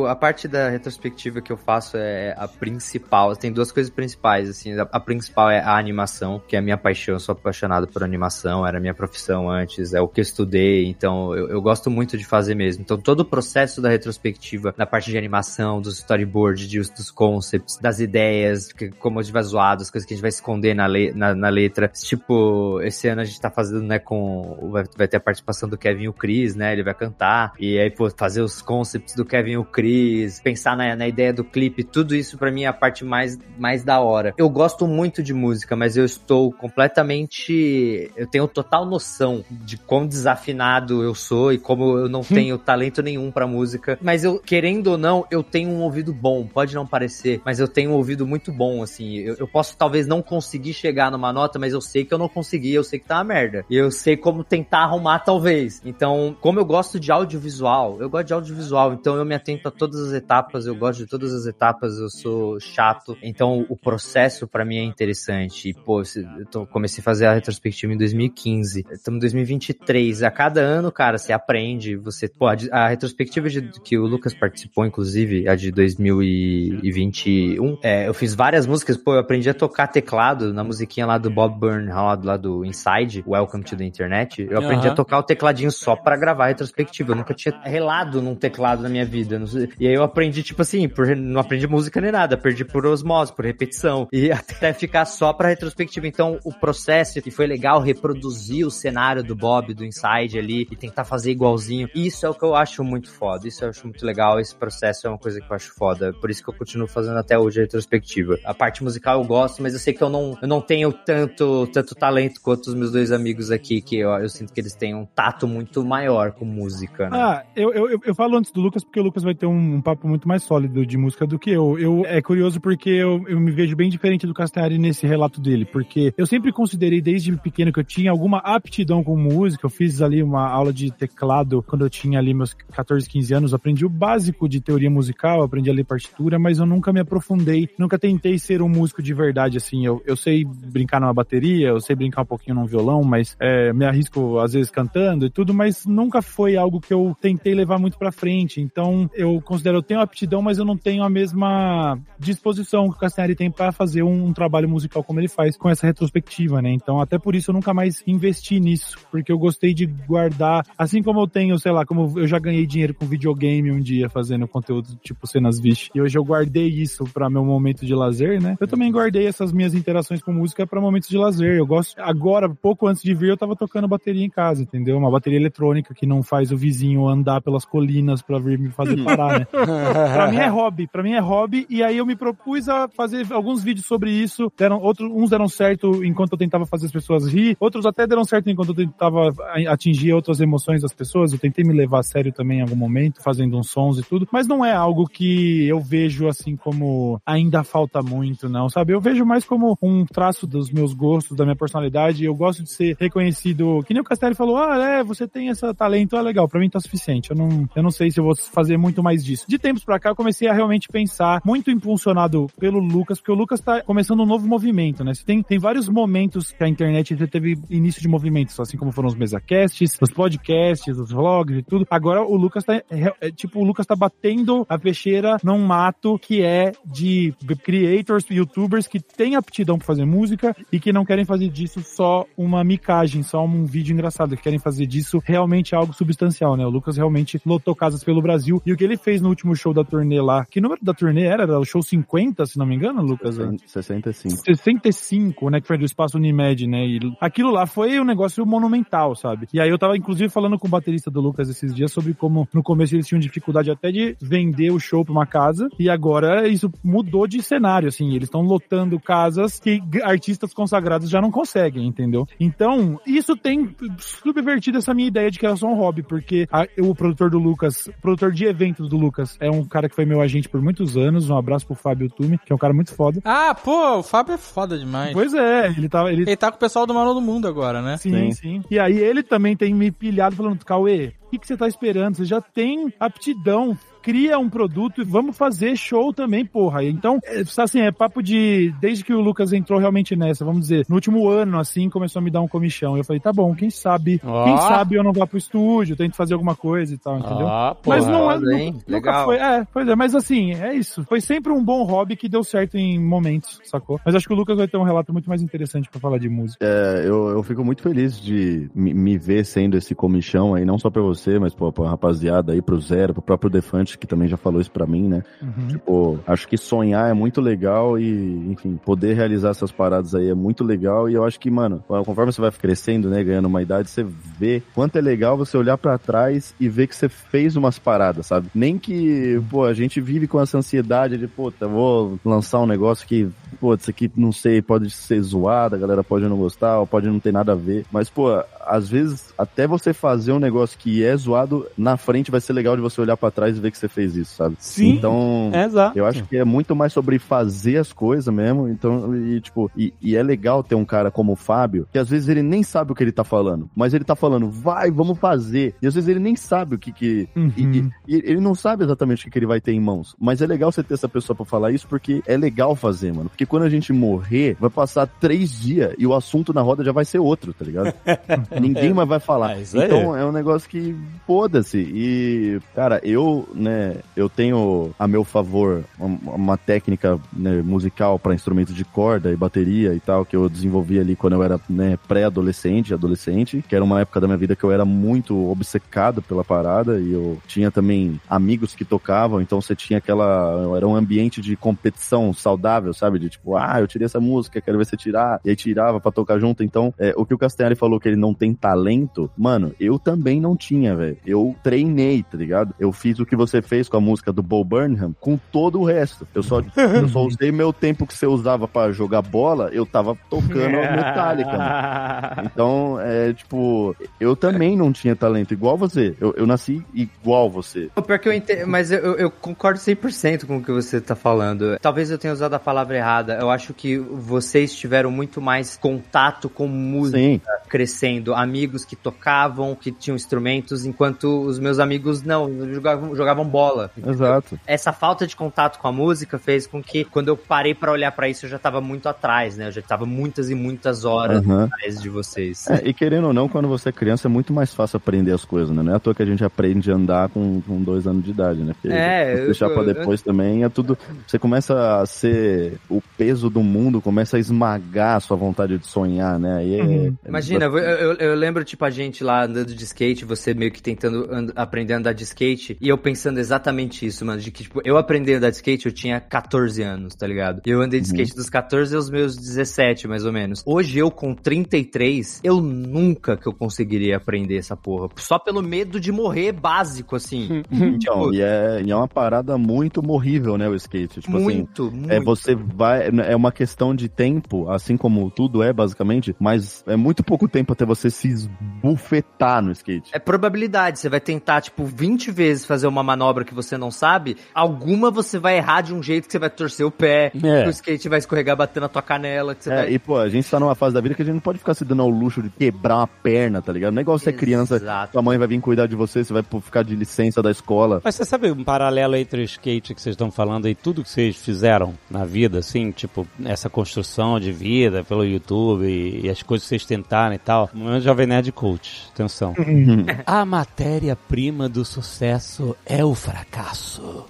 a parte da retrospectiva que eu faço é a principal. Tem duas coisas principais, assim. A, a principal é a animação, que é a minha paixão. Eu sou apaixonado por animação, era minha profissão antes, é o que eu estudei, então eu, eu gosto muito de fazer mesmo. Então todo o processo da retrospectiva, na parte de animação, dos storyboards, de- dos concepts, das ideias, que, como a gente vai zoar, as coisas que a gente vai esconder na, le- na, na letra. Tipo, esse ano a gente tá fazendo, né, com. Vai, vai ter a participação do Kevin e o Chris, né? Ele vai cantar. E aí, pô, fazer os concepts do Kevin e o Chris, pensar na, na ideia do clipe, tudo isso pra mim é a parte mais, mais da hora. Eu gosto muito de música, mas eu estou completamente. Eu tenho total noção de quão desafinado eu sou e como eu não tenho talento nenhum pra música. Mas eu, querendo ou não, eu tenho um ouvido bom. Pode não parecer, mas eu tenho um ouvido muito bom, assim. Eu, eu posso talvez não conseguir chegar numa nota, mas eu sei que eu não consegui, eu sei que tá uma merda. E eu sei como tentar arrumar, talvez. Então, como eu gosto de audiovisual, eu gosto de audiovisual, então eu me atento a todas as etapas, eu gosto de todas as etapas, eu sou chato. Então, o processo pra mim é interessante. E, pô, se- eu tô- comecei a fazer a retrospectiva em 2015. Estamos em 2023. A cada ano, cara, você aprende, você... Pô, a, retrospectiva de- que o Lucas participou, inclusive, a de 2021, é, eu fiz várias músicas, pô, eu aprendi a tocar teclado na musiquinha lá do Bob Burnham, lá do Inside, Welcome to the Internet. Eu aprendi Aham. a tocar o tecladinho só pra gravar a retrospectiva. Eu nunca tinha relado num teclado na minha vida. E aí eu aprendi, tipo assim, por, não aprendi música nem nada, aprendi por osmose, por repetição. E até ficar só pra retrospectiva. Então o processo que foi legal reproduzir o cenário do Bob, do Inside ali, e tentar fazer igualzinho. Isso é o que eu acho muito foda, isso eu acho muito legal, esse processo é uma coisa que eu acho foda, por isso que eu continuo fazendo até hoje a retrospectiva. A parte musical eu gosto, mas eu sei que eu não, eu não tenho tanto, tanto talento quanto os meus dois amigos aqui, que eu, eu sinto que eles têm um tato muito maior com música, né? Ah, eu, eu, eu- falo antes do Lucas porque o Lucas vai ter um, um papo muito mais sólido de música do que eu. Eu é curioso porque eu, eu me vejo bem diferente do Castanhari nesse relato dele, porque eu sempre considerei desde pequeno que eu tinha alguma aptidão com música. Eu fiz ali uma aula de teclado quando eu tinha ali meus 14, 15 anos, aprendi o básico de teoria musical, aprendi a ler partitura, mas eu nunca me aprofundei, nunca tentei ser um músico de verdade assim. Eu, eu sei brincar numa bateria, eu sei brincar um pouquinho num violão, mas é, me arrisco às vezes cantando e tudo, mas nunca foi algo que eu tentei levar muito pra frente. Então, eu considero eu tenho aptidão, mas eu não tenho a mesma disposição que o Castanhari tem pra fazer um, um trabalho musical como ele faz com essa retrospectiva, né? Então, até por isso eu nunca mais investi nisso, porque eu gostei de guardar, assim como eu tenho, sei lá, como eu já ganhei dinheiro com videogame um dia fazendo conteúdo tipo cenas Vish, e hoje eu guardei isso pra meu momento de lazer, né? Eu também guardei essas minhas interações com música pra momentos de lazer. Eu gosto agora, pouco antes de vir, eu tava tocando bateria em casa, entendeu? Uma bateria eletrônica que não faz o vizinho andar pelas colinas pra vir me fazer parar, né? pra mim é hobby, pra mim é hobby, e aí eu me propus a fazer alguns vídeos sobre isso. Deram, outros, uns deram certo enquanto eu tentava fazer as pessoas rir, outros até deram certo enquanto eu tentava atingir outras emoções das pessoas. Eu tentei me levar a sério também em algum momento, fazendo uns sons e tudo, mas não é algo que eu vejo assim como ainda falta muito, não, sabe? Eu vejo mais como um traço dos meus gostos, da minha personalidade. Eu gosto de ser reconhecido, que nem o Castelli falou, ah, é, você tem esse talento, é legal, pra mim tá suficiente. Eu não, eu não sei se eu vou fazer muito mais disso. De tempos pra cá, eu comecei a realmente pensar, muito impulsionado pelo Lucas, porque o Lucas tá começando um novo movimento, né? Tem, tem vários momentos que a internet já teve início de movimentos, assim como foram os mesacasts, os podcasts, os vlogs e tudo. Agora o Lucas tá, é, é, tipo, o Lucas tá batendo a peixeira num mato que é de creators, youtubers que têm aptidão pra fazer música e que não querem fazer disso só uma micagem, só um vídeo engraçado, que querem fazer disso realmente algo substancial, né? O Lucas realmente lotou casas pelo Brasil e o que ele fez no último show da turnê lá, que número da turnê era? Era o show 50, se não me engano, Lucas? 65. 65, né? Que foi do espaço Unimed, né? E aquilo lá foi um negócio monumental, sabe? E aí eu tava, inclusive, falando com o baterista do Lucas esses dias sobre como no começo eles tinham dificuldade até de vender o show pra uma casa. E agora isso mudou de cenário, assim. Eles estão lotando casas que artistas consagrados já não conseguem, entendeu? Então, isso tem subvertido essa minha ideia de que era só um hobby, porque a- o produtor do Lucas, produtor de eventos do Lucas, é um cara que foi meu agente por muitos anos. Um abraço pro Fábio Tume, que é um cara muito foda. Ah, pô, o Fábio é foda demais. Pois é, ele tava. Ele, Ele tá com o pessoal do Manual do Mundo agora, né? Sim, sim, E aí ele também tem me pilhado falando, Cauê, o que, que você tá esperando? Você já tem aptidão. Cria um produto e vamos fazer show também, porra. Então, é, assim, é papo de. Desde que o Lucas entrou realmente nessa, vamos dizer, no último ano, assim, começou a me dar um comichão. Eu falei, tá bom, quem sabe? Ó. Quem sabe eu não vá pro estúdio, tento fazer alguma coisa e tal, entendeu? Ah, pô. mas não é. Nunca, Legal. foi. É, pois é, mas assim, é isso. Foi sempre um bom hobby que deu certo em momentos, sacou? Mas acho que o Lucas vai ter um relato muito mais interessante pra falar de música. É, eu, eu fico muito feliz de me, me ver sendo esse comichão aí, não só pra você, mas pô, pra rapaziada aí, pro Zero, pro próprio Defante, que também já falou isso pra mim, né? Uhum. Tipo, acho que sonhar é muito legal e, enfim, poder realizar essas paradas aí é muito legal e eu acho que, mano, conforme você vai crescendo, né, ganhando uma idade, você vê quanto é legal você olhar pra trás e ver que você fez umas paradas, sabe? Nem que, pô, a gente vive com essa ansiedade de, puta, vou lançar um negócio que, pô, isso aqui, não sei, pode ser zoado, a galera pode não gostar, ou pode não ter nada a ver, mas, pô, às vezes, até você fazer um negócio que é zoado, na frente vai ser legal de você olhar pra trás e ver que você fez isso, sabe? Sim. Então, Exato. eu acho que é muito mais sobre fazer as coisas mesmo. Então, e tipo, e, e é legal ter um cara como o Fábio, que às vezes ele nem sabe o que ele tá falando, mas ele tá falando, vai, vamos fazer. E às vezes ele nem sabe o que que. Uhum. e- e- ele não sabe exatamente o que, que ele vai ter em mãos. Mas é legal você ter essa pessoa pra falar isso, porque é legal fazer, mano. Porque quando a gente morrer, vai passar três dias e o assunto na roda já vai ser outro, tá ligado? Ninguém mais vai falar. É aí. então é um negócio que foda-se. E, cara, eu, né, eu tenho a meu favor uma, uma técnica né, musical para instrumentos de corda e bateria e tal, que eu desenvolvi ali quando eu era né, pré-adolescente, adolescente, que era uma época da minha vida que eu era muito obcecado pela parada e eu tinha também amigos que tocavam, então você tinha aquela. Era um ambiente de competição saudável, sabe? De tipo, ah, eu tirei essa música, quero ver você tirar, e aí tirava pra tocar junto. Então, é, o que o Castanhari falou que ele não tem talento, mano, eu também não tinha, velho. Eu treinei, tá ligado? Eu fiz o que você fez com a música do Bo Burnham com todo o resto. Eu só, eu só usei meu tempo que você usava pra jogar bola, eu tava tocando a Metallica. mano. Então, é tipo, eu também não tinha talento igual você. Eu, eu nasci igual você. Pior que eu entendo, mas eu, eu- eu concordo 100% com o que você tá falando. Talvez eu tenha usado a palavra errada. Eu acho que vocês tiveram muito mais contato com música Sim. crescendo. Amigos que tocavam, que tinham instrumentos, enquanto os meus amigos não, jogavam, jogavam bola. Exato. Essa falta de contato com a música fez com que, quando eu parei pra olhar pra isso, eu já tava muito atrás, né? Eu já tava muitas e muitas horas Aham. atrás de vocês. É, e querendo ou não, quando você é criança é muito mais fácil aprender as coisas, né? Não é à toa que a gente aprende a andar com, com dois anos de idade, né? Porque É, eu- deixar pra eu- depois também é tudo. Você começa a ser. O peso do mundo começa a esmagar a sua vontade de sonhar, né? Aí é, é- Imagina, eu, eu- eu lembro, tipo, a gente lá andando de skate, você meio que tentando and- aprender a andar de skate, e eu pensando exatamente isso, mano, de que, tipo, eu aprendi a andar de skate, eu tinha 14 anos, tá ligado? E eu andei de skate dos 14 aos meus 17, mais ou menos. Hoje, eu com 33, eu nunca que eu conseguiria aprender essa porra. Só pelo medo de morrer básico, assim. Então, e é, e é uma parada muito morrível, né, o skate. Tipo muito, assim, muito. é você vai. É uma questão de tempo, assim como tudo é, basicamente, mas é muito pouco tempo até você se esbufetar no skate. É probabilidade. Você vai tentar, tipo, 20 vezes fazer uma manobra que você não sabe. Alguma você vai errar de um jeito que você vai torcer o pé. É. Que o skate vai escorregar batendo na tua canela. Que você É, vai... e pô, a gente tá numa fase da vida que a gente não pode ficar se dando ao luxo de quebrar uma perna, tá ligado? Não é igual você é criança, sua mãe vai vir cuidar de você, você vai ficar de licença da escola. Mas você sabe um paralelo entre o skate que vocês estão falando e tudo que vocês fizeram na vida, assim, tipo, essa construção de vida pelo YouTube e, e as coisas que vocês tentaram e tal. No momento Jovem Nerd Coach, atenção. A matéria-prima do sucesso é o fracasso.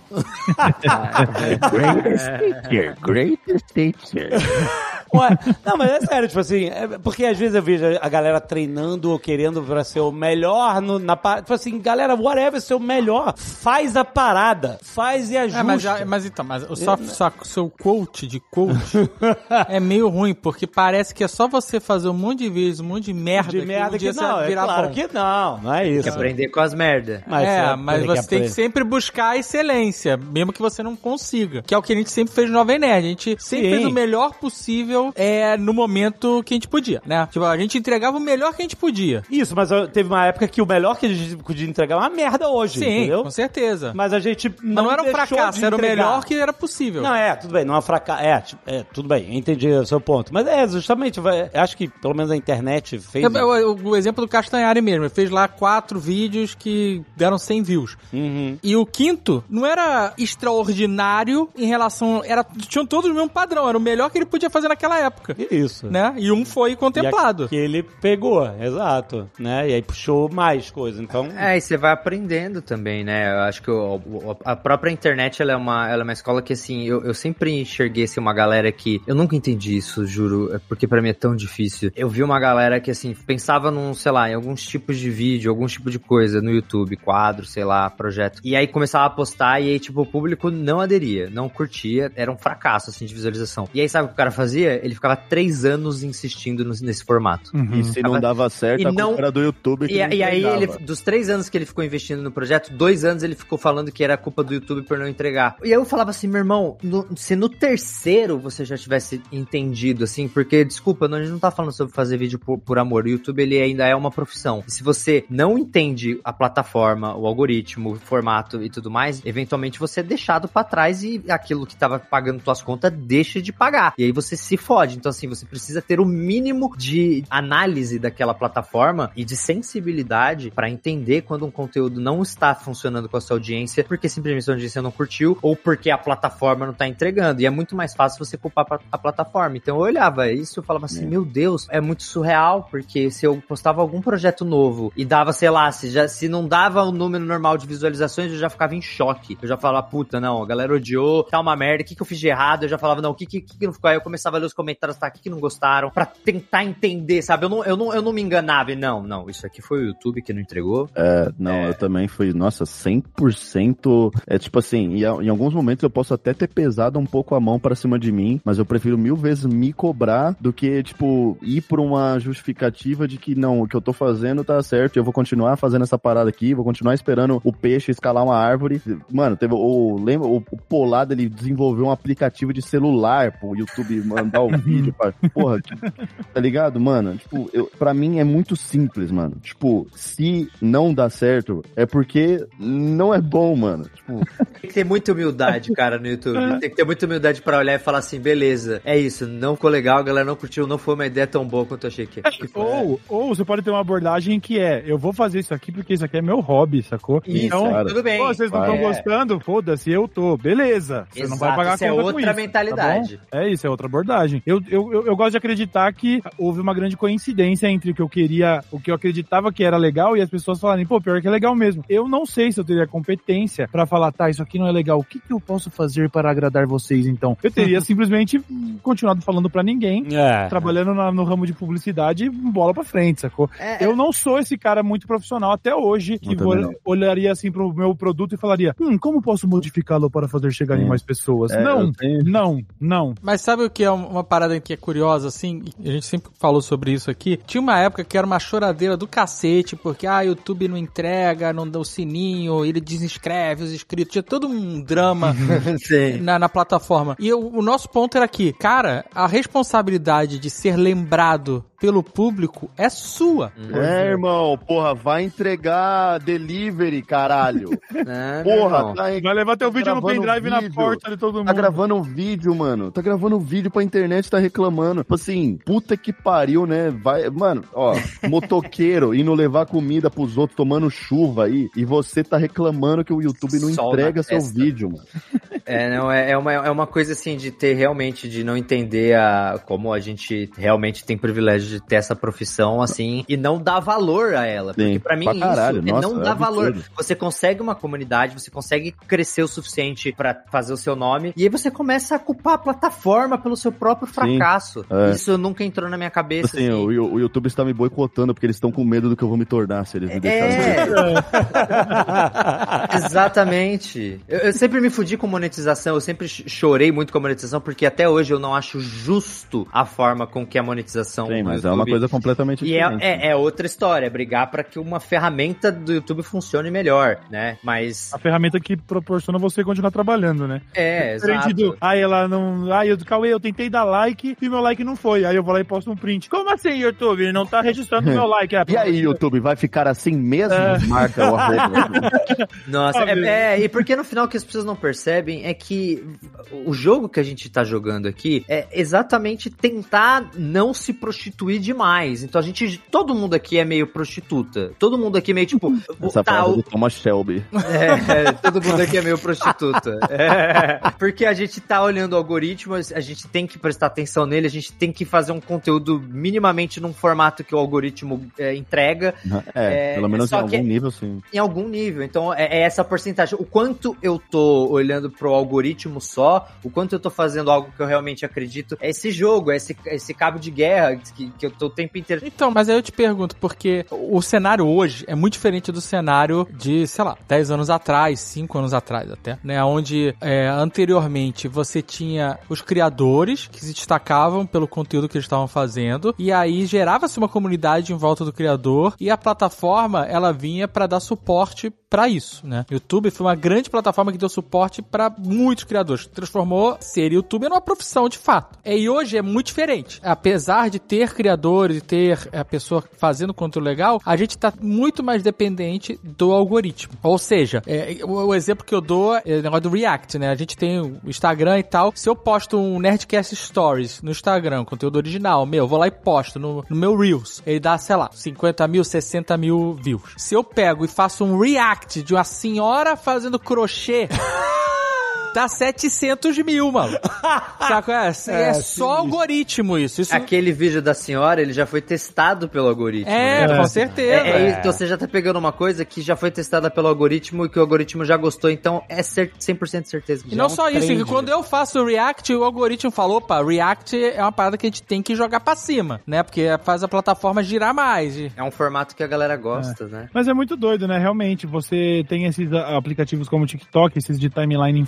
Greatest teacher, greatest teacher. Ué, não, mas é sério, tipo assim, é porque às vezes eu vejo a galera treinando ou querendo pra ser o melhor no, na parada. Tipo assim, galera, whatever, ser o melhor, faz a parada, faz e ajusta. É, mas, mas então, mas o só, só seu quote de coach é meio ruim, porque parece que é só você fazer um monte de vezes, um monte de merda, de merda um que não, é virar claro bom. que não, não é Tem que isso. aprender com as merda. é, mas você tem que aprender. Sempre buscar a excelência, mesmo que você não consiga. Que é o que a gente sempre fez no Jovem Nerd. A gente sempre Sim. fez o melhor possível é, no momento que a gente podia, né? Tipo, a gente entregava o melhor que a gente podia. Isso, mas teve uma época que o melhor que a gente podia entregar é uma merda hoje, Sim, entendeu? com certeza. Mas a gente não, Mas não era um fracasso, era o melhor que era possível. Não, é, tudo bem, não é um fracasso. É, tipo, é, tudo bem, entendi o seu ponto. Mas é, justamente, vai- acho que pelo menos a internet fez. É, o, o- o exemplo do Castanhari mesmo, ele fez lá quatro vídeos que deram 100 views. Uhum. E o quinto não era extraordinário em relação. Era, tinham todos o mesmo padrão, era o melhor que ele podia fazer naquela época. Isso. Né? E um foi contemplado. Que ele pegou, exato. Né? E aí puxou mais coisas. Então. É, e você vai aprendendo também, né? Eu acho que o- o- a própria internet, ela é uma, ela é uma escola que, assim, eu, eu sempre enxerguei, assim, uma galera que... Eu nunca entendi isso, juro, é porque pra mim é tão difícil. Eu vi uma galera que, assim, pensava num, sei lá, em alguns tipos de vídeo, alguns tipos de coisa no YouTube, quadro, sei lá, projeto. E aí começava a postar e aí, tipo, o público não aderia, não curtia, era um fracasso, assim, de visualização. E aí, sabe o que o cara fazia? Ele ficava três anos insistindo no- nesse formato. E se não dava certo, E a não- culpa era do YouTube que E, não e aí, ele, dos três anos que ele ficou investindo no projeto, dois anos ele ficou falando que era culpa do YouTube por não entregar. E aí eu falava assim, meu irmão, no- se no terceiro você já tivesse entendido, assim, porque, desculpa, não- a gente não tá falando sobre fazer vídeo por, por amor. O YouTube, ele ainda é uma profissão. E se você não entende a plataforma, o algoritmo, o formato e tudo mais, eventualmente você é deixado pra trás e aquilo que tava pagando tuas contas deixa de pagar. E aí você se fode. Então, assim, você precisa ter o mínimo de análise daquela plataforma e de sensibilidade pra entender quando um conteúdo não está funcionando com a sua audiência, porque simplesmente a audiência não curtiu ou porque a plataforma não tá entregando. E é muito mais fácil você culpar a plataforma. Então eu olhava isso e falava assim, meu Deus, é muito surreal, porque se eu postava algum projeto novo e dava, sei lá, se, já, se não dava o número normal de visualizações, eu já ficava em choque. Eu já falava, puta, não, a galera odiou, tá uma merda, o que, que eu fiz de errado? Eu já falava, não, o que, que, que não ficou? Aí eu começava a ler os comentários, tá, o que, que não gostaram, pra tentar entender, sabe? Eu não, eu não, eu não me enganava, e não, não, isso aqui foi o YouTube que não entregou. É, não, eu também fui, nossa, 100%. É tipo assim, em, em alguns momentos eu posso até ter pesado um pouco a mão pra cima de mim, mas eu prefiro mil vezes me cobrar do que, tipo, ir por uma justificativa de que não, o que eu tô fazendo tá certo, eu vou continuar fazendo essa parada aqui, vou continuar esperando o peixe escalar uma árvore. Mano, teve o. Lembra, o, o Polado ele desenvolveu um aplicativo de celular pro YouTube mandar o vídeo pra. Porra, tá ligado, mano? Tipo, eu, pra mim é muito simples, mano. Tipo, se não dá certo, é porque não é bom, mano. Tipo, Tem que ter muita humildade, cara, no YouTube. Tem que ter muita humildade pra olhar e falar assim, beleza, é isso, não ficou legal, a galera não curtiu, não foi uma ideia tão boa quanto eu achei que, que foi. Ou, ou você pode ter uma abordagem que é, eu vou fazer isso aqui porque isso aqui é meu hobby, sacou? Isso, então, cara. tudo bem. Pô, vocês não estão É. gostando? Foda-se, eu tô. Beleza. Você não vai Exato, pagar a isso é conta com outra isso, mentalidade. tá é isso, é outra abordagem. Eu, eu, eu, eu gosto de acreditar que houve uma grande coincidência entre o que eu queria, o que eu acreditava que era legal e as pessoas falarem, pô, pior que é legal mesmo. Eu não sei se eu teria competência pra falar, tá, isso aqui não é legal. O que, que eu posso fazer para agradar vocês, então? Eu teria simplesmente continuado falando pra ninguém, É. trabalhando na- no ramo de publicidade, bola pra frente, sacou? É, Eu não sou esse cara muito profissional até hoje, que olharia assim pro meu produto e falaria, hum, como posso modificá-lo para fazer chegar em mais pessoas? É, não, eu não, não. Mas sabe o que é uma parada que é curiosa, assim? A gente sempre falou sobre isso aqui. Tinha uma época que era uma choradeira do cacete, porque, ah, YouTube não entrega, não dá o sininho, ele desinscreve os inscritos. Tinha todo um drama na, na plataforma. E o, o nosso ponto era que, cara, a responsabilidade de ser lembrado pelo público é sua. é, irmão, porra, vai entregar delivery, caralho. Né, meu Porra, tá aí. Vai levar teu vídeo no gravando pendrive na vídeo. porta de todo mundo. Tá gravando um vídeo, mano. Tá gravando um vídeo pra internet, tá reclamando. Tipo assim, puta que pariu, né? Vai, mano, ó, motoqueiro indo levar comida pros outros, tomando chuva aí, e você tá reclamando que o YouTube não Sol entrega seu testa. vídeo, mano. É, não, é, é, uma, é uma coisa assim de ter realmente, de não entender a, como a gente realmente tem privilégio de ter essa profissão assim e não dar valor a ela. Porque Sim, pra mim pra isso caralho, é nossa, não é dá valor. absurdo. Você consegue uma comunidade, você consegue crescer o suficiente pra fazer o seu nome e aí você começa a culpar a plataforma pelo seu próprio fracasso. é. Isso nunca entrou na minha cabeça. Assim, o, o YouTube está me boicotando porque eles estão com medo do que eu vou me tornar se eles me deixarem. É, exatamente. Eu, eu sempre me fudi com monetização, eu sempre ch- chorei muito com a monetização, porque até hoje eu não acho justo a forma com que a monetização. Sim, mas é uma YouTube- coisa completamente E é, diferente. é, é outra história, é brigar pra que uma ferramenta do YouTube funcione melhor, né? Mas. A ferramenta que proporciona você continuar trabalhando, né? É, Diferente exato. do, ah, ela não. Ah, eu Cauê, eu tentei dar like e meu like não foi. Aí eu vou lá e posto um print. Como assim, YouTube? Não tá registrando meu like. É, E aí, YouTube, vai ficar assim mesmo? É. Marca o arroba. Nossa, é, é, e porque no final o que as pessoas não percebem é que o jogo que a gente tá jogando aqui é exatamente tentar não se prostituir demais. Então a gente, todo mundo aqui é meio prostituta. Todo mundo aqui é meio tipo, Essa tá, frase o- do Thomas Shelby. é, todo mundo aqui é meio prostituta. É, porque a gente tá olhando o algoritmo, a gente tem que prestar atenção nele, a gente tem que fazer um conteúdo minimamente num formato que o algoritmo é, entrega É, É, pelo menos em algum nível, sim. em algum nível. Então é, é essa porcentagem. O quanto eu tô olhando pro algoritmo só, o quanto eu tô fazendo algo que eu realmente acredito, é esse jogo, é esse, esse cabo de guerra que, que eu tô o tempo inteiro. Então, mas aí eu te pergunto, porque o cenário hoje é muito diferente do cenário de, sei lá, 10 anos atrás, 5 anos atrás até, né? Onde é, anteriormente você tinha os criadores que se destacavam pelo conteúdo que eles estavam fazendo, e aí gerava-se uma comunidade em volta do criador, e a plataforma ela vinha para dar suporte para isso, né? YouTube foi uma grande plataforma que deu suporte para muitos criadores. Transformou ser youtuber numa profissão de fato. É, e hoje é muito diferente. Apesar de ter criadores e ter a pessoa fazendo conteúdo legal, a gente tá muito mais dependente do algoritmo. Ou seja, é, o, o exemplo que eu dou é o negócio do React, né? A gente tem o Instagram e tal. Se eu posto um Nerdcast Stories no Instagram, conteúdo original, meu, eu vou lá e posto no, no meu Reels. Ele dá, sei lá, 50 mil, 60 mil views. Se eu pego e faço um react de uma senhora fazendo crochê. Dá 700 mil, mano. Saco? É, é, É, só algoritmo isso. isso Aquele vídeo da senhora, ele já foi testado pelo algoritmo. É, né? com certeza. É, é, É. então você já tá pegando uma coisa que já foi testada pelo algoritmo e que o algoritmo já gostou, então é cer 100% certeza que E não é um só isso, que quando eu faço o React, o algoritmo falou, opa, React é uma parada que a gente tem que jogar pra cima, né? Porque faz a plataforma girar mais. E- É um formato que a galera gosta, né? Mas é muito doido, né? Realmente, você tem esses aplicativos como o TikTok, esses de timeline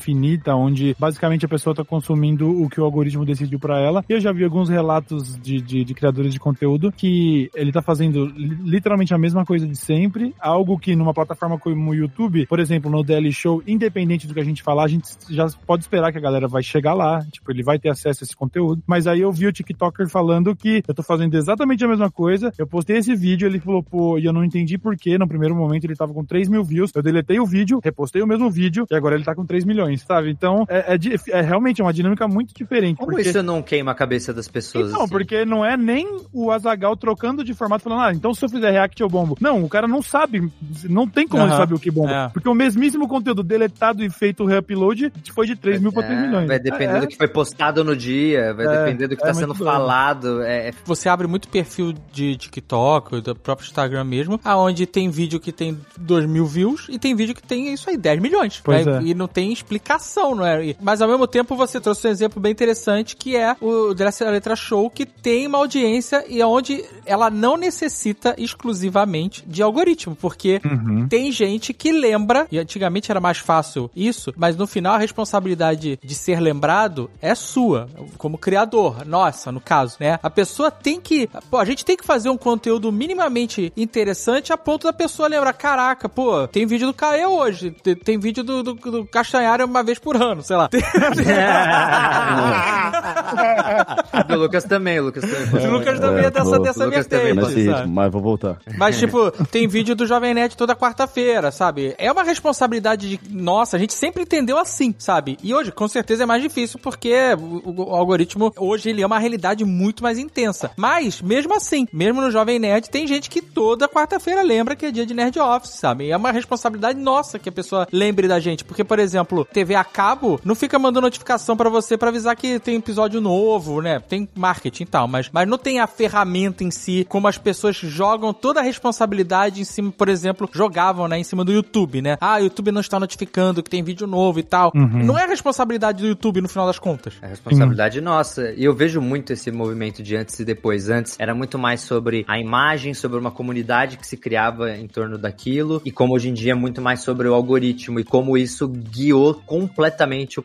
onde basicamente a pessoa tá consumindo o que o algoritmo decidiu pra ela. Eu já vi alguns relatos de, de, de criadores de conteúdo que ele tá fazendo li- literalmente a mesma coisa de sempre, algo que numa plataforma como o YouTube, por exemplo, no DL Show, independente do que a gente falar, a gente já pode esperar que a galera vai chegar lá, tipo, ele vai ter acesso a esse conteúdo. Mas aí eu vi o TikToker falando que eu tô fazendo exatamente a mesma coisa, eu postei esse vídeo, ele falou, pô, e eu não entendi por que, no primeiro momento ele tava com 3 mil views, eu deletei o vídeo, repostei o mesmo vídeo, e agora ele tá com 3 milhões, sabe? Então, é, é é realmente uma dinâmica muito diferente. Como porque... isso não queima a cabeça das pessoas? Não, assim? porque não é nem o Azagal trocando de formato falando, ah, então se eu fizer react eu bombo. Não, o cara não sabe, não tem como ele saber o que bomba. É. Porque o mesmíssimo conteúdo deletado e feito reupload foi de 3 mil pra 3 É, milhões. Vai depender É, do que foi postado no dia, vai É, depender do que é tá muito sendo falado. É, é Você abre muito perfil de TikTok, do próprio Instagram mesmo, aonde tem vídeo que tem 2 mil views e tem vídeo que tem isso aí, 10 milhões. Pois né? é. E não tem explicação, não é? Mas ao mesmo tempo você trouxe um exemplo bem interessante que é o Dress Letra Show, que tem uma audiência e onde ela não necessita exclusivamente de algoritmo, porque Uhum. tem gente que lembra, e antigamente era mais fácil isso, mas no final a responsabilidade de ser lembrado é sua, como criador, nossa, no caso, né? A pessoa tem que, pô, a gente tem que fazer um conteúdo minimamente interessante a ponto da pessoa lembrar, caraca, pô, tem vídeo do Caê hoje, tem, tem vídeo do, do, do Castanhari uma vez por ano, sei lá. do Lucas também, o Lucas também. O Lucas também é dessa, vou- dessa Lucas também vertente, sabe? mas vou voltar. Mas, tipo, tem vídeo do Jovem Nerd toda quarta-feira, sabe? É uma responsabilidade de. Nossa, a gente sempre entendeu assim, sabe? E hoje, com certeza, é mais difícil porque o, o algoritmo, hoje, ele é uma realidade muito mais intensa. Mas, mesmo assim, mesmo no Jovem Nerd, tem gente que toda quarta-feira lembra que é dia de Nerd Office, sabe? E é uma responsabilidade nossa que a pessoa lembre da gente. Porque, por exemplo, TV a cabo não fica mandando notificação pra você pra avisar que tem episódio novo, né? Tem marketing e tal, mas, mas não tem a ferramenta em si, como as pessoas jogam toda a responsabilidade em cima, por exemplo, jogavam, né, em cima do YouTube, né? Ah, o YouTube não está notificando que tem vídeo novo e tal. Uhum. Não é responsabilidade do YouTube no final das contas. É responsabilidade nossa. E eu vejo muito esse movimento de antes e depois. Antes era muito mais sobre a imagem, sobre uma comunidade que se criava em torno daquilo. E como hoje em dia é muito mais sobre o algoritmo e como isso guiou completamente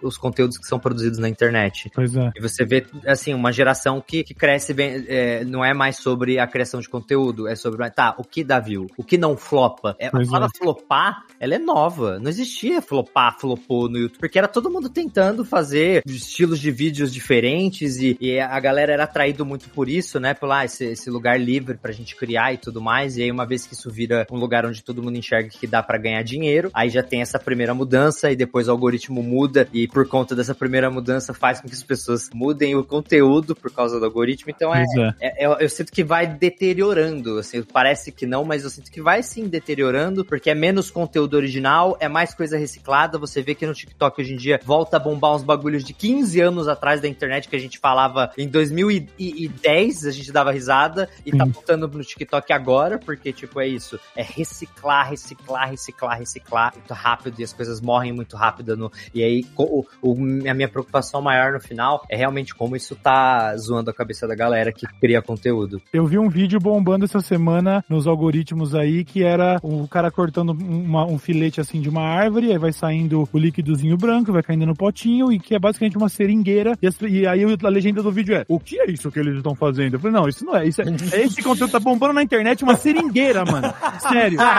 os conteúdos que são produzidos na internet. Pois é. E você vê, assim, uma geração que, que cresce bem. é, não é mais sobre a criação de conteúdo, é sobre, tá, o que dá view, o que não flopa. É, a Pois palavra é. flopar, ela é nova. Não existia flopar, flopou no YouTube, porque era todo mundo tentando fazer estilos de vídeos diferentes e, e a galera era atraído muito por isso, né? Por lá, esse, esse lugar livre pra gente criar e tudo mais. E aí, uma vez que isso vira um lugar onde todo mundo enxerga que dá pra ganhar dinheiro, aí já tem essa primeira mudança e depois o algoritmo muda e por conta dessa primeira mudança faz com que as pessoas mudem o conteúdo por causa do algoritmo. Então é, é. é- eu, eu sinto que vai deteriorando, assim, parece que não, mas eu sinto que vai sim deteriorando, porque é menos conteúdo original, é mais coisa reciclada, você vê que no TikTok hoje em dia volta a bombar uns bagulhos de 15 anos atrás da internet que a gente falava em 2010, a gente dava risada, e tá Sim. voltando no TikTok agora, porque, tipo, é isso, é reciclar, reciclar, reciclar, reciclar, muito rápido, e as coisas morrem muito rápido, no, e aí o, o- a minha preocupação maior no final é realmente como isso tá zoando a cabeça da galera que cria conteúdo. Eu vi um vídeo bombando essa semana nos algoritmos aí, que era o cara cortando uma- um filete assim de uma árvore, aí vai saindo o líquidozinho branco, vai caindo no potinho, e que é basicamente uma seringueira. E, as- e aí a legenda do vídeo é: O que é isso que eles estão fazendo? Eu falei, não, isso não é. Isso é esse conteúdo tá bombando na internet uma seringueira, mano. Sério.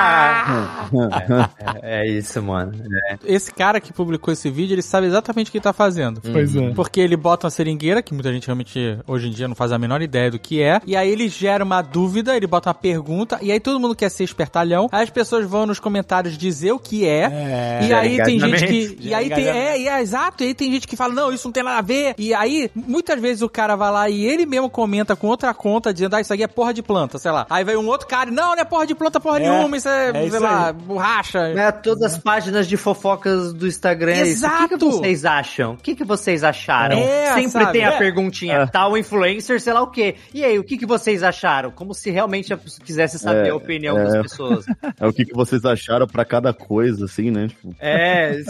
É, é isso, mano. É. Esse cara que publicou esse vídeo, ele sabe exatamente o que tá fazendo. Pois é. Porque ele bota uma seringueira, que muita gente realmente hoje em dia não faz a menor ideia do que é, e aí ele gera uma dúvida, ele bota uma pergunta, e aí todo mundo quer ser espertalhão, aí as pessoas vão nos comentários dizer o que é, e gera aí tem gente que. E aí tem. É, e é exato, e aí tem gente que fala, não, isso não tem nada a ver. E aí, muitas vezes o cara vai lá e ele mesmo comenta com outra conta, dizendo, ah, isso aqui é porra de planta, sei lá. Aí vai um outro cara, não, não é porra de planta, porra É, nenhuma, isso é, é sei isso lá, aí. borracha. É, todas as páginas de fofocas do Instagram. É isso. O que, que vocês acham? O que, que vocês acharam? É, Sempre sabe? tem a É. perguntinha, tal influencer, sei lá o quê. E aí, o que, que vocês acharam? Como se realmente pessoa quisesse saber É, a opinião é. das pessoas. É o que, que vocês acharam pra cada coisa, assim, né? Tipo, É,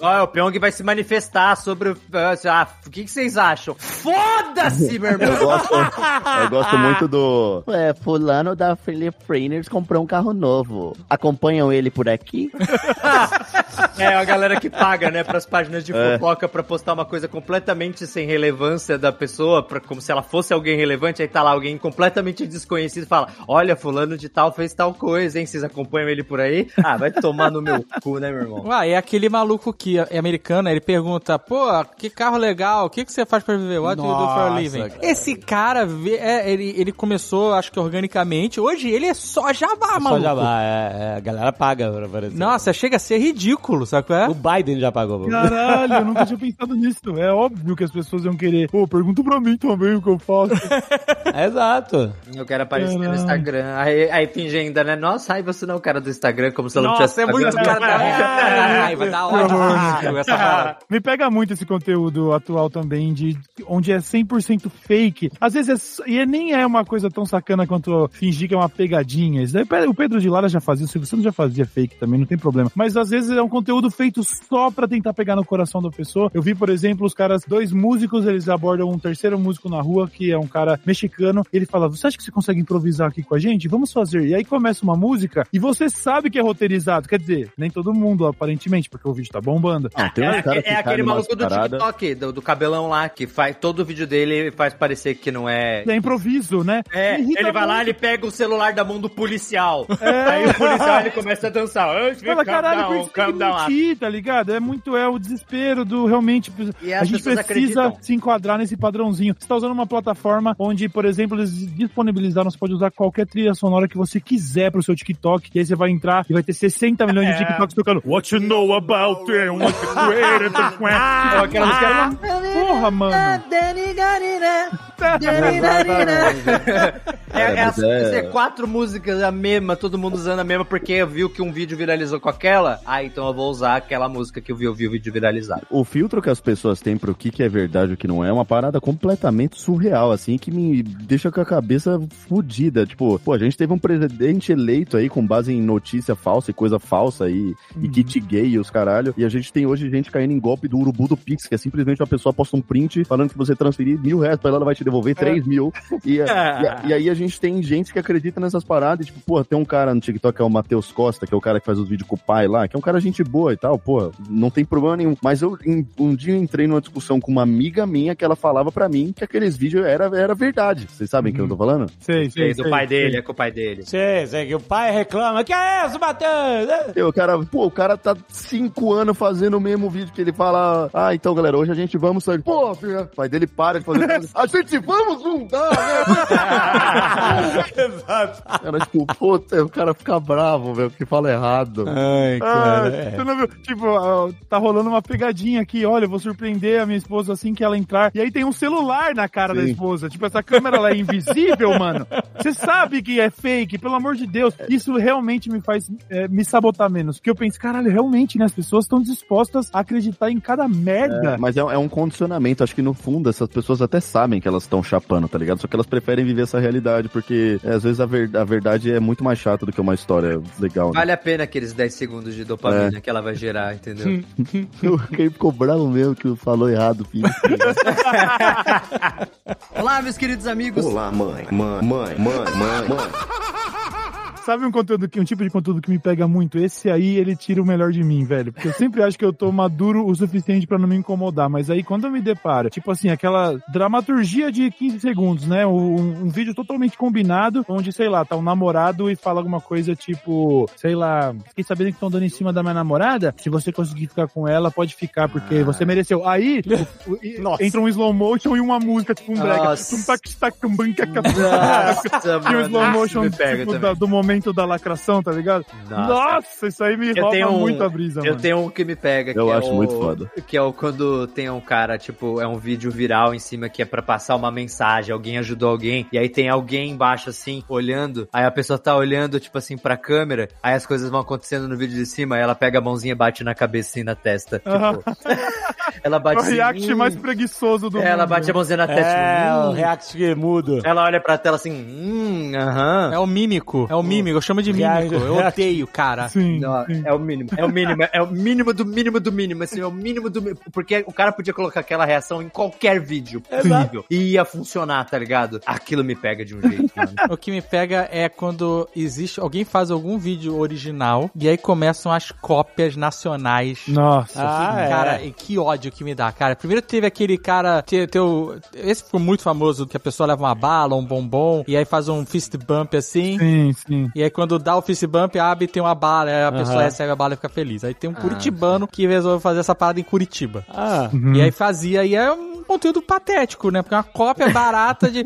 ó, o Pyong vai se manifestar sobre o. Ah, o que, que vocês acham? Foda-se, meu eu irmão! gosto, eu gosto muito do. É, fulano da Philip Trainers comprou um carro novo. Acompanham ele por aqui? É, a galera que paga, né, pras páginas de É. fofoca pra postar uma coisa completamente sem relevância da pessoa, pra, como se ela fosse alguém relevante, aí tá lá alguém completamente desconhecido e fala: Olha, fulano de tal fez tal coisa, hein? Vocês acompanham ele por aí? Ah, vai tomar no meu cu, né, meu irmão? Ué, é aquele maluco que é americano, ele pergunta, pô, que carro legal, o que, que você faz pra viver? What do you do for a Nossa, living? cara. Esse cara, vê, é, ele, ele começou, acho que organicamente, hoje ele é só jabá, Só maluco. já vai, é, é, a galera paga pra aparecer. Nossa, chega a ser ridículo, sabe qual é? O Biden já pagou. Caralho, eu nunca tinha pensado nisso. É óbvio que as pessoas iam querer. Pô, pergunta pra mim também o que eu faço. Exato. Eu quero aparecer no Caralho. Instagram. Aí, aí finge ainda, né? Nossa, ai, você não é o cara do Instagram, como se eu não Nossa, tivesse é muito cara da raiva, ódio essa parada. Me pega muito esse conteúdo atual também, de onde é 100% fake. Às vezes é, e é- nem é uma coisa tão sacana quanto fingir que é uma pegadinha. Isso daí, o Pedro de Lara já fazia, o Silvio Santos já fazia fake também, não tem problema. Mas às vezes é um conteúdo feito só pra tentar pegar no coração da pessoa. Eu vi, por exemplo, os caras, dois músicos, eles abordam um terceiro músico na rua, que é um cara mexicano. Ele fala: Você acha que você consegue improvisar aqui com a gente? Vamos fazer. E aí começa uma música e você sabe que é roteirizado. Quer dizer, nem todo mundo, aparentemente, porque o vídeo tá bombando. Ah, tem É, caras é que aquele maluco do. TikTok, do, do cabelão lá, que faz todo o vídeo dele faz parecer que não é. É improviso, né? É, ele vai lá, muito. ele pega o celular da mão do policial. Aí o policial ele começa a dançar. Fala, calm caralho, down, por isso tem calm que down. mentir, tá ligado? É muito, é o desespero do realmente. E a gente precisa acreditam. se enquadrar nesse padrãozinho. Você tá usando uma plataforma onde, por exemplo, eles disponibilizaram, você pode usar qualquer trilha sonora que você quiser pro seu TikTok, e aí você vai entrar e vai ter 60 milhões É. de TikToks tocando What you know about them, what you created, Ah, aquela música. Porra, mano. É, é, as- é- é quatro músicas a mesma, todo mundo usando a mesma, porque viu que um vídeo viralizou com aquela. Ah, então eu vou usar aquela música que eu vi, eu vi o vídeo viralizado. O filtro que as pessoas têm pro que, que é verdade e o que não é é uma parada completamente surreal, assim, que me deixa com a cabeça fodida. Tipo, pô, a gente teve um presidente eleito aí com base em notícia falsa e coisa falsa aí, e kit gay e os caralho. E a gente tem hoje gente caindo em golpe do urubu do Pix, que é simplesmente uma pessoa posta um print falando que você transferir mil reais pra ela, ela vai te devolver três mil. E, e, e aí a gente tem gente que acredita nessas paradas. E, tipo, pô, tem um cara no TikTok que é o Matheus Costa, que é o cara que faz os vídeos com o pai lá, que é um cara gente boa e tal, pô, não tem problema nenhum. Mas eu em- um dia eu entrei numa discussão com uma amiga minha que ela falava pra mim que aqueles vídeos era, era verdade. Vocês sabem o que eu tô falando? Sei, sei, do sei, pai sei. dele, é com o pai dele. Sei, sei que o pai reclama. Que é isso, Matheus? E o cara, pô, o cara tá cinco anos fazendo o mesmo vídeo que ele fala. Ah, então, galera, hoje a gente vamos sair. Pô, filho, o pai dele para de fazer. a gente vamos juntar, né? Exato. Cara, tipo, puta, o cara fica bravo, velho, que fala errado. Ai, Ah, cara. é. você não viu? Tipo, ah, tá rolando uma pegadinha aqui. Olha, eu vou surpreender a minha esposa assim que ela entrar. E aí tem um celular na cara da Sim. esposa. Tipo, essa câmera ela é invisível, mano. Você sabe que é fake, pelo amor de Deus. Isso realmente me faz é, me sabotar menos. Porque eu penso, caralho, realmente, né? As pessoas estão dispostas a acreditar em cada merda. Mas é, é um condicionamento. Acho que no fundo essas pessoas até sabem que elas estão chapando, tá ligado? Só que elas preferem viver essa realidade porque é, às vezes a, ver- a verdade é muito mais chata do que uma história legal. Né? Vale a pena aqueles 10 segundos de dopamina que ela vai gerar, entendeu? Quem ficou bravo mesmo que falou errado, filho. Olá, meus queridos amigos. Olá, mãe. Mãe, mãe, mãe, mãe, mãe. Sabe um conteúdo que um tipo de conteúdo que me pega muito? Esse aí ele tira o melhor de mim, velho. Porque eu sempre acho que eu tô maduro o suficiente pra não me incomodar, mas aí quando eu me deparo, tipo assim, aquela dramaturgia de 15 segundos, né? Um, um vídeo totalmente combinado, onde, sei lá, tá um namorado e fala alguma coisa tipo, sei lá, fiquei sabendo que estão dando em cima da minha namorada. Se você conseguir ficar com ela, pode ficar, porque você mereceu. Aí, Nossa. entra um slow motion e uma música, tipo um brega. Nossa. E mano, slow isso motion tipo, do momento da lacração, tá ligado? Nossa. Nossa, isso aí me Eu rouba um- muito a brisa, Eu mano. tenho um que me pega, que Eu é acho o- muito foda. Que é o quando tem um cara, tipo, é um vídeo viral em cima que é pra passar uma mensagem, alguém ajudou alguém, e aí tem alguém embaixo assim, olhando, aí a pessoa tá olhando, tipo assim, pra câmera, aí as coisas vão acontecendo no vídeo de cima, aí ela pega a mãozinha e bate na cabeça assim na testa. Tipo, ela É bate o assim, react hum, mais preguiçoso do Ela mundo. bate a mãozinha na testa. É, tipo, o hum. react mudo. Ela olha pra tela assim, hum, aham. É o mímico. É o mímico. Eu chamo de mímico. Eu odeio, cara. Sim, Não, sim. é o mínimo. É o mínimo. É o mínimo do mínimo do mínimo. Assim, é o mínimo do mínimo. Porque o cara podia colocar aquela reação em qualquer vídeo possível. E ia funcionar, tá ligado? Aquilo me pega de um jeito, mano. O que me pega é quando existe alguém faz algum vídeo original e aí começam as cópias nacionais. Nossa. Ah, é. Cara, e que ódio que me dá, cara. Primeiro teve aquele cara, te- teu, esse ficou muito famoso, que a pessoa leva uma bala, um bombom, e aí faz um fist bump assim. Sim, sim. E aí quando dá o fist bump, abre e tem uma bala, aí a Aham. pessoa recebe a bala e fica feliz. Aí tem um curitibano que resolveu fazer essa parada em Curitiba. Ah, E aí fazia, e é um conteúdo patético, né? Porque é uma cópia barata de.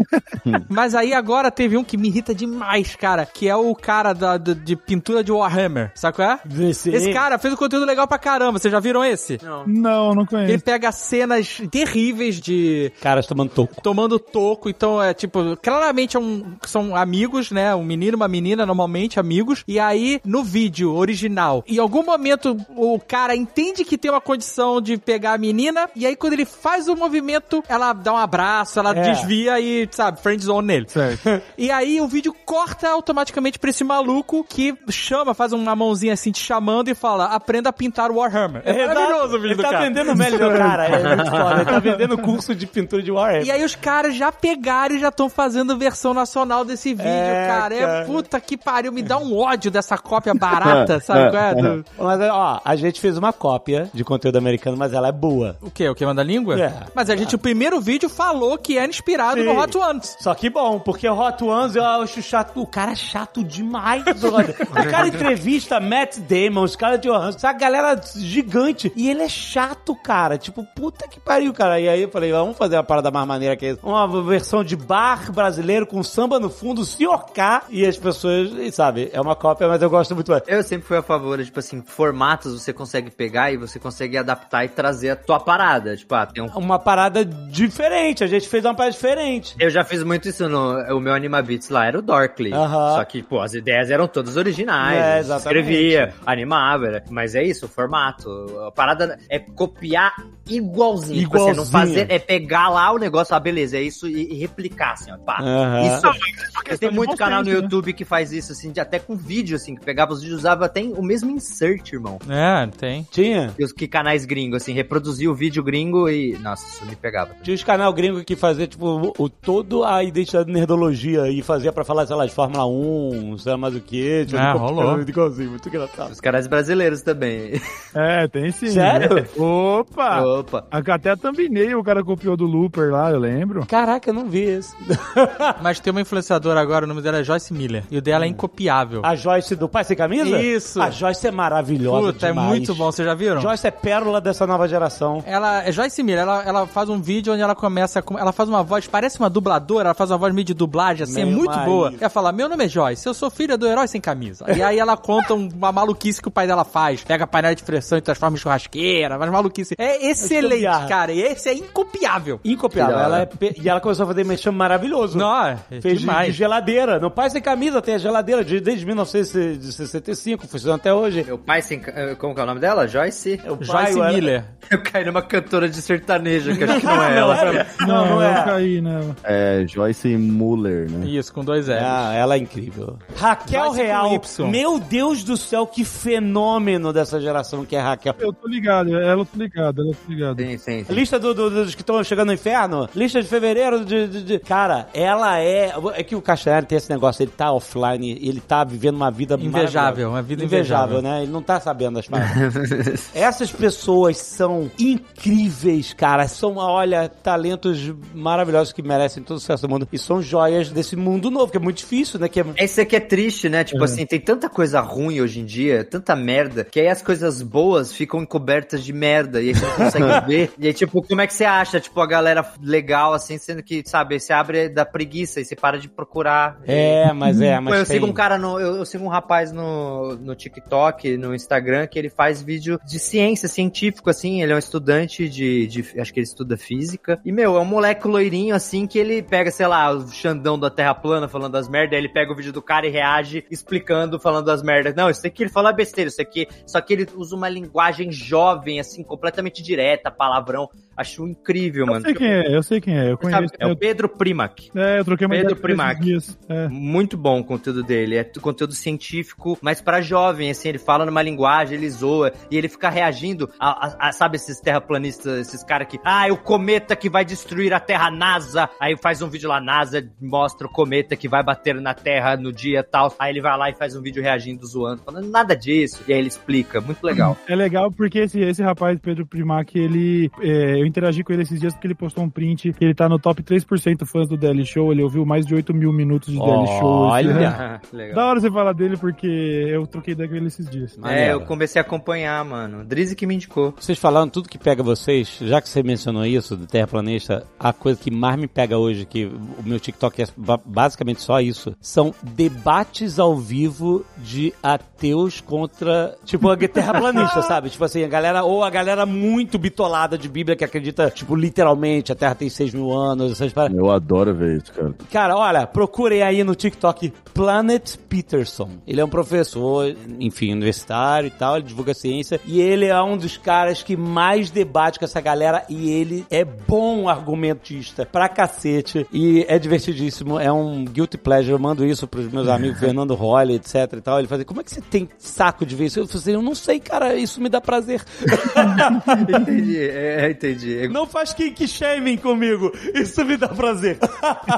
Mas aí agora teve um que me irrita demais, cara, que é o cara da, do- de pintura de Warhammer. Sabe qual é? esse, Esse cara fez um conteúdo legal pra caramba. Vocês já viram esse? Não, não Ele conheço. pega cenas terríveis de Caras tomando toco. tomando toco, então é tipo, claramente é um, são amigos, né? Um menino e uma menina, normalmente amigos. E aí, no vídeo original, em algum momento o cara entende que tem uma condição de pegar a menina, e aí quando ele faz o movimento, ela dá um abraço, ela É. desvia e, sabe, friend zone nele. Certo. E aí o vídeo corta automaticamente pra esse maluco que chama, faz uma mãozinha assim te chamando e fala: aprenda a pintar o Warhammer. É maravilhoso o vídeo Ele tá cara. vendendo melhor, cara. É muito foda. Ele tá vendendo curso de pintura de Warhammer. E aí os caras já pegaram e já estão fazendo versão nacional desse vídeo, É, cara. É cara. puta que pariu, me dá um ódio dessa cópia barata, sabe qual é? Do- Mas, ó, a gente fez uma cópia de conteúdo americano, mas ela é boa. O quê? O que manda língua? É. Mas a gente, o primeiro vídeo falou que era inspirado Sim. no Hot Ones. Só que bom, porque o Hot Ones eu acho chato. O cara é chato demais, brother. O cara entrevista Matt Damon, os caras de Johansson, essa galera gigante. E ele é chato, cara. Tipo, puta que pariu, cara. E aí eu falei, vamos fazer uma parada mais maneira que essa. Uma versão de bar brasileiro com samba no fundo, Siocá. E as pessoas, sabe, é uma cópia, mas eu gosto muito mais. Eu sempre fui a favor, tipo assim, formatos você consegue pegar e você consegue adaptar e trazer a tua parada. Tipo, ah, tem um Uma parada diferente, a gente fez uma parada diferente. Eu já fiz muito isso no o meu Anima Beats lá, era o Dorkly. Aham. Só que, pô, as ideias eram todas originais. É, exatamente. Escrevia, animava, era- mas é isso, o formato. A parada é copiar igualzinho. Tipo, você não Igualzinho. fazer, é pegar lá o negócio, ah, beleza, é isso, e, e replicar, assim, ó, pá. Aham. Isso, tem de muito canal no né? YouTube que faz isso, assim, de, até com vídeo, assim, que pegava os vídeos, usava até o mesmo insert, irmão. É, tem. Tinha? E os que canais gringos, assim, reproduzia o vídeo gringo e, nossa, isso me pegava. Tinha os canal gringo que fazia, tipo, o, todo a identidade de nerdologia e fazia pra falar, sei lá, de Fórmula 1, sei lá mais o que. Tipo, Ah, rolou. Muito igualzinho, muito engraçado. Os canais brasileiros também. É, tem sim. Sério? Opa! Opa. Até a thumbnail o cara copiou do Looper lá, eu lembro. Caraca, eu não vi esse. Mas tem uma influenciadora agora, o nome dela é Joyce Miller. E o dela é incopiável. A Joyce do Pai Sem Camisa? Isso. A Joyce é maravilhosa Puta, é demais. muito bom, vocês já viram? Joyce é pérola dessa nova geração. Ela é Joyce Miller, ela, ela faz um vídeo onde ela começa com. Ela faz uma voz, parece uma dubladora, ela faz uma voz meio de dublagem, assim, é muito Maísa. boa. Ela fala: Meu nome é Joyce, eu sou filha do herói sem camisa. E aí ela conta um- uma maluquice que o pai dela faz. Pega a panela de pressão e transforma em churrasqueira, mas maluquice. É excelente, gambiarra. cara. E esse é incopiável. Incopiável. Ela é pe- E ela começou a fazer mexame maravilhoso. Não, é Fez de- demais. de geladeira. No Pai Sem Camisa tem a geladeira de- desde 1965, funciona até hoje. Meu pai, sem, eh, como que é o nome dela? Joyce? O pai, Joyce era- Miller. Eu caí numa cantora de sertaneja, que que não é ela. Não, não eu é. caí, não. É Joyce Muller, né? Isso, com dois L's. Ah, ela é incrível. Raquel Joyce Real. Y. Meu Deus do céu, que fenômeno dessa geração que é Raquel. Eu tô ligado, ela tô ligado, ela tô ligado. Sim, sim, sim. Lista do- do- dos que estão chegando no inferno? Lista de fevereiro de, de- de- Cara, ela é. É que o Castanhari tem esse negócio, ele tá offline, ele tá vivendo uma vida Invejável, uma vida invejável, invejável. né? Ele não tá sabendo das paradas. Essas pessoas são incríveis, cara. São, olha, talentos maravilhosos que merecem todo o sucesso do mundo. E são joias desse mundo novo, que é muito difícil, né? Que é Esse aqui é triste, né? Tipo assim, tem tanta coisa ruim hoje em dia, tanta merda, que aí as coisas boas ficam encobertas de merda e aí você não consegue ver. E aí, tipo, como é que você acha, tipo, a galera legal, assim, sendo que, sabe, você abre da preguiça e você para de procurar. É, mas é, Pô, mas eu tem... sigo um cara no. Eu, eu sigo um rapaz no, no TikTok, no Instagram, que ele faz vídeo de ciência, científico, assim. Ele é um estudante de, de. Acho que ele estuda física. E, meu, é um moleque loirinho, assim, que ele pega, sei lá, o Xandão da Terra plana falando das merdas, ele pega o vídeo do cara e reage explicando, falando das merdas. Não, isso aqui ele fala besteira, isso aqui. Só que ele usa uma linguagem jovem, assim, completamente direta, palavrão. Acho incrível, Eu mano. sei quem é, eu sei quem é, eu Sabe, conheço. é o eu, Pedro Primac. é, eu troquei uma Pedro Primac. dias. É. Muito bom o conteúdo dele. É conteúdo científico, mas pra jovem, assim, ele fala numa linguagem, ele zoa, e ele fica reagindo a, a- a- sabe, esses terraplanistas, esses caras que, ah, é o cometa que vai destruir a Terra NASA. Aí faz um vídeo lá, NASA mostra o cometa que vai bater na Terra no dia tal. Aí ele vai lá e faz um vídeo reagindo, zoando, falando nada disso. E aí ele explica, muito legal. É legal porque esse, esse rapaz, Pedro Primac, ele. é, eu interagi com ele esses dias porque ele postou um print que ele tá no top 3% fãs do Daily Show. Ele ouviu mais de 8 mil minutos de Daily Show. Olha! legal. Da hora você falar dele porque eu troquei ideia com ele esses dias. É, eu comecei a acompanhar, mano. Drizzy que me indicou. Vocês falaram tudo que pega vocês, já que você mencionou isso, do terraplanista, a coisa que mais me pega hoje, que o meu TikTok é ba- basicamente só isso, são debates ao vivo de ateus contra, tipo, a terraplanista, sabe? Tipo assim, a galera, ou a galera muito bitolada de Bíblia que acredita, tipo, literalmente, a Terra tem 6 mil anos, essas paradas. Eu adoro ver isso, cara. Cara, olha, procurem aí no TikTok Planet Peterson. Ele é um professor, enfim, universitário e tal, ele divulga ciência. E ele é um dos caras que mais debate com essa galera. E ele é bom argumentista pra cacete. E é divertidíssimo. É um guilty pleasure. Eu mando isso pros meus amigos Fernando Holly, etc e tal. Ele fala, como é que você tem saco de ver isso? Eu falei assim, eu não sei, cara, isso me dá prazer. entendi, é, entendi. Não faz kink shaming comigo. Isso me dá prazer.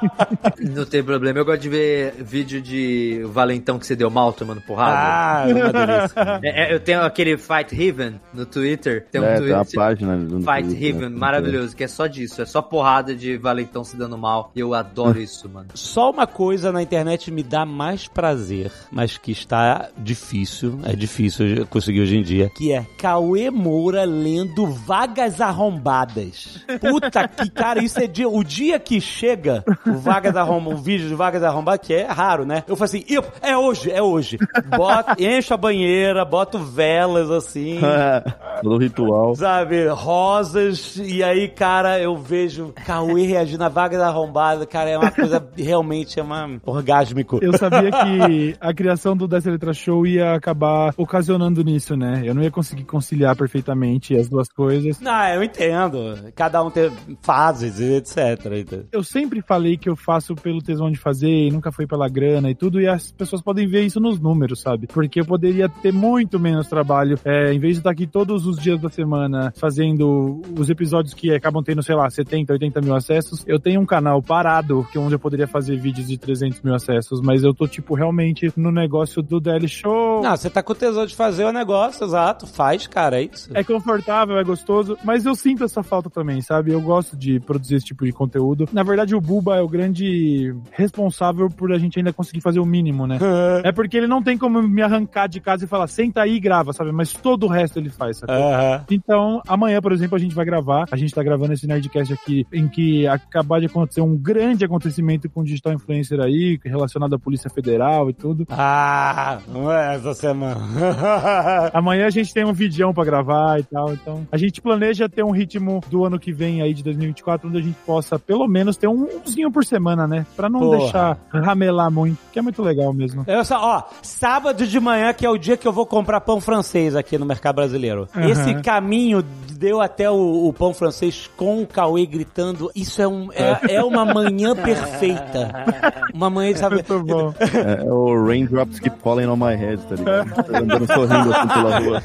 Não tem problema. Eu gosto de ver vídeo de valentão que você deu mal tomando porrada. ah, é uma delícia. É, é, eu tenho aquele Fight Heaven no Twitter. Tem um é, tem uma Twitter. página no Fight Twitter, Heaven, né? maravilhoso, que é só disso, é só porrada de valentão se dando mal. E eu adoro isso, mano. Só uma coisa na internet me dá mais prazer, mas que está difícil, é difícil conseguir hoje em dia, que é Cauê Moura lendo Vagas Arrombadas. Puta que, cara, isso é dia, o dia que chega o Vagas Arrombadas, o vídeo de Vagas Arrombadas, que é raro, né? Eu falo assim, "Ih, é hoje, é hoje. Bota, encho a banheira, boto velas assim, Todo ritual. sabe, rosas, e aí, cara, eu vejo Cauê reagindo a vaga da arrombada, cara, é uma coisa, realmente, é uma orgásmico. Eu sabia que a criação do Dessa Letra Show ia acabar ocasionando nisso, né? Eu não ia conseguir conciliar perfeitamente as duas coisas. Não, eu entendo. Cada um tem fases, e etc. Eu sempre falei que eu faço pelo tesão de fazer e nunca foi pela grana e tudo, e as pessoas podem ver isso nos números, sabe? Porque eu poderia ter muito menos trabalho, é, em vez de estar aqui todos os dias da semana fazendo os episódios que acabam tendo, sei lá, 70, 80 mil acessos, eu tenho um canal parado, que é onde eu poderia fazer vídeos de 300 mil acessos, mas eu tô, tipo, realmente no negócio do Daily Show. Não, você tá com tesão de fazer o negócio, exato. Faz, cara, é isso. É confortável, é gostoso, mas eu sinto essa falta também, sabe? Eu gosto de produzir esse tipo de conteúdo. Na verdade, o Buba é o grande responsável por a gente ainda conseguir fazer o mínimo, né? É porque ele não tem como me arrancar de casa e falar, senta aí e grava, sabe? Mas todo o resto ele faz, sabe? Aham. Então, amanhã, por exemplo, a gente vai gravar. A gente tá gravando esse Nerdcast aqui em que acabar de acontecer um grande acontecimento com o digital influencer aí, relacionado à Polícia Federal e tudo. Ah, não é essa semana. Amanhã a gente tem um vídeo pra gravar e tal, então a gente planeja ter um ritmo máximo do ano que vem aí de 2024, onde a gente possa pelo menos ter um umzinho por semana, né? Pra não Porra. deixar ramelar muito, que é muito legal mesmo. Eu só, ó, sábado de manhã, que é o dia que eu vou comprar pão francês aqui no mercado brasileiro. Aham. Esse caminho deu até o, o pão francês com o Cauê gritando. Isso é, um, é, é uma manhã perfeita. Uma manhã, sabe? Muito bom. É, é o Raindrops Keep Falling on My Head, tá ligado? Tá andando sorrindo assim pela rua.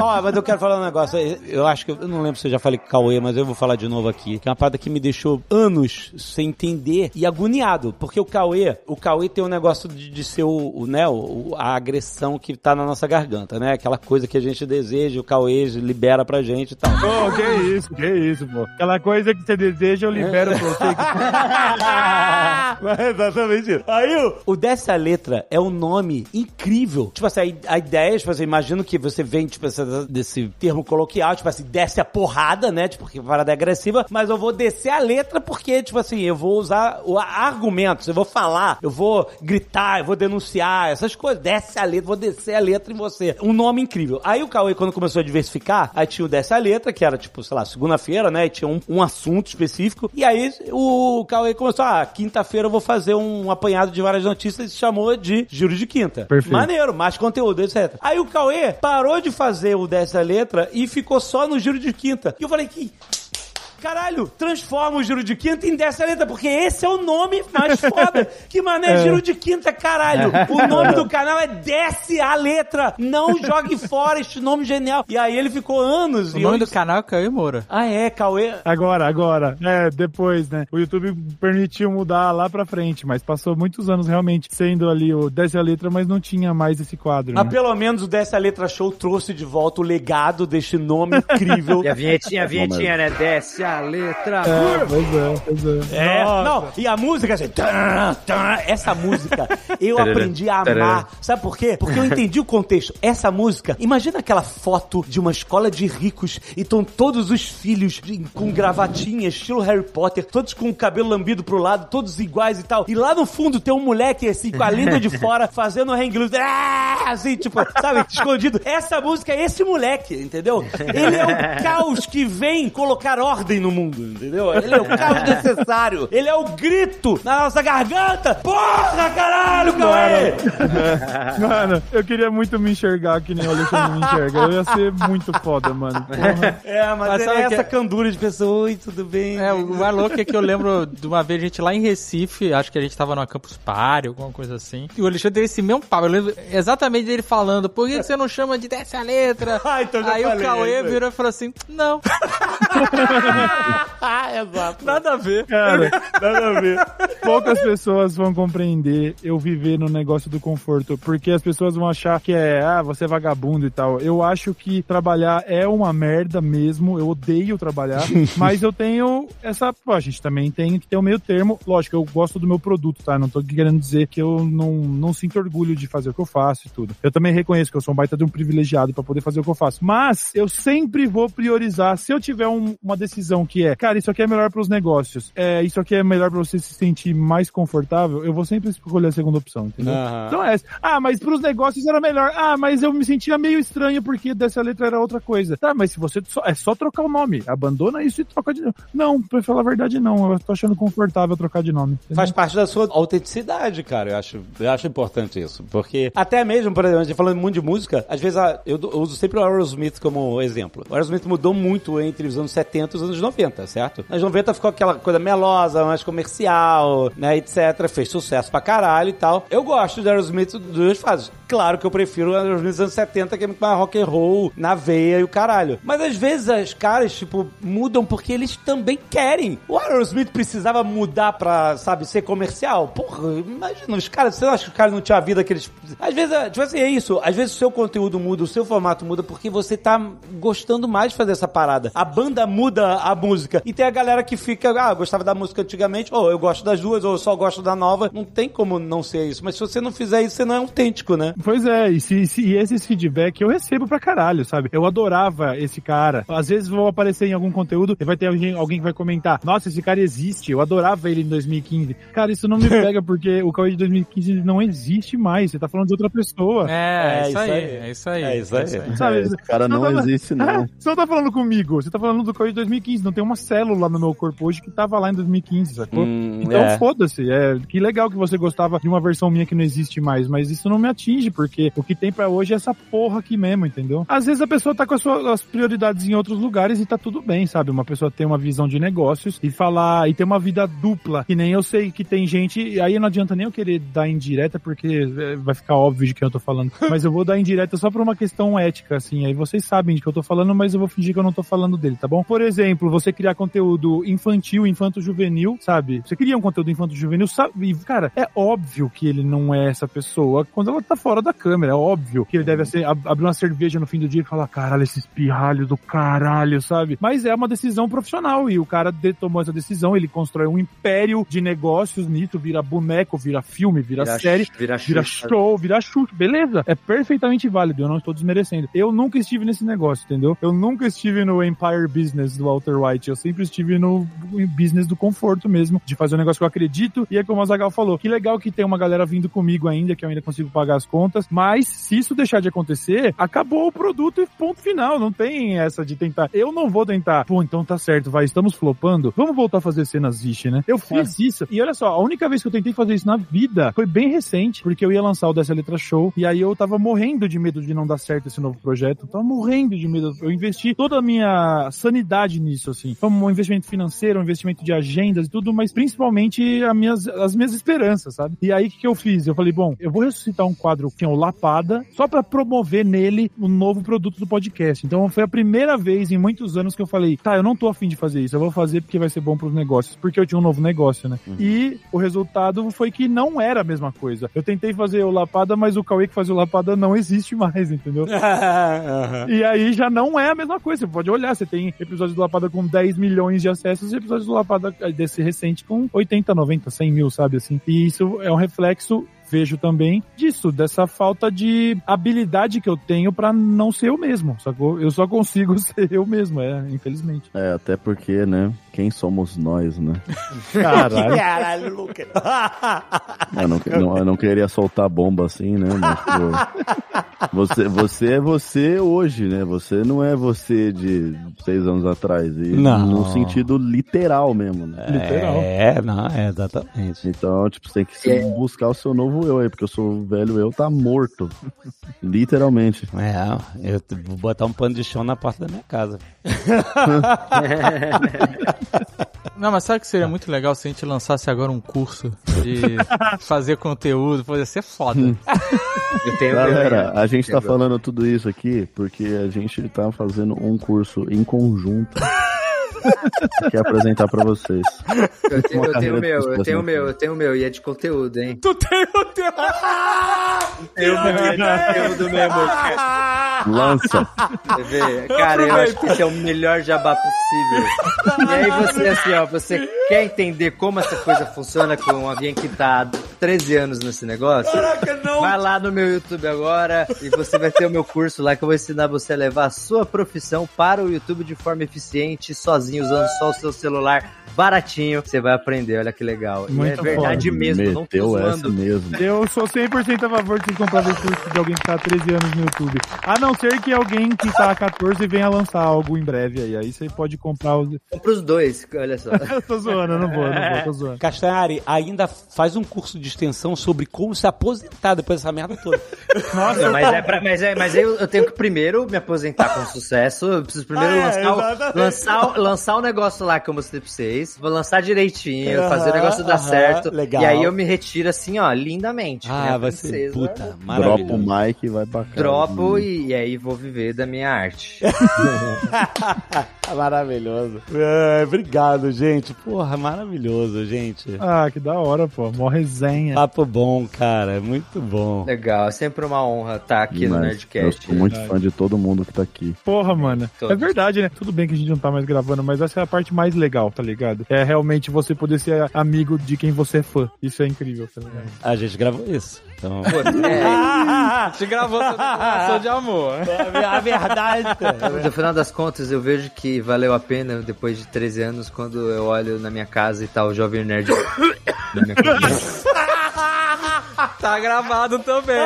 Ó, mas eu quero falar um negócio. Eu acho que eu não lembro se eu já falei com o Cauê, mas eu vou falar de novo aqui. Que é uma parada que me deixou anos sem entender e agoniado. Porque o Cauê, o Cauê tem um negócio de, de ser o, o, né, o- a agressão que tá na nossa garganta, né? Aquela coisa que a gente deseja, o Cauê libera pra gente e tal. Pô, que isso, que isso, pô. Aquela coisa que você deseja, eu libero pra você. Mas é exatamente isso. Aí o, o Dessa Letra é um nome incrível. Tipo assim, a, a ideia, tipo assim, imagino que você vem, tipo, desse termo coloquial, tipo assim, desce a porrada, né? Tipo, que a parada é agressiva, mas eu vou descer a letra porque, tipo assim, eu vou usar o, argumentos, eu vou falar, eu vou gritar, eu vou denunciar, essas coisas. Desce a letra, vou descer a letra em você. Um nome incrível. Aí o Cauê, quando começou a diversificar, aí tinha o Desce a Letra, que era, tipo, sei lá, segunda-feira, né? E tinha um, um assunto específico. E aí o Cauê começou, ah, quinta-feira eu vou fazer um apanhado de várias notícias e chamou de Giro de Quinta. Perfeito. Maneiro, mais conteúdo, etc. Aí o Cauê parou de fazer o Desce a Letra e ficou só no Giro de Quinta. E eu falei que... Caralho, transforma o Giro de Quinta em Desce a Letra, porque esse é o nome mais foda. Que mané, É. Giro de Quinta, caralho. O nome do canal é Desce a Letra. Não jogue fora este nome genial. E aí ele ficou anos. O e nome eu- do canal é Cauê Moura. Ah, é, Cauê. Agora, agora. É, depois, né? O YouTube permitiu mudar lá pra frente, mas passou muitos anos realmente sendo ali o Desce a Letra, mas não tinha mais esse quadro. Mas Né? pelo menos o Desce a Letra Show trouxe de volta o legado deste nome incrível. E a vinhetinha, a vinhetinha, né? Desce a letra. É, pois é, pois é. É, não, e a música assim, tan, tan, essa música eu aprendi a amar. Sabe por quê? Porque eu entendi o contexto. Essa música, imagina aquela foto de uma escola de ricos e estão todos os filhos de- com gravatinha, estilo Harry Potter, todos com o cabelo lambido pro lado, todos iguais e tal. E lá no fundo tem um moleque assim, com a língua de fora, fazendo hang loose, ah, assim, tipo, sabe, escondido. Essa música é esse moleque, entendeu? Ele é o caos que vem colocar ordem no mundo, entendeu? Ele é o caos necessário. Ele é o grito na nossa garganta. Porra, caralho, Cauê! Mano, eu queria muito me enxergar que nem o Alexandre me enxerga. Eu ia ser muito foda, mano. Porra. É, mas, Mas é essa que- candura de pessoa. Oi, tudo bem? É, o mais louco é que eu lembro de uma vez a gente lá em Recife, acho que a gente tava numa Campus Party, alguma coisa assim. E o Alexandre teve esse mesmo papo. Eu lembro exatamente dele falando, por que que você não chama de desce a letra? Ah, então já Aí falei, o é Cauê aí. virou e falou assim, não, exato. nada a ver. Cara, Nada a ver. poucas pessoas vão compreender eu viver no negócio do conforto, porque as pessoas vão achar que é, ah, você é vagabundo e tal. Eu acho que trabalhar é uma merda mesmo, eu odeio trabalhar, mas eu tenho essa, pô, a gente também tem que ter um meio termo. Lógico, eu gosto do meu produto, tá? Não tô querendo dizer que eu não, não sinto orgulho de fazer o que eu faço e tudo. Eu também reconheço que eu sou um baita de um privilegiado pra poder fazer o que eu faço, mas eu sempre vou priorizar, se eu tiver um- uma decisão que é, cara, isso aqui é melhor pros negócios, é, isso aqui é melhor pra você se sentir mais confortável, eu vou sempre escolher a segunda opção, entendeu? Aham. Então é essa. Ah, mas pros negócios era melhor. Ah, mas eu me sentia meio estranho porque dessa letra era outra coisa. Tá, mas se você só, é só trocar o nome, abandona isso e troca de nome. Não, pra falar a verdade, não. Eu tô achando confortável trocar de nome. entendeu? Faz parte da sua autenticidade, cara. Eu acho, eu acho importante isso. Porque até mesmo, por exemplo, falando muito de música, às vezes a- eu, eu uso sempre o Aerosmith como exemplo. O Aerosmith mudou muito entre os anos 70 e os anos 90, certo? Nos anos 90 ficou aquela coisa melosa, mais comercial, né, etc. Fez sucesso pra caralho e tal. Eu gosto do Aerosmith dos dois fases. Claro que eu prefiro Aerosmith dos anos 70, que é muito mais rock and roll, na veia e o caralho. Mas às vezes as caras, tipo, mudam porque eles também querem. O Aerosmith precisava mudar pra, sabe, ser comercial? Porra, imagina, os caras, você não acha que os caras não tinham a vida que eles... Às vezes, é, tipo assim, é isso. Às vezes o seu conteúdo muda, o seu formato muda porque você tá gostando mais de fazer essa parada. A banda muda a a música. E tem a galera que fica, ah, gostava da música antigamente, ou eu gosto das duas, ou eu só gosto da nova. Não tem como não ser isso. Mas se você não fizer isso, você não é autêntico, né? Pois é, e, se, se e esses feedback eu recebo pra caralho, sabe? Eu adorava esse cara. Às vezes vou aparecer em algum conteúdo e vai ter alguém, alguém que vai comentar: Nossa, esse cara existe, eu adorava ele em 2015. Cara, isso não me pega porque o Cauê de 2015 não existe mais. Você tá falando de outra pessoa. É, é, isso, aí, é isso aí. É isso aí. Sabe? Esse cara não tá- existe, não. É, você não tá falando comigo, você tá falando do Cauê de 2015. Não tem uma célula no meu corpo hoje que tava lá em 2015, sacou? Hum, então é. foda-se. É, que legal que você gostava de uma versão minha que não existe mais, mas isso não me atinge, porque o que tem pra hoje é essa porra aqui mesmo, entendeu? Às vezes a pessoa tá com as suas as prioridades em outros lugares e tá tudo bem, sabe? Uma pessoa tem uma visão de negócios e falar e ter uma vida dupla, que nem eu sei que tem gente, e aí não adianta nem eu querer dar indireta, porque é, vai ficar óbvio de quem eu tô falando, mas eu vou dar indireta só por uma questão ética, assim, aí vocês sabem de que eu tô falando, mas eu vou fingir que eu não tô falando dele, tá bom? Por exemplo, você criar conteúdo infantil, infanto-juvenil, sabe? Você cria um conteúdo infanto-juvenil, sabe? E, cara, é óbvio que ele não é essa pessoa quando ela tá fora da câmera, é óbvio que ele deve ser, ab- abrir uma cerveja no fim do dia e falar, caralho, esse espirralho do caralho, sabe? Mas é uma decisão profissional e o cara de- tomou essa decisão, ele constrói um império de negócios nisso, vira boneco, vira filme, vira, Vira série, vira vira show, vira chute, beleza? É perfeitamente válido, eu não estou desmerecendo. Eu nunca estive nesse negócio, entendeu? Eu nunca estive no Empire Business do Walter White, eu sempre estive no business do conforto mesmo, de fazer um negócio que eu acredito, e é como a Zagal falou, que legal que tem uma galera vindo comigo ainda, que eu ainda consigo pagar as contas, mas se isso deixar de acontecer, acabou o produto e ponto final, não tem essa de tentar. Eu não vou tentar, pô, então tá certo, vai, estamos flopando, vamos voltar a fazer cenas Vixe, né? Eu fiz isso, e olha só, a única vez que eu tentei fazer isso na vida foi bem recente, porque eu ia lançar o Dessa Letra Show, e aí eu tava morrendo de medo de não dar certo esse novo projeto, tava morrendo de medo, eu investi toda a minha sanidade nisso, assim, foi um investimento financeiro, um investimento de agendas e tudo, mas principalmente as minhas, as minhas esperanças, sabe? E aí o que, que eu fiz? Eu falei, bom, eu vou ressuscitar um quadro que é o Lapada, só pra promover nele um novo produto do podcast. Então foi a primeira vez em muitos anos que eu falei, tá, eu não tô afim de fazer isso, eu vou fazer porque vai ser bom pros negócios, porque eu tinha um novo negócio, né? E o resultado foi que não era a mesma coisa. Eu tentei fazer o Lapada, mas o Cauê que fazia o Lapada não existe mais, entendeu? E aí já não é a mesma coisa. Você pode olhar, você tem episódios do Lapada com 10 milhões de acessos e episódios do Lapada eh, desse recente com 80, 90, 100 mil, sabe assim? E isso é um reflexo vejo também disso, dessa falta de habilidade que eu tenho pra não ser eu mesmo, sacou? Eu só consigo ser eu mesmo, é, infelizmente. É, até porque, né? Quem somos nós, né? Caralho. Caralho, Lucas. Eu não, não- eu não queria soltar bomba assim, né? Mas, pô, você, você é você hoje, né? Você não é você de seis anos atrás. E Não. No sentido literal mesmo, né? Literal. É, não, é exatamente. Então, tipo, você tem que se buscar o seu novo eu aí, porque o seu velho eu tá morto. Literalmente. É, eu vou botar um pano de chão na porta da minha casa. Não, mas sabe que seria muito legal se a gente lançasse agora um curso de fazer conteúdo? Podia ser foda. Eu tenho Galera, a gente tá falando tudo isso aqui porque a gente tá fazendo um curso em conjunto. Quer apresentar pra vocês. Eu tenho, eu tenho o meu, eu tenho o meu, eu tenho o meu, e é de conteúdo, hein? Tu tem o teu. Eu tenho do mesmo. Lança. Quer ver? Cara, eu acho que esse é o melhor jabá possível. E aí você, assim, ó, você quer entender como essa coisa funciona com alguém que tá há 13 anos nesse negócio? Vai lá no meu YouTube agora e você vai ter o meu curso lá que eu vou ensinar você a levar a sua profissão para o YouTube de forma eficiente, sozinho, usando só o seu celular baratinho. Você vai aprender, olha que legal. E é Muito verdade foda. mesmo, não tô Meteu essa zoando. mesmo. Eu sou 100% a favor de comprar o curso de alguém que tá há 13 anos no YouTube. A não ser que alguém que tá há 14 venha lançar algo em breve aí. Aí você pode comprar os. Compra os dois, olha só. Eu tô zoando, eu não vou, não vou, tô zoando. Castanhari ainda faz um curso de extensão sobre como se aposentar depois dessa merda toda. Nossa, Mas é, pra, mas é, mas eu, eu tenho que primeiro me aposentar com sucesso. Eu preciso primeiro Ah, é, lançar, o, exatamente. lançar, o- lançar o negócio lá que eu mostrei pra vocês. Vou lançar direitinho, fazer o negócio dar certo. legal. E aí eu me retiro assim, ó, lindamente. Ah, vai ser puta, Dropa o maravilhoso. mic e vai pra casa. Dropo e, e aí vou viver da minha arte. maravilhoso. É, obrigado, gente. Porra, maravilhoso, gente. Ah, que da hora, pô. Mó resenha. Papo bom, cara. Muito bom. Legal, é sempre uma honra estar aqui no Demais. Nerdcast. Eu sou muito Verdade. fã de todo mundo que tá aqui. Porra, mano. Todos. É verdade, né? Tudo bem que a gente não tá mais gravando, mas essa é a parte mais legal, tá ligado? É realmente você poder ser amigo de quem você é fã. Isso é incrível, tá ligado? A gente gravou isso. Então... É, A gente gravou sobre declaração de amor. a verdade. no final das contas, eu vejo que valeu a pena depois de 13 anos quando eu olho na minha casa e tá o Jovem Nerd na minha cabeça. Tá gravado também.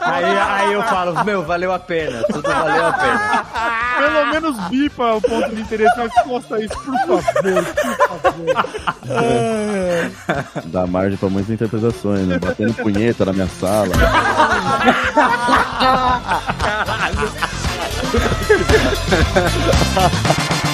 Aí, aí eu falo, meu, valeu a pena, tudo valeu a pena. Pelo menos bipa o ponto de interesse, mas posta isso, por favor, por favor. Dá margem pra muitas interpretações, né? Batendo punheta na minha sala.